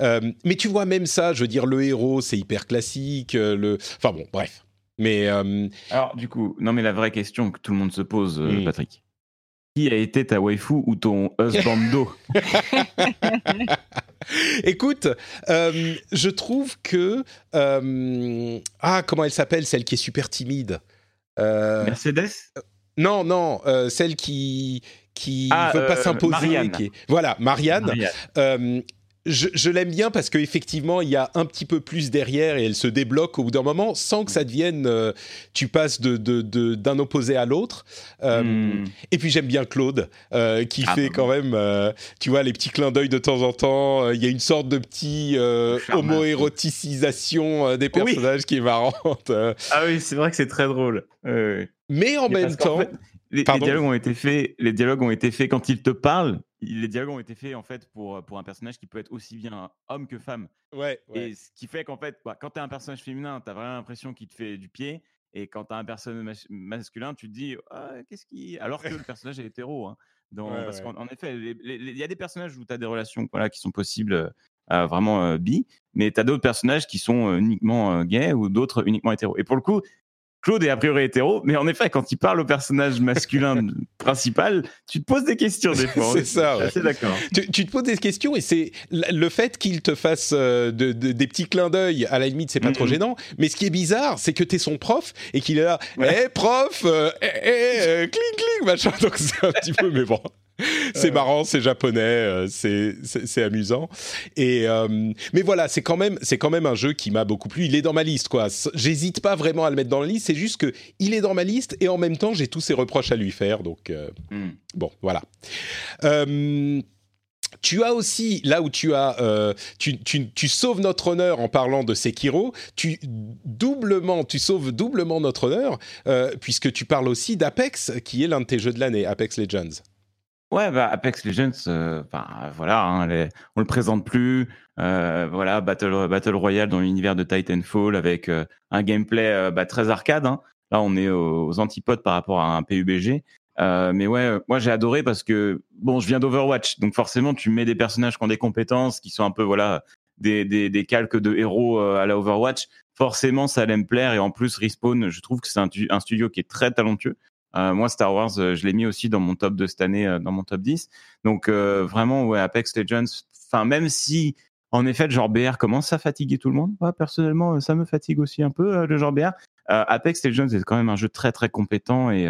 Euh, mais tu vois même ça, je veux dire, le héros, c'est hyper classique. Euh, le, enfin bon, bref. Mais euh, alors du coup, non mais la vraie question que tout le monde se pose, hmm. Patrick. Qui a été ta waifu ou ton husbando Écoute, je trouve que ah comment elle s'appelle celle qui est super timide? Mercedes? Non, non, celle qui qui ne ah, veut pas euh, s'imposer. Voilà, Marianne. Euh, je, l'aime bien parce qu'effectivement, il y a un petit peu plus derrière et elle se débloque au bout d'un moment sans que ça devienne. Euh, tu passes d'un de, de, opposé à l'autre. Hmm. Et puis j'aime bien Claude qui ah, fait bah, quand même, tu vois, les petits clins d'œil de temps en temps. Il y a une sorte de petit homo-éroticisation des personnages qui est marrante. ah oui, c'est vrai que c'est très drôle. Mais en même temps. Les, dialogues ont été faits. Les dialogues ont été faits quand il te parle. Les dialogues ont été faits en fait pour pour un personnage qui peut être aussi bien homme que femme. Ouais. Et ce qui fait qu'en fait, bah, quand tu as un personnage féminin, tu as vraiment l'impression qu'il te fait du pied. Et quand tu as un personnage masculin, tu te dis ah, qu'est-ce qui. Alors que le personnage est hétéro. Hein. parce qu'en effet, il y a des personnages où tu as des relations voilà, qui sont possibles euh, vraiment euh, bi, mais tu as d'autres personnages qui sont uniquement gays ou d'autres uniquement hétéros. Et pour le coup, Claude est a priori hétéro, mais en effet, quand il parle au personnage masculin principal, tu te poses des questions des fois. C'est ça, ouais. C'est d'accord. Tu, tu te poses des questions et c'est le fait qu'il te fasse euh, de- de- des petits clins d'œil, à la limite, c'est pas trop gênant. Mais ce qui est bizarre, c'est que t'es son prof et qu'il est là, hé Ouais. prof, euh, hé, euh, cling cling, machin. Donc c'est un petit peu, mais bon. C'est marrant, c'est japonais, euh, c'est amusant. Et euh, mais voilà, c'est quand même c'est quand même un jeu qui m'a beaucoup plu. Il est dans ma liste, quoi. J'hésite pas vraiment à le mettre dans la liste. C'est juste que il est dans ma liste et en même temps j'ai tous ses reproches à lui faire. Donc euh, Hmm. Bon, voilà. Euh, tu as aussi, là où tu as, euh, tu, sauves notre honneur en parlant de Sekiro, tu doublement, tu sauves doublement notre honneur euh, puisque tu parles aussi d'Apex, qui est l'un de tes jeux de l'année, Apex Legends. Ouais, bah, Apex Legends, euh, enfin, voilà, hein, les- on le présente plus. euh, voilà, Battle, Battle Royale dans l'univers de Titanfall avec un gameplay bah, très arcade. hein. Là, on est aux antipodes par rapport à un PUBG. Euh, mais ouais, euh, moi j'ai adoré parce que bon, je viens d'Overwatch, donc forcément tu mets des personnages qui ont des compétences, qui sont un peu voilà des, des, des calques de héros euh, à la Overwatch. Forcément, ça allait me plaire et en plus Respawn, je trouve que c'est un, tu- un studio qui est très talentueux. Moi, Star Wars, je l'ai mis aussi dans mon top de cette année, dans mon top 10. Donc vraiment, ouais, Apex Legends. Enfin, même si en effet, le genre BR commence à fatiguer tout le monde. Moi, personnellement, ça me fatigue aussi un peu le genre BR. Apex Legends est quand même un jeu très très compétent et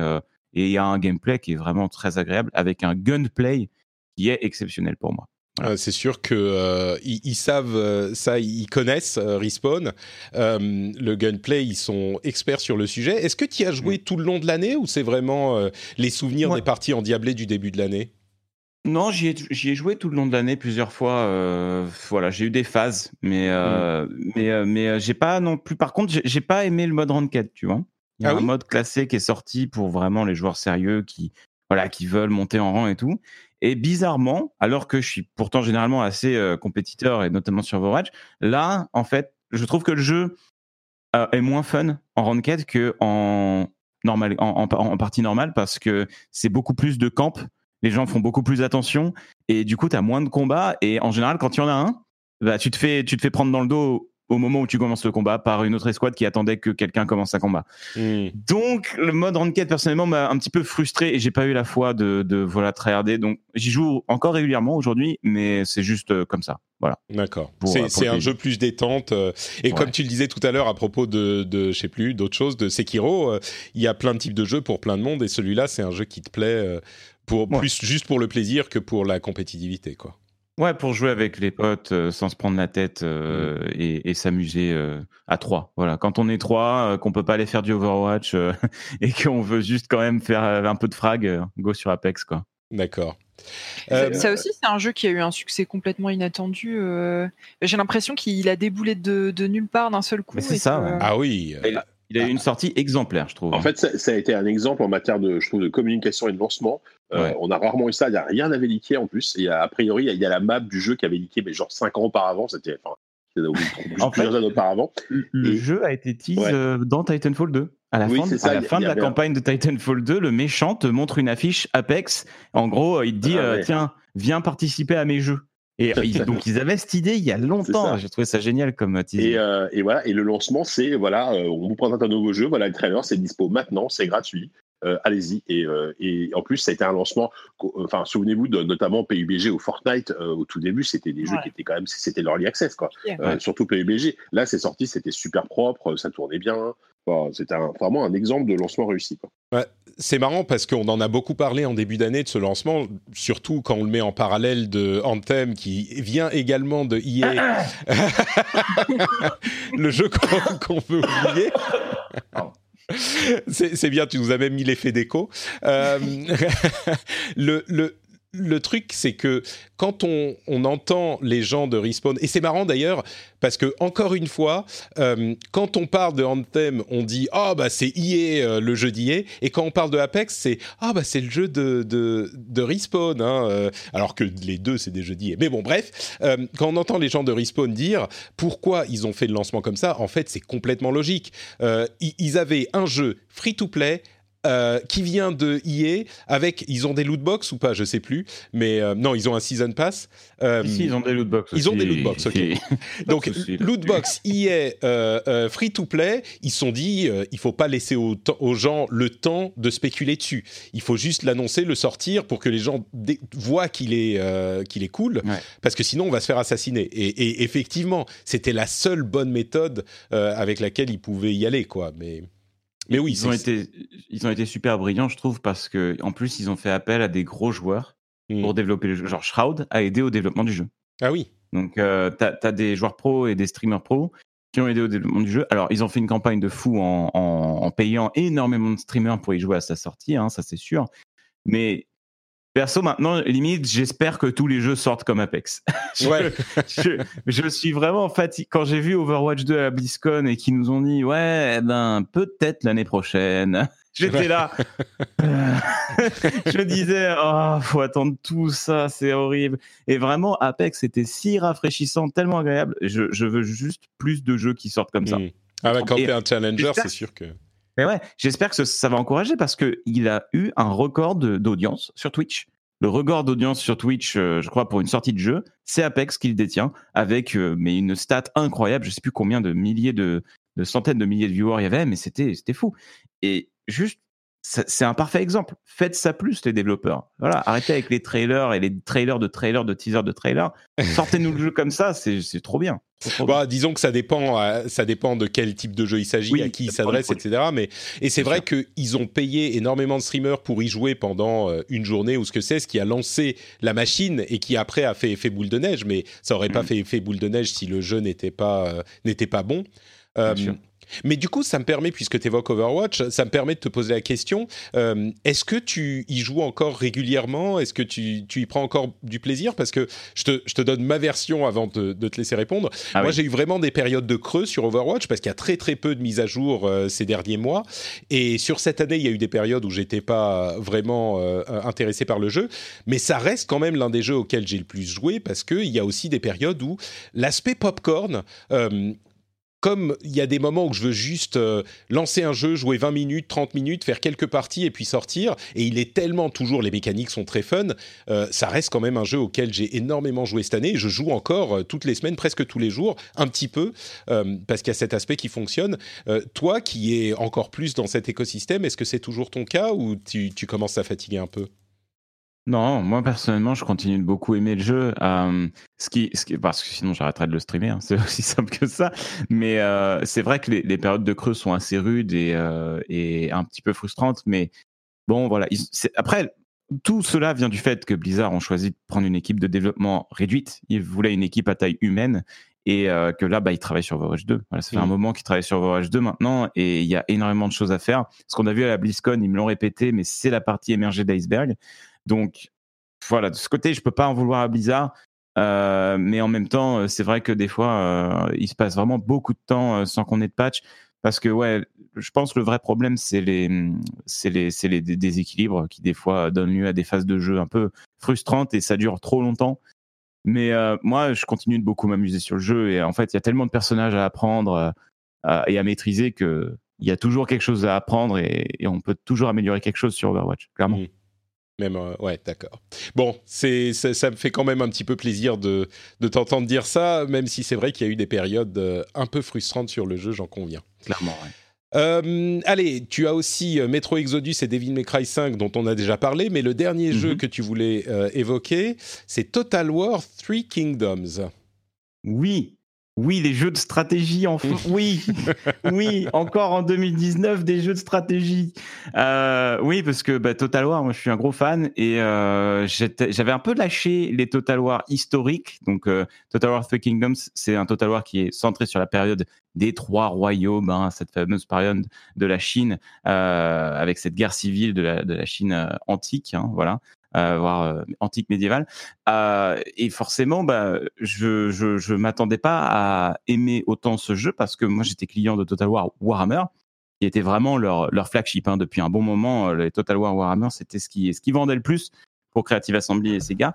et il y a un gameplay qui est vraiment très agréable avec un gunplay qui est exceptionnel pour moi. Voilà. Euh, c'est sûr que euh, ils, ils savent euh, ça, ils connaissent Respawn. Le gunplay, ils sont experts sur le sujet. Est-ce que tu y as joué tout le long de l'année ou c'est vraiment les souvenirs Ouais. des parties endiablées du début de l'année? Non, j'y ai, joué tout le long de l'année plusieurs fois. euh, voilà, j'ai eu des phases, mais euh, mais euh, mais euh, j'ai pas non plus. Par contre, j'ai- j'ai pas aimé le mode ranked, tu vois. Il y a Ah un oui? mode classé qui est sorti pour vraiment les joueurs sérieux qui voilà qui veulent monter en rang et tout. Et bizarrement, alors que je suis pourtant généralement assez euh, compétiteur et notamment sur Overwatch, là en fait, je trouve que le jeu euh, est moins fun en ranked que en normal en, en, en partie normale parce que c'est beaucoup plus de camp les gens font beaucoup plus attention et du coup tu as moins de combats et en général quand il y en a un bah, tu te fais tu te fais prendre dans le dos au moment où tu commences le combat par une autre escouade qui attendait que quelqu'un commence un combat. Hmm. Donc le mode ranked personnellement m'a un petit peu frustré et j'ai pas eu la foi de, de voilà tryharder donc j'y joue encore régulièrement aujourd'hui mais c'est juste euh, comme ça. Voilà. D'accord. C'est euh, un jeu plus détente. euh, et Ouais. comme tu le disais tout à l'heure à propos de, de je sais plus, d'autres choses, de Sekiro, euh, il y a plein de types de jeux pour plein de monde. Et celui-là, c'est un jeu qui te plaît euh, pour, Ouais. plus juste pour le plaisir que pour la compétitivité. quoi. Ouais, pour jouer avec les potes euh, sans se prendre la tête euh, et, et s'amuser euh, à trois. Voilà, quand on est trois, euh, qu'on peut pas aller faire du Overwatch euh, et qu'on veut juste quand même faire euh, un peu de frag, euh, go sur Apex quoi. D'accord. Ça- Euh, Ça aussi, c'est un jeu qui a eu un succès complètement inattendu. euh, J'ai l'impression qu'il a déboulé de, de nulle part d'un seul coup. C'est ça, que- ouais. ah oui. Il a, eu une sortie exemplaire, je trouve. En fait, ça, ça a été un exemple en matière de, je trouve, de communication et de lancement. Euh, Ouais. On a rarement eu ça. Il y a rien n'avait leaké en plus. Il y a, a priori, il y a- il y a la map du jeu qui avait leaké, mais genre 5 ans auparavant. C'était, enfin, En plusieurs fait- années auparavant. le Et- jeu a été tease Ouais. euh, dans Titanfall 2. À la Oui, fin, c'est de- ça, à la fin de la campagne de Titanfall 2, le méchant te montre une affiche Apex. En gros, il te dit Ah euh, ouais. tiens, viens participer à mes jeux. Et ils- donc ils avaient cette idée il y a longtemps. J'ai trouvé ça génial comme teaser. Et, euh, et voilà. Et le lancement, c'est voilà, euh, on vous présente un nouveau jeu. Voilà, le trailer, c'est dispo maintenant, c'est gratuit. Euh, Allez-y. Et, euh, et en plus, ça a été un lancement. Enfin, souvenez-vous de notamment PUBG ou Fortnite euh, au tout début, c'était des jeux qui étaient quand même, c'était l'early access quoi. Ouais. Euh, surtout PUBG. Là, c'est sorti, c'était super propre, ça tournait bien. Enfin, c'était un- vraiment un exemple de lancement réussi. Quoi. C'est marrant parce qu'on en a beaucoup parlé en début d'année de ce lancement, surtout quand on le met en parallèle de Anthem qui vient également de EA, le jeu qu'on qu'on veut oublier. C'est c'est bien, tu nous as même mis l'effet d'écho. Euh, le, le, le truc, c'est que quand on, on entend les gens de Respawn, et c'est marrant d'ailleurs, parce que encore une fois, euh, quand on parle de Anthem, on dit ah bah c'est EA, euh, le jeu d'EA, et quand on parle de Apex, c'est ah bah c'est le jeu de, de, de Respawn, hein, euh, alors que les deux c'est des jeux d'EA. Mais bon, bref, quand on entend les gens de Respawn dire pourquoi ils ont fait le lancement comme ça, en fait c'est complètement logique. Ils avaient un jeu free to play euh, qui vient de EA avec, ils ont des loot box ou pas, je sais plus, mais euh, non, ils ont un season pass. Euh, Ici, ils ont des loot box. Ils ont des loot box, ok. Donc loot box EA euh, free to play, ils se sont dit, il faut pas laisser aux, aux, gens le temps de spéculer dessus. Il faut juste l'annoncer, le sortir pour que les gens voient qu'il est qu'il est cool, Ouais. parce que sinon on va se faire assassiner. Et, et effectivement, c'était la seule bonne méthode avec laquelle ils pouvaient y aller, quoi. Mais mais oui, ils ont été ils ont été super brillants, je trouve, parce que en plus ils ont fait appel à des gros joueurs Mm. pour développer le jeu. Genre Shroud a aidé au développement du jeu. Ah oui. Donc euh, t'as as des joueurs pros et des streamers pros qui ont aidé au développement du jeu. Alors ils ont fait une campagne de fou en, en, en payant énormément de streamers pour y jouer à sa sortie, hein, ça c'est sûr. Mais Perso, maintenant, limite, j'espère que tous les jeux sortent comme Apex. je, Ouais. je, je suis vraiment fatigué. Quand j'ai vu Overwatch 2 à la BlizzCon et qu'ils nous ont dit, ouais, eh ben, peut-être l'année prochaine. J'étais là. Je disais, oh, faut attendre tout ça, c'est horrible. Et vraiment, Apex était si rafraîchissant, tellement agréable. Je, je veux juste plus de jeux qui sortent comme ça. Mm. Ah bah, quand t'es un challenger, c'est sûr que. Mais ouais, j'espère que ça, va encourager parce que il a eu un record d'audience sur Twitch. Le record d'audience sur Twitch, euh, je crois, pour une sortie de jeu, c'est Apex qui le détient, avec euh, mais une stat incroyable. Je sais plus combien de milliers de, de centaines de milliers de viewers il y avait, mais c'était fou. Et juste, c'est un parfait exemple. Faites ça plus, les développeurs. Voilà, arrêtez avec les trailers et les trailers de trailers de teasers de trailers. Sortez-nous le jeu comme ça, c'est trop bien. Bah, disons que ça dépend, euh, ça dépend de quel type de jeu il s'agit, Oui, à qui il s'adresse, etc. Mais et c'est vrai qu'ils ont payé énormément de streamers pour y jouer pendant euh, une journée ou ce que c'est, ce qui a lancé la machine et qui après a fait effet boule de neige. Mais ça aurait pas Mhm. fait effet boule de neige si le jeu n'était pas euh, n'était pas bon. Euh, Bien sûr. Mais du coup, ça me permet, puisque tu évoques Overwatch, ça me permet de te poser la question euh, est-ce que tu y joues encore régulièrement? Est-ce que tu, tu y prends encore du plaisir? Parce que je te, je te donne ma version avant de, de te laisser répondre. Ah Moi, oui. j'ai eu vraiment des périodes de creux sur Overwatch parce qu'il y a très très peu de mises à jour euh, ces derniers mois. Et sur cette année, il y a eu des périodes où j'étais pas vraiment euh, intéressé par le jeu. Mais ça reste quand même l'un des jeux auxquels j'ai le plus joué parce qu'il y a aussi des périodes où l'aspect popcorn. Comme il y a des moments où je veux juste euh, lancer un jeu, jouer 20 minutes, 30 minutes, faire quelques parties et puis sortir, et il est tellement toujours, les mécaniques sont très fun, euh, ça reste quand même un jeu auquel j'ai énormément joué cette année, je joue encore euh, toutes les semaines, presque tous les jours, un petit peu, parce qu'il y a cet aspect qui fonctionne. Toi qui es encore plus dans cet écosystème, est-ce que c'est toujours ton cas ou tu, tu commences à fatiguer un peu? Non, moi personnellement, je continue de beaucoup aimer le jeu. Euh, ce qui, ce qui, parce que sinon j'arrêterais de le streamer. hein, c'est aussi simple que ça. Mais euh, c'est vrai que les, les périodes de creux sont assez rudes et, euh, et un petit peu frustrantes. Mais bon, voilà. Ils- après, tout cela vient du fait que Blizzard ont choisi de prendre une équipe de développement réduite. Ils voulaient une équipe à taille humaine. Et que là, bah, ils travaillent sur Overwatch 2. Voilà, ça fait un moment qu'ils travaillent sur Overwatch 2 maintenant, et il y a énormément de choses à faire. Ce qu'on a vu à la BlizzCon, ils me l'ont répété, mais c'est la partie émergée d'iceberg. Donc, voilà, de ce côté, je peux pas en vouloir à Blizzard. Euh, mais en même temps, euh, c'est vrai que des fois, euh, il se passe vraiment beaucoup de temps euh, sans qu'on ait de patch. Parce que, ouais, je pense que le vrai problème, c'est les, les, les dé- déséquilibres qui, des fois, donnent lieu à des phases de jeu un peu frustrantes et ça dure trop longtemps. Mais euh, moi, je continue de beaucoup m'amuser sur le jeu et en fait, il y a tellement de personnages à apprendre et à maîtriser que il y a toujours quelque chose à apprendre et, on peut toujours améliorer quelque chose sur Overwatch, clairement. Mm. Même, euh, ouais, d'accord. Bon, c'est, ça, ça me fait quand même un petit peu plaisir de, de t'entendre dire ça, même si c'est vrai qu'il y a eu des périodes euh, un peu frustrantes sur le jeu, j'en conviens. Clairement, ouais. Euh, allez, tu as aussi Metro Exodus et Devil May Cry 5 dont on a déjà parlé, mais le dernier Mhm. jeu que tu voulais évoquer, c'est Total War Three Kingdoms. Oui, oui, les jeux de stratégie, enfin, oui, oui, encore en 2019, des jeux de stratégie. Euh, oui, parce que bah, Total War, moi je suis un gros fan et euh, j'avais un peu lâché les Total War historiques. Donc euh, Total War Three Kingdoms, c'est un Total War qui est centré sur la période des trois royaumes, hein, cette fameuse période de la Chine, avec cette guerre civile de la, de la Chine antique, hein, voilà, voire euh, antique médiévale. Euh, et forcément, bah, je je, je m'attendais pas à aimer autant ce jeu parce que moi j'étais client de Total War Warhammer, qui était vraiment leur leur flagship hein, depuis un bon moment. euh, Les Total War Warhammer, c'était ce qui ce qui vendait le plus pour Creative Assembly et Sega.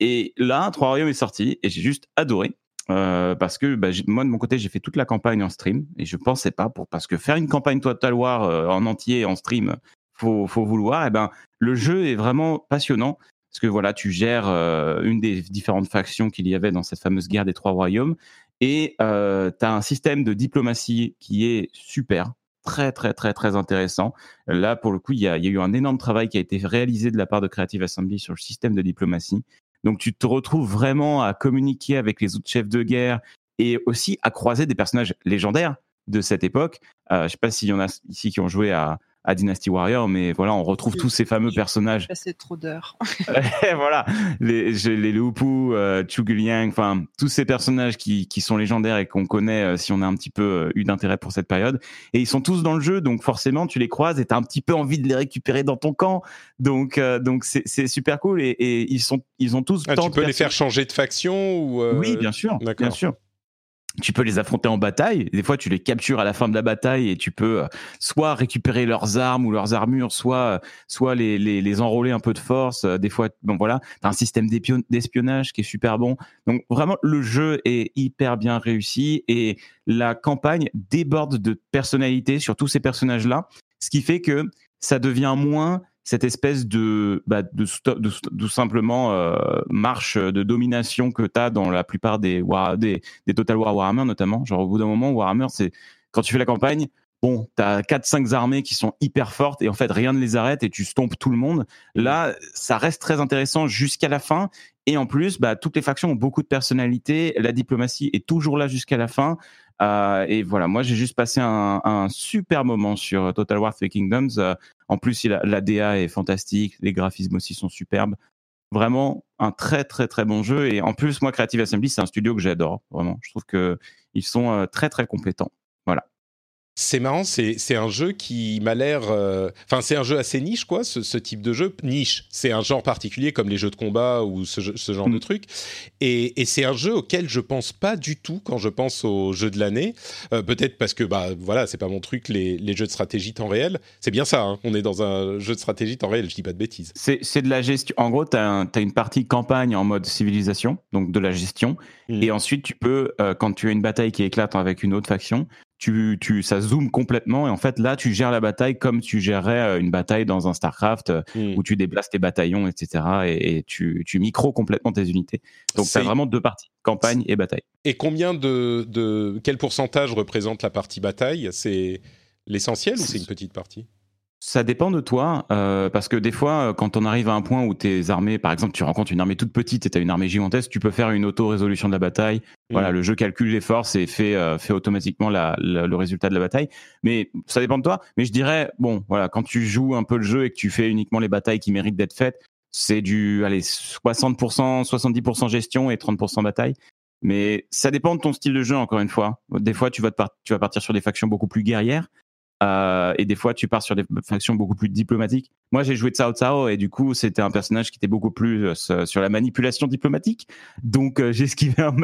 Et là, Trois Royaumes est sorti et j'ai juste adoré. euh, parce que bah, moi de mon côté j'ai fait toute la campagne en stream et je pensais pas pour parce que faire une campagne Total War euh, en entier en stream faut, vouloir. Et ben, le jeu est vraiment passionnant parce que voilà, tu gères euh, une des différentes factions qu'il y avait dans cette fameuse guerre des trois royaumes et euh, tu as un système de diplomatie qui est super, très très très très intéressant. Là, pour le coup, il y a, eu un énorme travail qui a été réalisé de la part de Creative Assembly sur le système de diplomatie. Donc tu te retrouves vraiment à communiquer avec les autres chefs de guerre et aussi à croiser des personnages légendaires de cette époque. Euh, je sais pas s'il y en a ici qui ont joué à, à Dynasty Warrior, mais voilà, on retrouve tous ces fameux personnages. C'est trop d'heures. voilà, les, les Lupu, euh, Chuguliang, enfin, tous ces personnages qui, qui sont légendaires et qu'on connaît euh, si on a un petit peu euh, eu d'intérêt pour cette période. Et ils sont tous dans le jeu, donc forcément, tu les croises et tu as un petit peu envie de les récupérer dans ton camp. Donc, euh, donc c'est super cool et, et, ils, sont, ils ont tous. Ah, tu peux les faire changer de faction ou Oui, bien sûr, bien sûr tu peux les affronter en bataille. Des fois, tu les captures à la fin de la bataille et tu peux euh, soit récupérer leurs armes ou leurs armures, soit euh, soit les, les, les enrôler un peu de force. Euh, des fois, bon voilà, t'as un système d'espionnage qui est super bon. Donc vraiment, le jeu est hyper bien réussi et la campagne déborde de personnalités sur tous ces personnages-là, ce qui fait que ça devient moins cette espèce de, bah, de, simplement euh, marche de domination que tu as dans la plupart des, des, des Total War Warhammer notamment. Genre au bout d'un moment, Warhammer, c'est quand tu fais la campagne, bon, tu as 4-5 armées qui sont hyper fortes et en fait rien ne les arrête et tu stompes tout le monde. Là, ça reste très intéressant jusqu'à la fin. Et en plus, bah, toutes les factions ont beaucoup de personnalité. La diplomatie est toujours là jusqu'à la fin. Euh, et voilà, moi j'ai juste passé un, super moment sur Total War Three Kingdoms. Euh, en plus, la, DA est fantastique, les graphismes aussi sont superbes. Vraiment un très très très bon jeu. Et en plus, moi, Creative Assembly, c'est un studio que j'adore. Vraiment, je trouve que ils sont euh, très très compétents. C'est marrant, c'est un jeu qui m'a l'air. Euh, enfin, c'est un jeu assez niche, quoi, ce, ce type de jeu. Niche, c'est un genre particulier comme les jeux de combat ou ce, ce genre mm. de truc. Et, et c'est un jeu auquel je pense pas du tout quand je pense aux jeux de l'année. Euh, Peut-être parce que, bah, voilà, c'est pas mon truc, les, les, jeux de stratégie temps réel. C'est bien ça, hein, on est dans un jeu de stratégie temps réel, je dis pas de bêtises. C'est de la gestion. En gros, tu as, as, une partie campagne en mode civilisation, donc de la gestion. Mm. Et ensuite, tu peux, euh, quand tu as une bataille qui éclate avec une autre faction, tu, tu, ça zoome complètement et en fait là tu gères la bataille comme tu gérerais euh, une bataille dans un Starcraft mmh. où tu déplaces tes bataillons etc et, et tu, tu micro complètement tes unités. Donc c'est vraiment deux parties campagne et bataille. Et combien de, de quel pourcentage représente la partie bataille? C'est l'essentiel ou c'est une petite partie? Ça dépend de toi, euh, parce que des fois, quand on arrive à un point où tes armées, par exemple, tu rencontres une armée toute petite et tu as une armée gigantesque, tu peux faire une auto-résolution de la bataille. Mmh. Voilà, le jeu calcule les forces et fait, euh, fait automatiquement la, la, le résultat de la bataille. Mais ça dépend de toi. Mais je dirais, bon, voilà, quand tu joues un peu le jeu et que tu fais uniquement les batailles qui méritent d'être faites, c'est du, allez, 60%, 70% gestion et 30% bataille. Mais ça dépend de ton style de jeu, encore une fois. Des fois, tu vas, te tu vas partir sur des factions beaucoup plus guerrières. Euh, et des fois, tu pars sur des factions beaucoup plus diplomatiques. Moi, j'ai joué Cao Cao et du coup, c'était un personnage qui était beaucoup plus euh, sur la manipulation diplomatique. Donc, euh, j'ai esquivé un,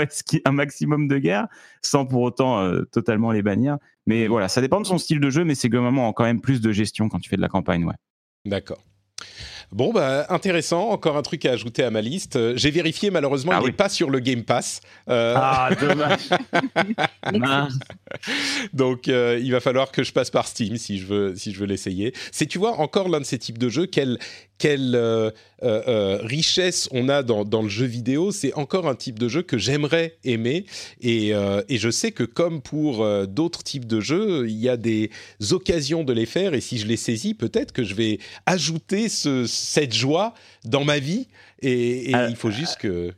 un, maximum de guerres sans pour autant totalement les bannir. Mais voilà, ça dépend de son style de jeu, mais c'est globalement quand même plus de gestion quand tu fais de la campagne, ouais. D'accord. Bon, bah, intéressant. Encore un truc à ajouter à ma liste. Euh, j'ai vérifié, malheureusement, ah il n'est oui. pas sur le Game Pass. Euh... Ah, dommage. Donc, euh, il va falloir que je passe par Steam si je veux, si je veux l'essayer. C'est, tu vois, encore l'un de ces types de jeux. Quel, quelle euh, euh, richesse on a dans, dans, le jeu vidéo. C'est encore un type de jeu que j'aimerais aimer. Et, euh, et, je sais que comme pour euh, d'autres types de jeux, il y a des occasions de les faire. Et si je les saisis, peut-être que je vais ajouter ce, cette joie dans ma vie. Et, et il faut juste que...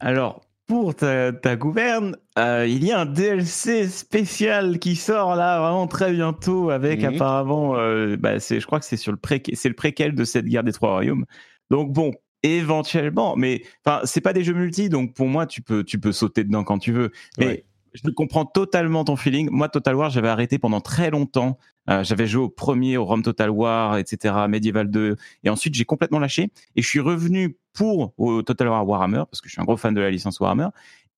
Alors, pour ta, ta gouverne, euh, il y a un DLC spécial qui sort là vraiment très bientôt avec mmh. apparemment, euh, bah c'est, je crois que c'est sur le c'est le préquel de cette guerre des trois royaumes. Donc bon, éventuellement, mais enfin c'est pas des jeux multi, donc pour moi tu peux tu peux sauter dedans quand tu veux. Mais ouais. Je comprends totalement ton feeling. Moi Total War j'avais arrêté pendant très longtemps. Euh, j'avais joué au premier, au Rome Total War, etc., Medieval 2, et ensuite j'ai complètement lâché et je suis revenu pour au Total War Warhammer parce que je suis un gros fan de la licence Warhammer.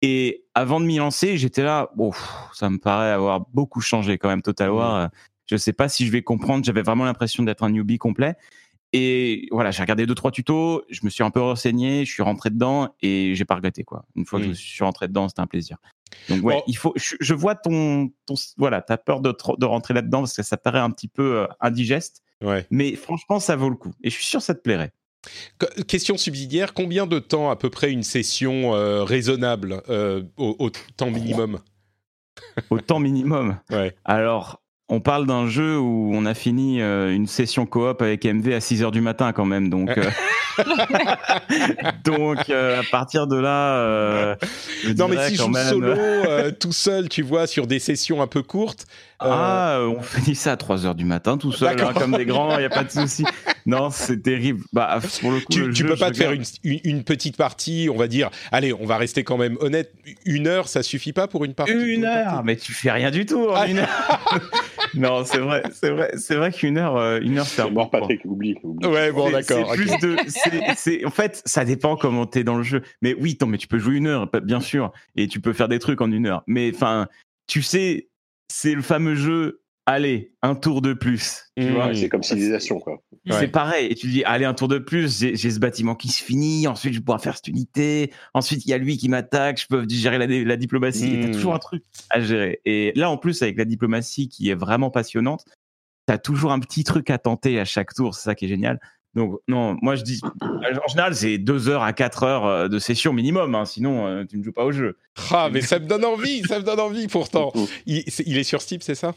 Et avant de m'y lancer, j'étais là, bon, ça me paraît avoir beaucoup changé quand même Total War. Mmh. Je sais pas si je vais comprendre. J'avais vraiment l'impression d'être un newbie complet. Et voilà, j'ai regardé deux trois tutos, je me suis un peu renseigné, je suis rentré dedans et j'ai pas regretté quoi. Une fois mmh. que je suis rentré dedans, c'était un plaisir. Donc ouais, bon. il faut. Je, je, vois ton, ton voilà, t'as peur de, de rentrer là-dedans parce que ça paraît un petit peu euh, indigeste. Ouais. Mais franchement, ça vaut le coup. Et je suis sûr que ça te plairait. Que- Question subsidiaire, combien de temps à peu près une session euh, raisonnable euh, au, au temps minimum? Au temps minimum? Ouais. Alors, on parle d'un jeu où on a fini euh, une session coop avec MV à 6h du matin quand même. Donc, euh, donc euh, à partir de là. euh, je Non mais si je joue même- solo, euh, tout seul, tu vois, sur des sessions un peu courtes. Euh, Ah, euh, on finit ça à 3h du matin tout seul, D'accord. hein, comme des grands, il n'y a pas de souci. Non, c'est terrible. Bah, pour le coup, tu, le tu jeu, peux pas te faire regarde- une, une, une petite partie, on va dire. Allez, on va rester quand même honnête. Une heure, ça suffit pas pour une partie? Une heure, partie? mais tu fais rien du tout en Ah. une heure. non, c'est vrai, c'est vrai, c'est vrai qu'une heure, euh, une heure, c'est mort, Patrick, oublie. oublie. Ouais, bon, d'accord. Plus de. en fait, ça dépend comment t'es dans le jeu. Mais oui, tant, mais tu peux jouer une heure, bien sûr, et tu peux faire des trucs en une heure. Mais enfin, tu sais, c'est le fameux jeu. Allez, un tour de plus. Tu Mmh. vois, Ouais, c'est comme civilisation, quoi. c'est Ouais. pareil. Et tu dis, allez, un tour de plus, j'ai j'ai ce bâtiment qui se finit, ensuite je vais pouvoir faire cette unité, ensuite il y a lui qui m'attaque, je peux gérer la, la diplomatie. Et Mm. T'as toujours un truc à gérer. Et là, en plus, avec la diplomatie qui est vraiment passionnante, t'as toujours un petit truc à tenter à chaque tour. C'est ça qui est génial. Donc, non, moi je dis, en général, c'est deux heures à quatre heures euh, de session minimum, hein, sinon euh, tu ne joues pas au jeu. Ah, mais ça me donne envie, ça me donne envie pourtant. Il, il est sur Steam, c'est ça?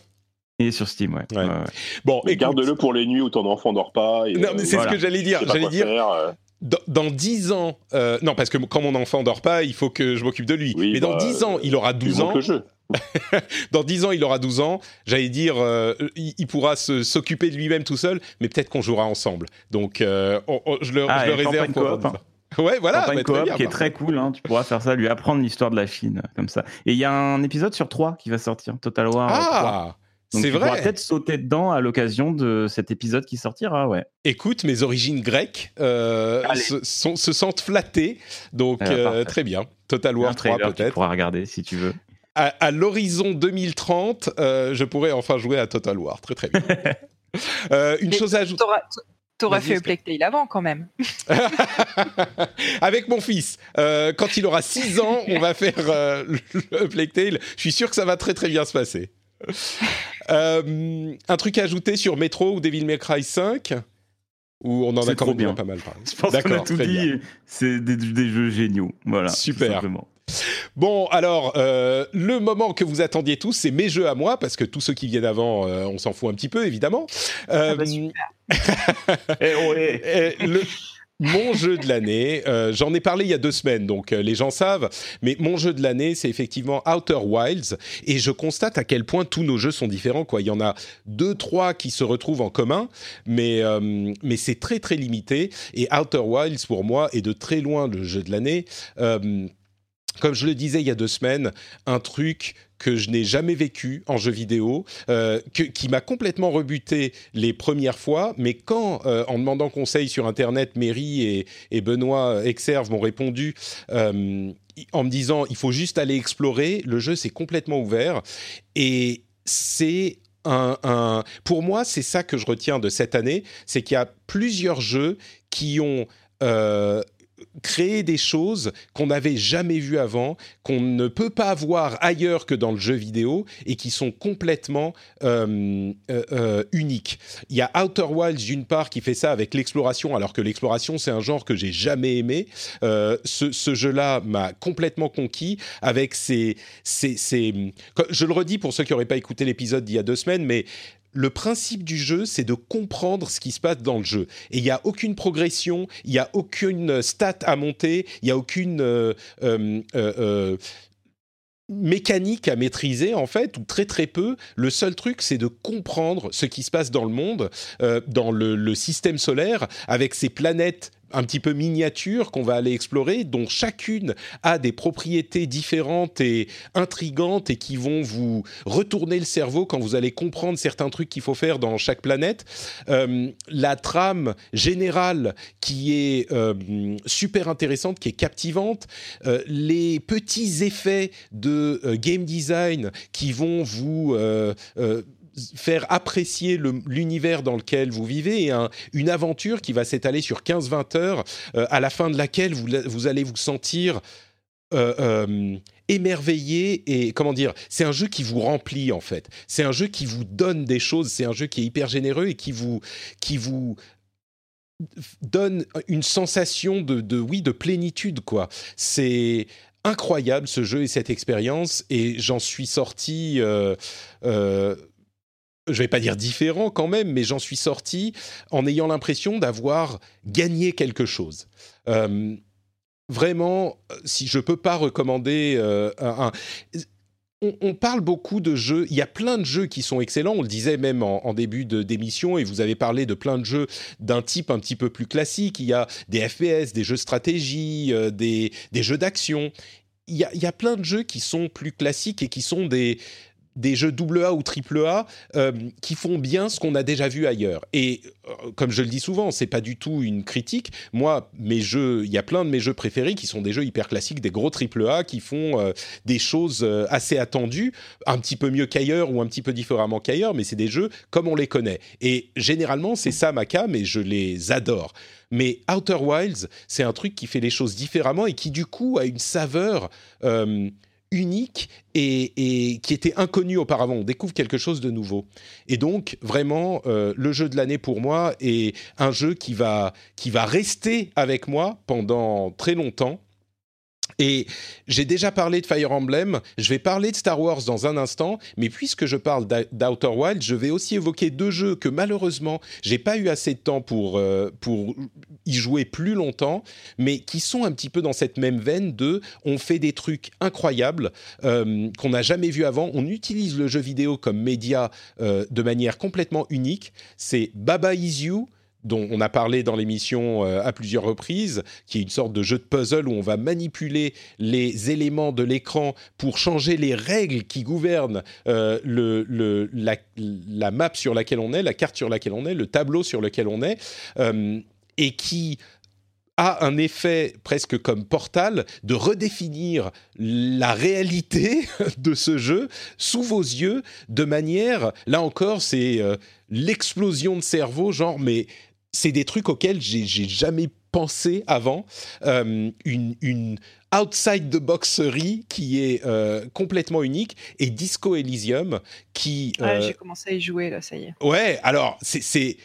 Et sur Steam, ouais. Ouais. Ouais, ouais. Bon, garde-le pour les nuits où ton enfant dort pas. Et, Non, mais euh, c'est voilà. ce que j'allais je dire. J'allais dire, faire, euh, dans, dans 10 ans, euh, non, parce que quand mon enfant dort pas, il faut que je m'occupe de lui. Oui, mais dans bah, 10 ans, il aura tu 12 montes ans. le jeu. Dans 10 ans, il aura 12 ans. J'allais dire, euh, il, il pourra s'occuper de lui-même tout seul, mais peut-être qu'on jouera ensemble. Donc, euh, on- on- je le, Ah, je le et réserve pour coop, ça. Ouais, voilà, bah, coop bien, qui est très cool, hein. tu pourras faire ça, lui apprendre l'histoire de la Chine, comme ça. Et il y a un épisode sur 3 qui va sortir, Total War euh, 3. Ah, Donc c'est tu vrai. peut-être sauter dedans à l'occasion de cet épisode qui sortira, ouais. Écoute, mes origines grecques euh, se, sont- se sentent flattées, donc Ah, euh, parfait. très bien. Total War 3 trailer, tu peut-être. pourras regarder si tu veux. À, à l'horizon 2030, euh, je pourrais enfin jouer à Total War. Très très bien. Euh, une Mais chose à ajouter. Vas-y, fait. Plague avant quand même. Avec mon fils, euh, quand il aura 6 ans, on va faire euh, le Plague Tale. Je suis sûr que ça va très très bien se passer. Euh, un truc à ajouter sur Metro ou Devil May Cry 5 Ou on en a quand même bien. pas mal parlé. Je pense qu'on a D'accord, tout dit. C'est des, des jeux géniaux. Voilà. Super. Bon, alors, euh, le moment que vous attendiez tous, c'est mes jeux à moi, parce que tous ceux qui viennent avant, euh, on s'en fout un petit peu, évidemment. Euh, Ah bah, super. Eh, oh, eh. euh, le- mon jeu de l'année, euh, j'en ai parlé il y a deux semaines, donc euh, les gens savent, mais mon jeu de l'année, c'est effectivement Outer Wilds, et je constate à quel point tous nos jeux sont différents. Quoi. Il y en a deux, trois qui se retrouvent en commun, mais, euh, mais c'est très très limité, et Outer Wilds, pour moi, est de très loin le jeu de l'année. Comme je le disais il y a deux semaines, un truc que je n'ai jamais vécu en jeu vidéo, euh, qui m'a complètement rebuté les premières fois, mais quand, euh, en demandant conseil sur Internet, Mary et, Benoît Exerve m'ont répondu euh, en me disant il faut juste aller explorer, le jeu s'est complètement ouvert. Et c'est un, pour moi, c'est ça que je retiens de cette année, c'est qu'il y a plusieurs jeux qui ont euh, créé des choses qu'on n'avait jamais vues avant, qu'on ne peut pas voir ailleurs que dans le jeu vidéo et qui sont complètement euh, euh, euh, uniques. Il y a Outer Wilds d'une part qui fait ça avec l'exploration, alors que l'exploration c'est un genre que j'ai jamais aimé. Ce, ce jeu-là m'a complètement conquis avec ses, ses, ses- Je le redis pour ceux qui n'auraient pas écouté l'épisode d'il y a deux semaines, mais le principe du jeu, c'est de comprendre ce qui se passe dans le jeu. Et il n'y a aucune progression, il n'y a aucune stat à monter, il n'y a aucune euh, euh, euh, mécanique à maîtriser en fait, ou très très peu. Le seul truc, c'est de comprendre ce qui se passe dans le monde, dans le, le système solaire, avec ces planètes un petit peu miniatures qu'on va aller explorer, dont chacune a des propriétés différentes et intrigantes et qui vont vous retourner le cerveau quand vous allez comprendre certains trucs qu'il faut faire dans chaque planète. Euh, la trame générale qui est euh, super intéressante, qui est captivante, euh, les petits effets de game design qui vont vous faire apprécier l'univers dans lequel vous vivez et un- une aventure qui va s'étaler sur 15-20 heures, euh, à la fin de laquelle vous, vous allez vous sentir émerveillé et comment dire, c'est un jeu qui vous remplit en fait. C'est un jeu qui vous donne des choses. C'est un jeu qui est hyper généreux et qui vous qui vous donne une sensation de, de oui de plénitude quoi. C'est incroyable ce jeu et cette expérience et j'en suis sorti. Euh, euh, je vais pas dire différent quand même, mais j'en suis sorti en ayant l'impression d'avoir gagné quelque chose. Euh, vraiment, si je peux pas recommander euh, un, on, parle beaucoup de jeux. Il y a plein de jeux qui sont excellents. On le disait même en, début d'émission, et vous avez parlé de plein de jeux d'un type un petit peu plus classique. Il y a des FPS, des jeux de stratégie, euh, des, jeux d'action. il y, a, plein de jeux qui sont plus classiques et qui sont des, des jeux AA ou AAA euh, qui font bien ce qu'on a déjà vu ailleurs. Et euh, comme je le dis souvent, c'est pas du tout une critique. Moi, mes jeux, il y a plein de mes jeux préférés qui sont des jeux hyper classiques, des gros AAA qui font euh, des choses assez attendues, un petit peu mieux qu'ailleurs ou un petit peu différemment qu'ailleurs, mais c'est des jeux comme on les connaît. Et généralement, c'est ça ma cam et je les adore. Mais Outer Wilds, c'est un truc qui fait les choses différemment et qui du coup a une saveur unique et, qui était inconnu auparavant. On découvre quelque chose de nouveau. Et donc, vraiment, euh, le jeu de l'année pour moi est un jeu qui va, qui va rester avec moi pendant très longtemps et j'ai déjà parlé de Fire Emblem, je vais parler de Star Wars dans un instant, mais puisque je parle d'Outer Wild, je vais aussi évoquer deux jeux que malheureusement j'ai pas eu assez de temps pour, euh, pour y jouer plus longtemps, mais qui sont un petit peu dans cette même veine de on fait des trucs incroyables euh, qu'on n'a jamais vu avant, on utilise le jeu vidéo comme média euh, de manière complètement unique. C'est Baba Is You dont on a parlé dans l'émission euh, à plusieurs reprises, qui est une sorte de jeu de puzzle où on va manipuler les éléments de l'écran pour changer les règles qui gouvernent euh, la, map sur laquelle on est, la carte sur laquelle on est, le tableau sur lequel on est, euh, et qui a un effet presque comme portal de redéfinir la réalité de ce jeu sous vos yeux de manière, là encore, c'est l'explosion de cerveau, genre, mais c'est des trucs auxquels j'ai jamais pensé avant. Euh, une, outside the boxerie qui est euh, complètement unique et Disco Elysium qui. Euh, j'ai commencé à y jouer là, ça y est. Ouais, alors c'est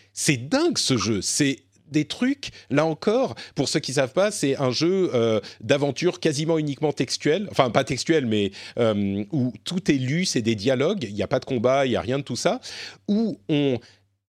dingue ce jeu. C'est des trucs, là encore, pour ceux qui savent pas, c'est un jeu d'aventure quasiment uniquement textuel, enfin pas textuel, mais où tout est lu, c'est des dialogues, il n'y a pas de combat, il n'y a rien de tout ça, où on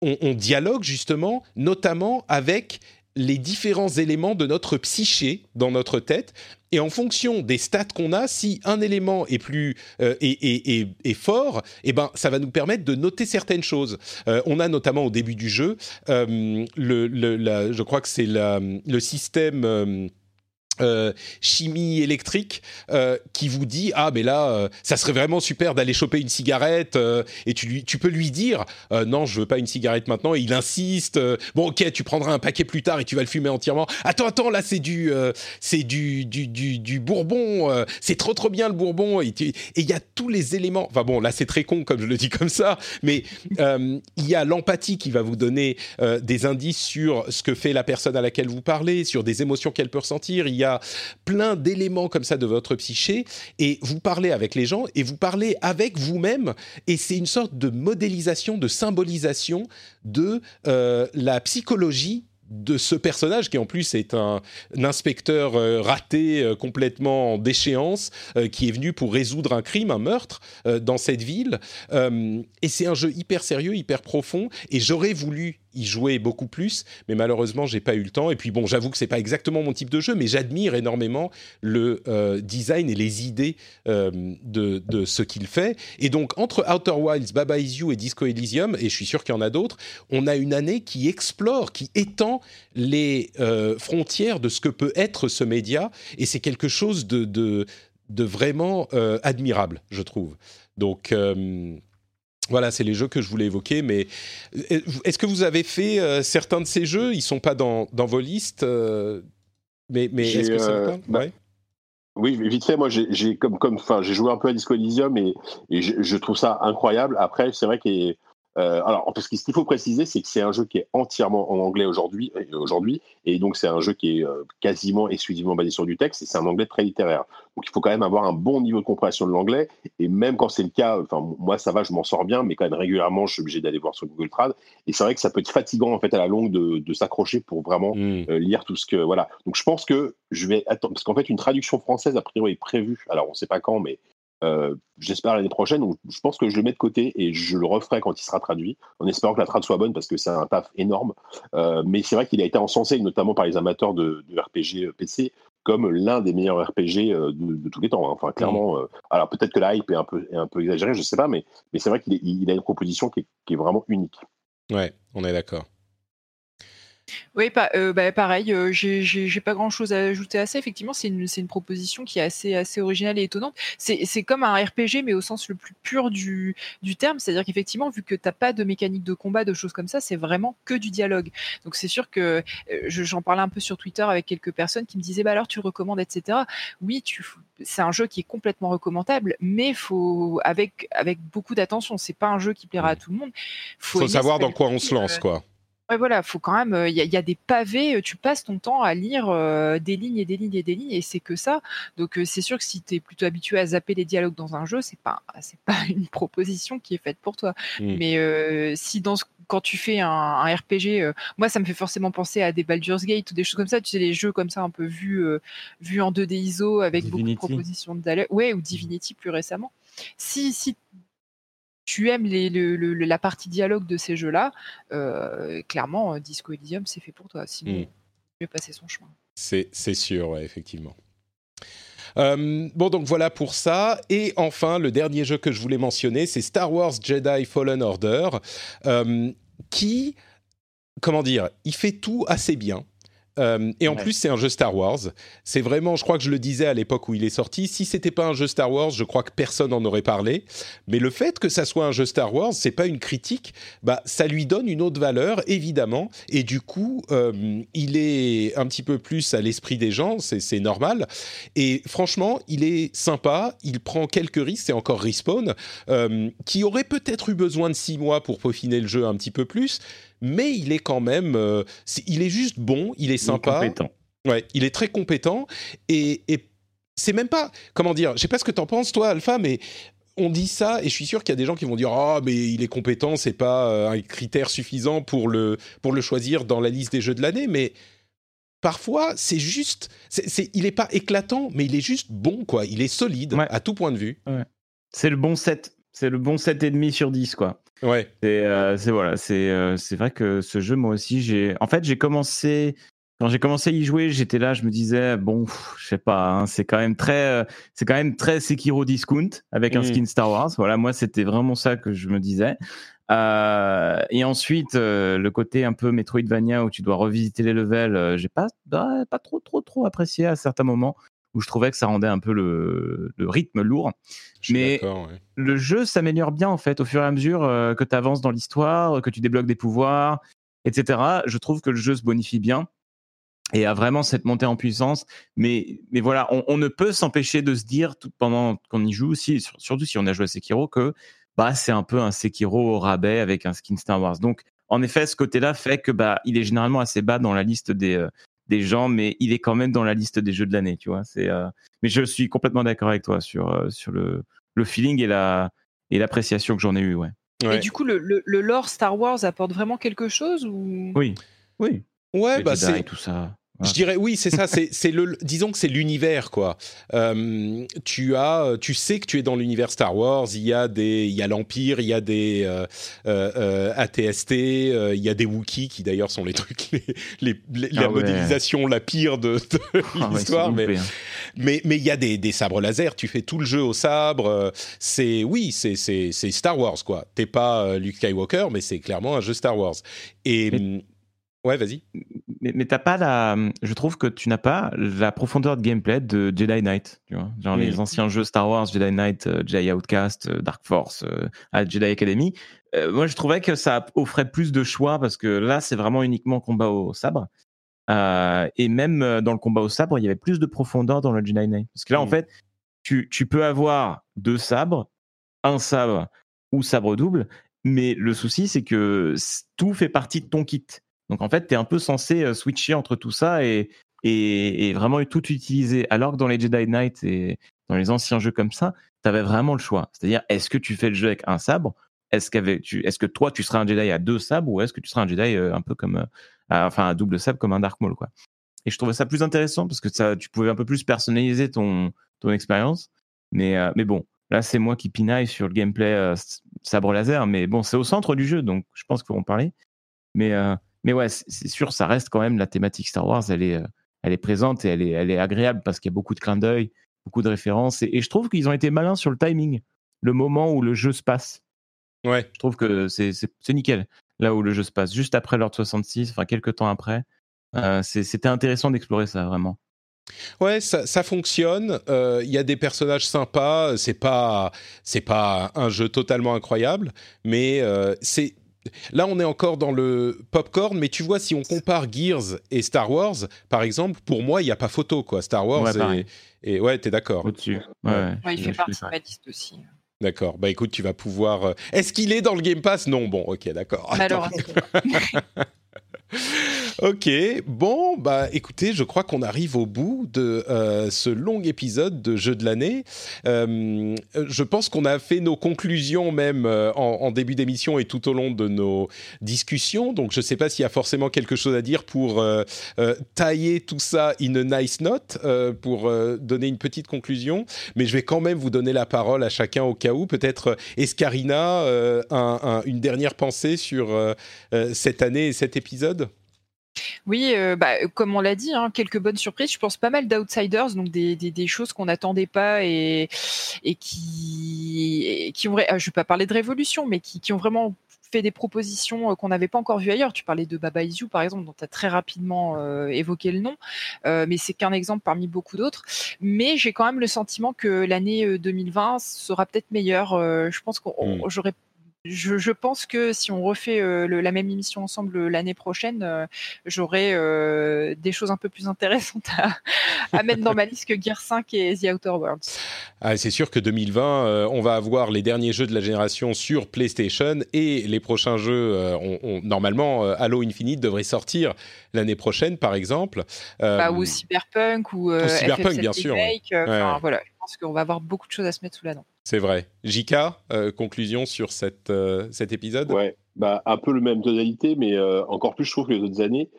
on, dialogue justement, notamment avec les différents éléments de notre psyché dans notre tête. Et en fonction des stats qu'on a, si un élément est plus euh, est, fort, eh ben ça va nous permettre de noter certaines choses. Euh, on a notamment au début du jeu, euh, le, je crois que c'est le système euh, chimie électrique euh, qui vous dit ah mais là euh, ça serait vraiment super d'aller choper une cigarette et tu lui tu peux lui dire non je veux pas une cigarette maintenant il insiste bon ok tu prendras un paquet plus tard et tu vas le fumer entièrement. Attends attends là c'est du c'est du du, du, du bourbon c'est trop trop bien le bourbon et il y a tous les éléments. Enfin bon là c'est très con comme je le dis comme ça mais il y a l'empathie qui va vous donner des indices sur ce que fait la personne à laquelle vous parlez sur des émotions qu'elle peut ressentir. Il y a plein d'éléments comme ça de votre psyché et vous parlez avec les gens et vous parlez avec vous-même et c'est une sorte de modélisation, de symbolisation de euh, la psychologie de ce personnage qui en plus est un, inspecteur euh, raté euh, complètement en déchéance qui est venu pour résoudre un crime, un meurtre dans cette ville. Et c'est un jeu hyper sérieux, hyper profond et j'aurais voulu y jouer beaucoup plus, mais malheureusement, j'ai pas eu le temps. Et puis bon, j'avoue que c'est pas exactement mon type de jeu, mais j'admire énormément le euh, design et les idées euh, de, ce qu'il fait. Et donc, entre Outer Wilds, Baba Is You et Disco Elysium, et je suis sûr qu'il y en a d'autres, on a une année qui explore, qui étend les euh, frontières de ce que peut être ce média, et c'est quelque chose de, de vraiment admirable, je trouve. Donc, voilà, c'est les jeux que je voulais évoquer, mais euh, est-ce que vous avez fait euh, certains de ces jeux? Ils sont pas dans, dans vos listes, euh, mais, mais est-ce que c'est le cas bah, Oui, vite fait, moi j'ai comme comme joué un peu à Disco Elysium et, et je, trouve ça incroyable. Après, c'est vrai que Euh, alors, parce que ce qu'il faut préciser, c'est que c'est un jeu qui est entièrement en anglais aujourd'hui, euh, aujourd'hui, et donc c'est un jeu qui est euh, quasiment exclusivement basé sur du texte, et c'est un anglais très littéraire. Donc il faut quand même avoir un bon niveau de compréhension de l'anglais, et même quand c'est le cas, enfin moi ça va, je m'en sors bien, mais quand même régulièrement, je suis obligé d'aller voir sur Google Trad, et c'est vrai que ça peut être fatigant en fait à la longue de, de s'accrocher pour vraiment Mm. euh, lire tout ce que voilà. Donc je pense que je vais attendre, parce qu'en fait une traduction française a priori est prévue. Alors on sait pas quand, mais j'espère l'année prochaine. Donc, je pense que je le mets de côté et je le referai quand il sera traduit, en espérant que la trad soit bonne parce que c'est un taf énorme. Euh, mais c'est vrai qu'il a été encensé, notamment par les amateurs de, de RPG PC, comme l'un des meilleurs RPG euh, de, de tous les temps. hein. Enfin, clairement. euh, alors peut-être que la hype est un peu, est un peu exagérée, je sais pas, mais, mais c'est vrai qu'il il a une proposition qui est, qui est vraiment unique. Ouais, on est d'accord. Oui, pas, euh, bah, pareil, euh, j'ai- pas grand chose à ajouter à ça. Effectivement, c'est une, proposition qui est assez, assez originale et étonnante. C'est comme un RPG, mais au sens le plus pur du, du terme. C'est-à-dire qu'effectivement, vu que t'as pas de mécanique de combat, de choses comme ça, c'est vraiment que du dialogue. Donc c'est sûr que euh, je- j'en parlais un peu sur Twitter avec quelques personnes qui me disaient, bah alors tu recommandes, etc. Oui, tu, c'est un jeu qui est complètement recommandable, mais faut avec, avec beaucoup d'attention. C'est pas un jeu qui plaira à tout le monde. Faut, aimer savoir dans quoi on se lance, euh, quoi. Ouais, voilà, faut quand même. Il y, a- y a des pavés. euh, Tu passes ton temps à lire euh, des lignes et des lignes et des lignes, et c'est que ça. Donc euh, c'est sûr que si tu es plutôt habitué à zapper les dialogues dans un jeu, c'est pas c'est pas une proposition qui est faite pour toi. Mm. Mais euh, si dans ce- quand tu fais un, un RPG, euh, moi ça me fait forcément penser à des Baldur's Gate ou des choses comme ça. Tu sais les jeux comme ça un peu vus euh, vus en 2D ISO avec beaucoup de propositions de dialogue. Ouais, ou Divinity plus récemment. Si si tu aimes les, le- le- le- la partie dialogue de ces jeux-là, euh, clairement, euh, Disco Elysium, c'est fait pour toi. Sinon, Mm. tu vais passer son chemin. C'est c'est sûr, ouais, effectivement. Euh, bon, donc voilà pour ça. Et enfin, le dernier jeu que je voulais mentionner, c'est Star Wars Jedi Fallen Order, euh, qui, comment dire, il fait tout assez bien. Euh, et en Ouais. plus, c'est un jeu Star Wars. C'est vraiment, je crois que je le disais à l'époque où il est sorti, si c'était pas un jeu Star Wars, je crois que personne n'en aurait parlé. Mais le fait que ça soit un jeu Star Wars, c'est pas une critique, bah ça lui donne une autre valeur, évidemment. Et du coup, euh, il est un petit peu plus à l'esprit des gens, c'est c'est normal. Et franchement, il est sympa, il prend quelques risques, c'est encore Respawn, euh, qui aurait peut-être eu besoin de six mois pour peaufiner le jeu un petit peu plus, mais il est quand même, euh, il est juste bon, il est Il est sympa. compétent. Ouais, il est très compétent et, et c'est même pas, comment dire, je sais pas ce que t'en penses toi, Alpha, mais on dit ça et je suis sûr qu'il y a des gens qui vont dire ah mais il est compétent, c'est pas euh, un critère suffisant pour le pour le choisir dans la liste des jeux de l'année, mais parfois c'est juste, c'est, il est pas éclatant, mais il est juste bon quoi, il est solide Ouais. à tout point de vue. C'est le bon 7. C'est le bon 7,5 sur 10, quoi. Ouais, C'est euh, voilà, c'est euh, c'est vrai que ce jeu, moi aussi, j'ai. En fait, j'ai commencé. Quand j'ai commencé à y jouer, j'étais là, je me disais bon, pff, je sais pas, hein, c'est quand même très, euh, c'est quand même très Sekiro discount avec un Mhm. skin Star Wars. Voilà, moi, c'était vraiment ça que je me disais. Euh, et ensuite, euh, le côté un peu Metroidvania où tu dois revisiter les levels, euh, j'ai pas, bah, pas trop, trop, trop apprécié à certains moments où je trouvais que ça rendait un peu le, le rythme lourd. je Mais- ouais. le jeu s'améliore bien en fait au fur et à mesure euh, que tu avances dans l'histoire, que tu débloques des pouvoirs, etc. Je trouve que le jeu se bonifie bien et a vraiment cette montée en puissance. Mais, mais voilà, on, on ne peut s'empêcher de se dire tout pendant qu'on y joue, si, sur- surtout si on a joué à Sekiro, que bah, c'est un peu un Sekiro au rabais avec un skin Star Wars. Donc en effet, ce côté-là fait que bah, il est généralement assez bas dans la liste des, euh, des gens, mais il est quand même dans la liste des jeux de l'année, tu vois. C'est, euh, Mais je suis complètement d'accord avec toi sur, euh, sur le, le feeling et la et l'appréciation que j'en ai eu, ouais. Ouais. Et du coup, le, le, le lore Star Wars apporte vraiment quelque chose ou? Oui, oui. Ouais, Les bah Jedi, c'est tout ça. Je dirais oui, c'est ça. C'est, le, disons que c'est l'univers quoi. Euh, tu as, tu sais que tu es dans l'univers Star Wars. Il y a des, il y a l'Empire, il y a des euh, euh, euh, ATST, euh, il y a des Wookiees qui d'ailleurs sont les trucs, les, les- les- la Ah ouais. modélisation la pire de, de Ah l'histoire. mais hein. mais mais il y a des, des sabres laser. Tu fais tout le jeu au sabre. C'est oui, c'est c'est Star Wars quoi. T'es pas Luke Skywalker, mais c'est clairement un jeu Star Wars. Et Mais- hum, ouais, vas-y. Mais, mais t'as pas la. Je trouve que tu n'as pas la profondeur de gameplay de Jedi Knight. Tu vois Genre les anciens jeux Star Wars, Jedi Knight, euh, Jedi Outcast, euh, Dark Force, euh, à Jedi Academy. Euh, moi, je trouvais que ça offrait plus de choix parce que là, c'est vraiment uniquement combat au sabre. Et même dans le combat au sabre, il y avait plus de profondeur dans le Jedi Knight. Parce que là, en Mm. fait, tu, tu peux avoir deux sabres, un sabre ou sabre double, Mais le souci, c'est que tout fait partie de ton kit. Donc en fait, tu es un peu censé switcher entre tout ça et, et, vraiment tout utiliser. Alors que dans les Jedi Knight et dans les anciens jeux comme ça, tu avais vraiment le choix. C'est-à-dire, est-ce que tu fais le jeu avec un sabre? Est-ce, est que toi, tu seras un Jedi à deux sabres ou est-ce que tu seras un Jedi un peu comme, enfin, un double sabre comme un Dark Maul, quoi. Et je trouvais ça plus intéressant parce que ça, tu pouvais un peu plus personnaliser ton, ton expérience. Mais, mais bon, là, c'est moi qui pinaille sur le gameplay sabre laser. Mais bon, c'est au centre du jeu, donc je pense qu'on en parler. Mais, mais ouais, c'est sûr, ça reste quand même la thématique Star Wars. Elle est, elle est présente et elle est, elle est agréable parce qu'il y a beaucoup de clins d'œil, beaucoup de références. Et, je trouve qu'ils ont été malins sur le timing, le moment où le jeu se passe. Ouais. Je trouve que c'est nickel, là où le jeu se passe, juste après l'ordre 66, enfin quelques temps après. Euh, c'était intéressant d'explorer ça, vraiment. Ouais, ça, ça fonctionne. Euh, il y a des personnages sympas. C'est pas, c'est pas un jeu totalement incroyable, mais euh, c'est Là, on est encore dans le popcorn, mais tu vois, si on compare Gears et Star Wars, par exemple, pour moi, il n'y a pas photo, quoi. Star Wars ouais, et, et, ouais, t'es d'accord. Au-dessus. Ouais, il fait partie de ma liste aussi. D'accord. Bah écoute, tu vas pouvoir. Euh, est-ce qu'il est dans le Game Pass? Non. Bon, ok, d'accord. Alors. ok, bon, bah écoutez, je crois qu'on arrive au bout de euh, ce long épisode de Jeu de l'année. Euh, je pense qu'on a fait nos conclusions même euh, en, début d'émission et tout au long de nos discussions. Donc je ne sais pas s'il y a forcément quelque chose à dire pour tailler tout ça in a nice note, pour donner une petite conclusion. Mais je vais quand même vous donner la parole à chacun au cas où. Peut-être Escarina, une dernière pensée sur cette année et cet épisode? Oui, euh, bah, comme on l'a dit, hein, quelques bonnes surprises. Je pense pas mal d'outsiders, donc des, des, choses qu'on n'attendait pas et, et qui, qui ont, ah, je vais pas parler de révolution, mais qui, qui ont vraiment fait des propositions euh, qu'on n'avait pas encore vues ailleurs. Tu parlais de Baba Is par exemple, dont tu as très rapidement euh, évoqué le nom, mais c'est qu'un exemple parmi beaucoup d'autres. Mais j'ai quand même le sentiment que l'année 2020 sera peut-être meilleure. je pense que mmh. j'aurais je, pense que si on refait euh, la même émission ensemble euh, l'année prochaine, euh, j'aurai des choses un peu plus intéressantes à, mettre dans ma liste que Gear 5 et The Outer Worlds. Ah, c'est sûr que 2020, on va avoir les derniers jeux de la génération sur PlayStation et les prochains jeux, normalement, Halo Infinite devrait sortir l'année prochaine, par exemple. Bah, ou Cyberpunk ou, Cyberpunk, bien sûr. Voilà, pense qu'on va avoir beaucoup de choses à se mettre sous la dent. C'est vrai. Jika, euh, conclusion sur cette, euh, cet épisode? Ouais, bah, un peu le même tonalité, mais euh, encore plus, je trouve que les autres années,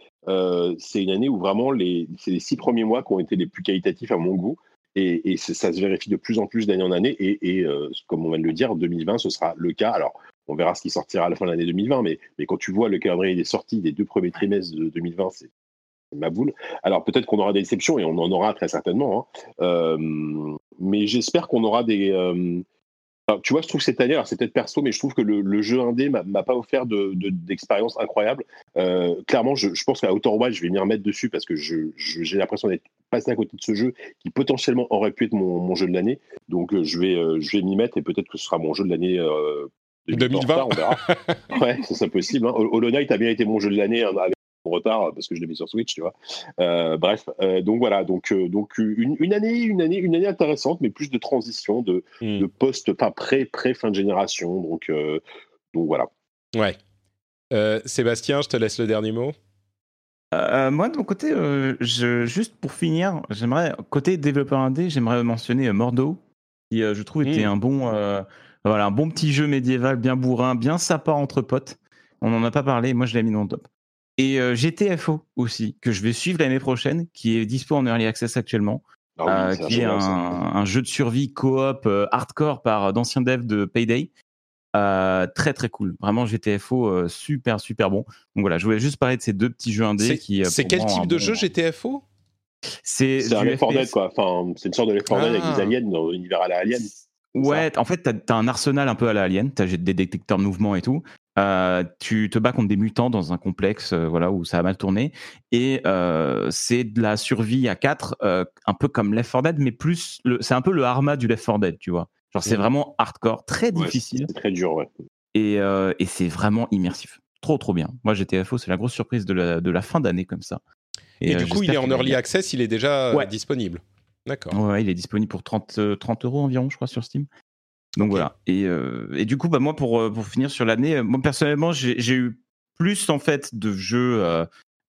c'est une année où vraiment les, c'est les six premiers mois qui ont été les plus qualitatifs à mon goût. Et, ça se vérifie de plus en plus d'année en année. Et, comme on vient de le dire, 2020, ce sera le cas. Alors, on verra ce qui sortira à la fin de l'année 2020, mais, mais quand tu vois le calendrier des sorties des deux premiers trimestres de 2020, c'est ma boule. Alors peut-être qu'on aura des déceptions et on en aura très certainement, hein. euh, mais j'espère qu'on aura des. Euh, tu vois, je trouve cette année, alors c'est peut-être perso, mais je trouve que le, jeu indé m'a pas offert d'expérience de, incroyable. Euh, clairement, je, pense qu'à Outer Wild, je vais m'y remettre dessus parce que j'ai l'impression d'être passé à côté de ce jeu qui potentiellement aurait pu être mon, jeu de l'année. Donc je vais, je vais m'y mettre et peut-être que ce sera mon jeu de l'année 2020. on verra. ouais, c'est possible. Hein. Hollow Knight a bien été mon jeu de l'année hein, retard parce que je l'ai mis sur Switch, tu vois. Euh, bref, euh, donc voilà, donc euh, donc une, année, une année, une année intéressante, mais plus de transition, de, hmm. de post, pas pré pré fin de génération, donc donc voilà. Ouais. Sébastien, je te laisse le dernier mot. moi, de mon côté, je, juste pour finir, j'aimerais, côté développeur indé, j'aimerais mentionner Mordo, qui je trouve était hmm. un bon, voilà, un bon petit jeu médiéval, bien bourrin, bien sympa entre potes. On n'en a pas parlé, moi je l'ai mis dans le top. Et euh, GTFO aussi, que je vais suivre l'année prochaine, qui est dispo en early access actuellement, ah euh, qui est un, jeu de survie coop euh, hardcore par d'anciens devs de Payday. très très cool, vraiment GTFO super super bon. Donc voilà, je voulais juste parler de ces deux petits jeux indés qui. C'est quel type de jeu GTFO C'est un Left 4 Dead quoi. Enfin, c'est une sorte de Left 4 Dead avec des ah. aliens dans l'univers à la Alien. Ouais, en fait, tu as, un arsenal un peu à la Alien, tu as des détecteurs de mouvement et tout. Euh, tu te bats contre des mutants dans un complexe euh, voilà où ça a mal tourné. Et euh, c'est de la survie à 4 un peu comme Left 4 Dead mais plus c'est un peu le Arma du Left 4 Dead tu vois. Genre c'est mmh. vraiment hardcore très difficile. c'est très dur ouais. Et, et c'est vraiment immersif. Trop trop bien. Moi GTFO c'est la grosse surprise de la, de la fin d'année comme ça. Et, du coup il est en early access il est déjà disponible. D'accord. Ouais il est disponible pour 30 30 euros environ je crois sur Steam Donc voilà. Et, euh, et, du coup, bah, moi, pour, euh, pour finir sur l'année, euh, moi personnellement, j'ai eu plus en fait de jeux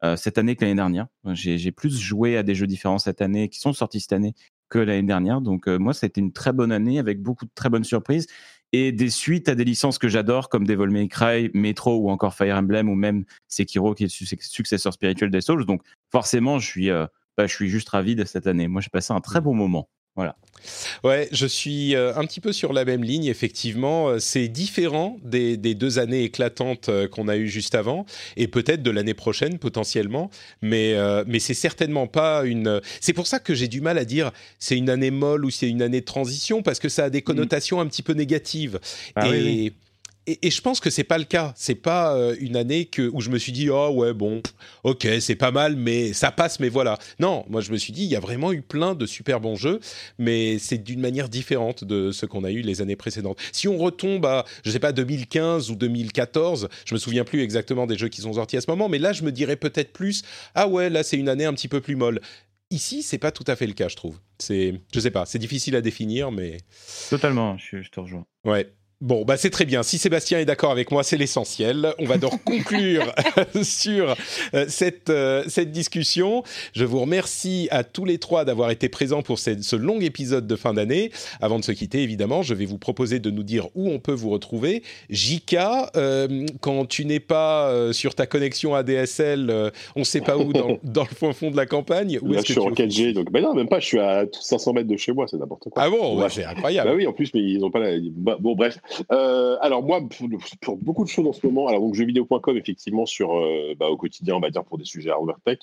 euh, cette année que l'année dernière. J'ai plus joué à des jeux différents cette année, qui sont sortis cette année que l'année dernière. Donc moi, ça a été une très bonne année avec beaucoup de très bonnes surprises et des suites à des licences que j'adore comme Devil May Cry, Metro ou encore Fire Emblem ou même Sekiro qui est le successeur spirituel des Souls. Donc forcément, je suis, bah, je suis juste ravi de cette année. Moi, j'ai passé un très bon moment. Voilà. Ouais, je suis euh, un petit peu sur la même ligne, effectivement. Euh, c'est différent des, deux années éclatantes euh, qu'on a eues juste avant, et peut-être de l'année prochaine potentiellement, mais, mais c'est certainement pas une... C'est pour ça que j'ai du mal à dire c'est une année molle ou c'est une année de transition, parce que ça a des mmh. connotations un petit peu négatives. Ah et et, je pense que c'est pas le cas. C'est pas euh, une année que, où je me suis dit, oh ouais, bon, ok, c'est pas mal, mais ça passe, mais voilà. Non, moi je me suis dit, il y a vraiment eu plein de super bons jeux, mais c'est d'une manière différente de ce qu'on a eu les années précédentes. Si on retombe à, je sais pas, 2015 ou 2014, je me souviens plus exactement des jeux qui sont sortis à ce moment, mais là je me dirais peut-être plus, ah ouais, là c'est une année un petit peu plus molle. Ici, c'est pas tout à fait le cas, je trouve. C'est, je sais pas, c'est difficile à définir, mais. Totalement, je, je te rejoins. Ouais. Bon, bah c'est très bien. Si Sébastien est d'accord avec moi, c'est l'essentiel. On va donc conclure sur euh, cette, euh, cette discussion. Je vous remercie à tous les trois d'avoir été présents pour ce long épisode de fin d'année. Avant de se quitter, évidemment, je vais vous proposer de nous dire où on peut vous retrouver. Jika, euh, quand tu n'es pas sur ta connexion ADSL, on ne sait pas où, dans, dans, le fond fond de la campagne. Où Là, je suis en 4G, donc ben non, même pas. Je suis à 500 mètres de chez moi, c'est n'importe quoi. Ah bon, c'est incroyable. Bah oui, en plus, mais ils n'ont pas la... Bah, bon, bref. Euh, alors moi, pour, beaucoup de choses en ce moment, alors donc jeuxvideo.com effectivement sur euh, bah, au quotidien, on va dire pour des sujets hardware tech.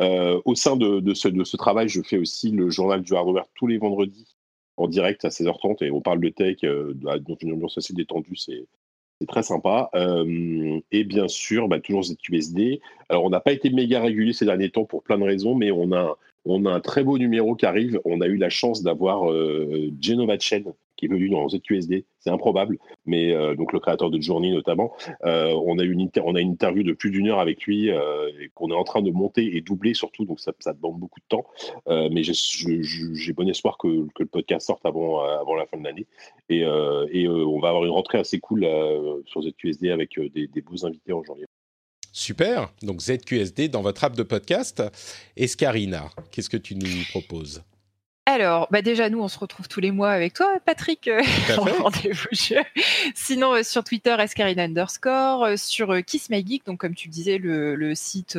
Euh, au sein de, ce, de ce travail, je fais aussi le journal du hardware tous les vendredis en direct à 16h30 et on parle de tech dans une ambiance assez détendue, c'est très sympa. et bien sûr, bah, toujours ZQSD. Alors, on n'a pas été méga régulier ces derniers temps pour plein de raisons, mais on a, on a un très beau numéro qui arrive. On a eu la chance d'avoir euh, Genova Chen qui est venu dans ZQSD. C'est improbable, mais euh, donc le créateur de Journey notamment. Euh, on a une une interview de plus d'une heure avec lui euh, qu'on est en train de monter et doubler surtout, donc ça, demande beaucoup de temps. mais j'ai bon espoir que, le podcast sorte avant la fin de l'année et, et on va avoir une rentrée assez cool sur ZQSD avec des, des beaux invités en janvier. Super. Donc ZQSD dans votre app de podcast. Escarina, qu'est-ce que tu nous proposes? Alors, bah déjà, nous, on se retrouve tous les mois avec toi, Patrick, euh, rendez-vous Sinon, euh, sur Twitter, Escarina underscore, euh, sur Kiss My Geek, donc comme tu disais, le, site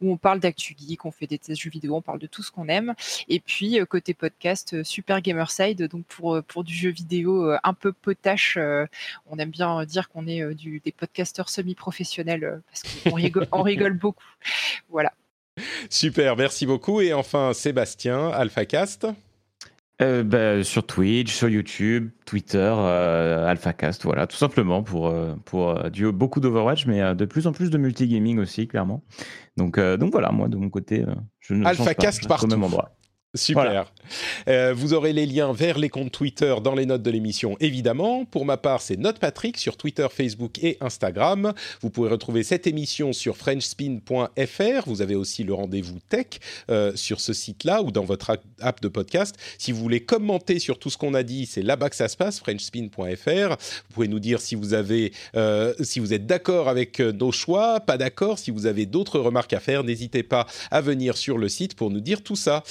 où on parle d'actu geek, on fait des tests jeux vidéo, on parle de tout ce qu'on aime. Et puis, côté podcast, Super Gamerside, donc pour, pour du jeu vidéo un peu potache, on aime bien dire qu'on est du, des podcasteurs semi-professionnels parce qu'on rigole, on rigole beaucoup. Voilà. Super, merci beaucoup. Et enfin, Sébastien, AlphaCast euh, bah, Sur Twitch, sur YouTube, Twitter, euh, AlphaCast, voilà, tout simplement pour, euh, pour beaucoup d'Overwatch, mais de plus en plus de multigaming aussi, clairement. Donc, donc voilà, moi de mon côté, je ne AlphaCast pas, au même endroit. Super. Euh, vous aurez les liens vers les comptes Twitter dans les notes de l'émission, évidemment. Pour ma part, c'est Note Patrick sur Twitter, Facebook et Instagram. Vous pouvez retrouver cette émission sur FrenchSpin.fr. Vous avez aussi le rendez-vous tech euh, sur ce site-là ou dans votre app de podcast. Si vous voulez commenter sur tout ce qu'on a dit, c'est là-bas que ça se passe, FrenchSpin.fr. Vous pouvez nous dire si vous avez, euh, si vous êtes d'accord avec nos choix, pas d'accord. Si vous avez d'autres remarques à faire, n'hésitez pas à venir sur le site pour nous dire tout ça.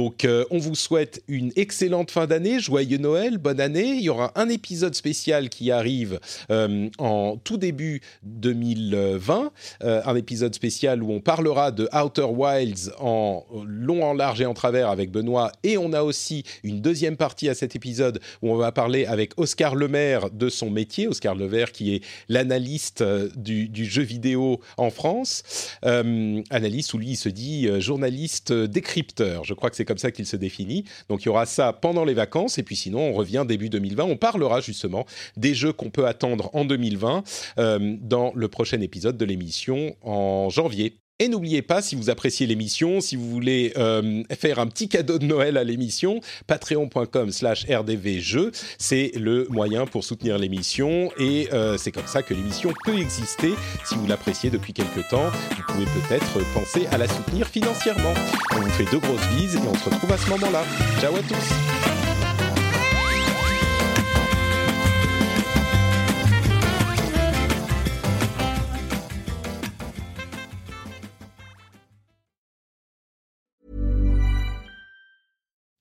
Donc, euh, on vous souhaite une excellente fin d'année, joyeux Noël, bonne année. Il y aura un épisode spécial qui arrive euh, en tout début 2020, euh, un épisode spécial où on parlera de Outer Wilds en long, en large et en travers avec Benoît. Et on a aussi une deuxième partie à cet épisode où on va parler avec Oscar Lemaire de son métier, Oscar Lemaire qui est l'analyste du, du, jeu vidéo en France, analyste où lui il se dit journaliste décrypteur. Je crois que c'est comme ça qu'il se définit. Donc il y aura ça pendant les vacances et puis sinon on revient début 2020. On parlera justement des jeux qu'on peut attendre en 2020 euh, dans le prochain épisode de l'émission en janvier. Et n'oubliez pas, si vous appréciez l'émission, si vous voulez euh, faire un petit cadeau de Noël à l'émission, patreon.com slash rdvjeux, c'est le moyen pour soutenir l'émission et euh, c'est comme ça que l'émission peut exister. Si vous l'appréciez depuis quelques temps, vous pouvez peut-être penser à la soutenir financièrement. On vous fait deux grosses bises et on se retrouve à ce moment-là. Ciao à tous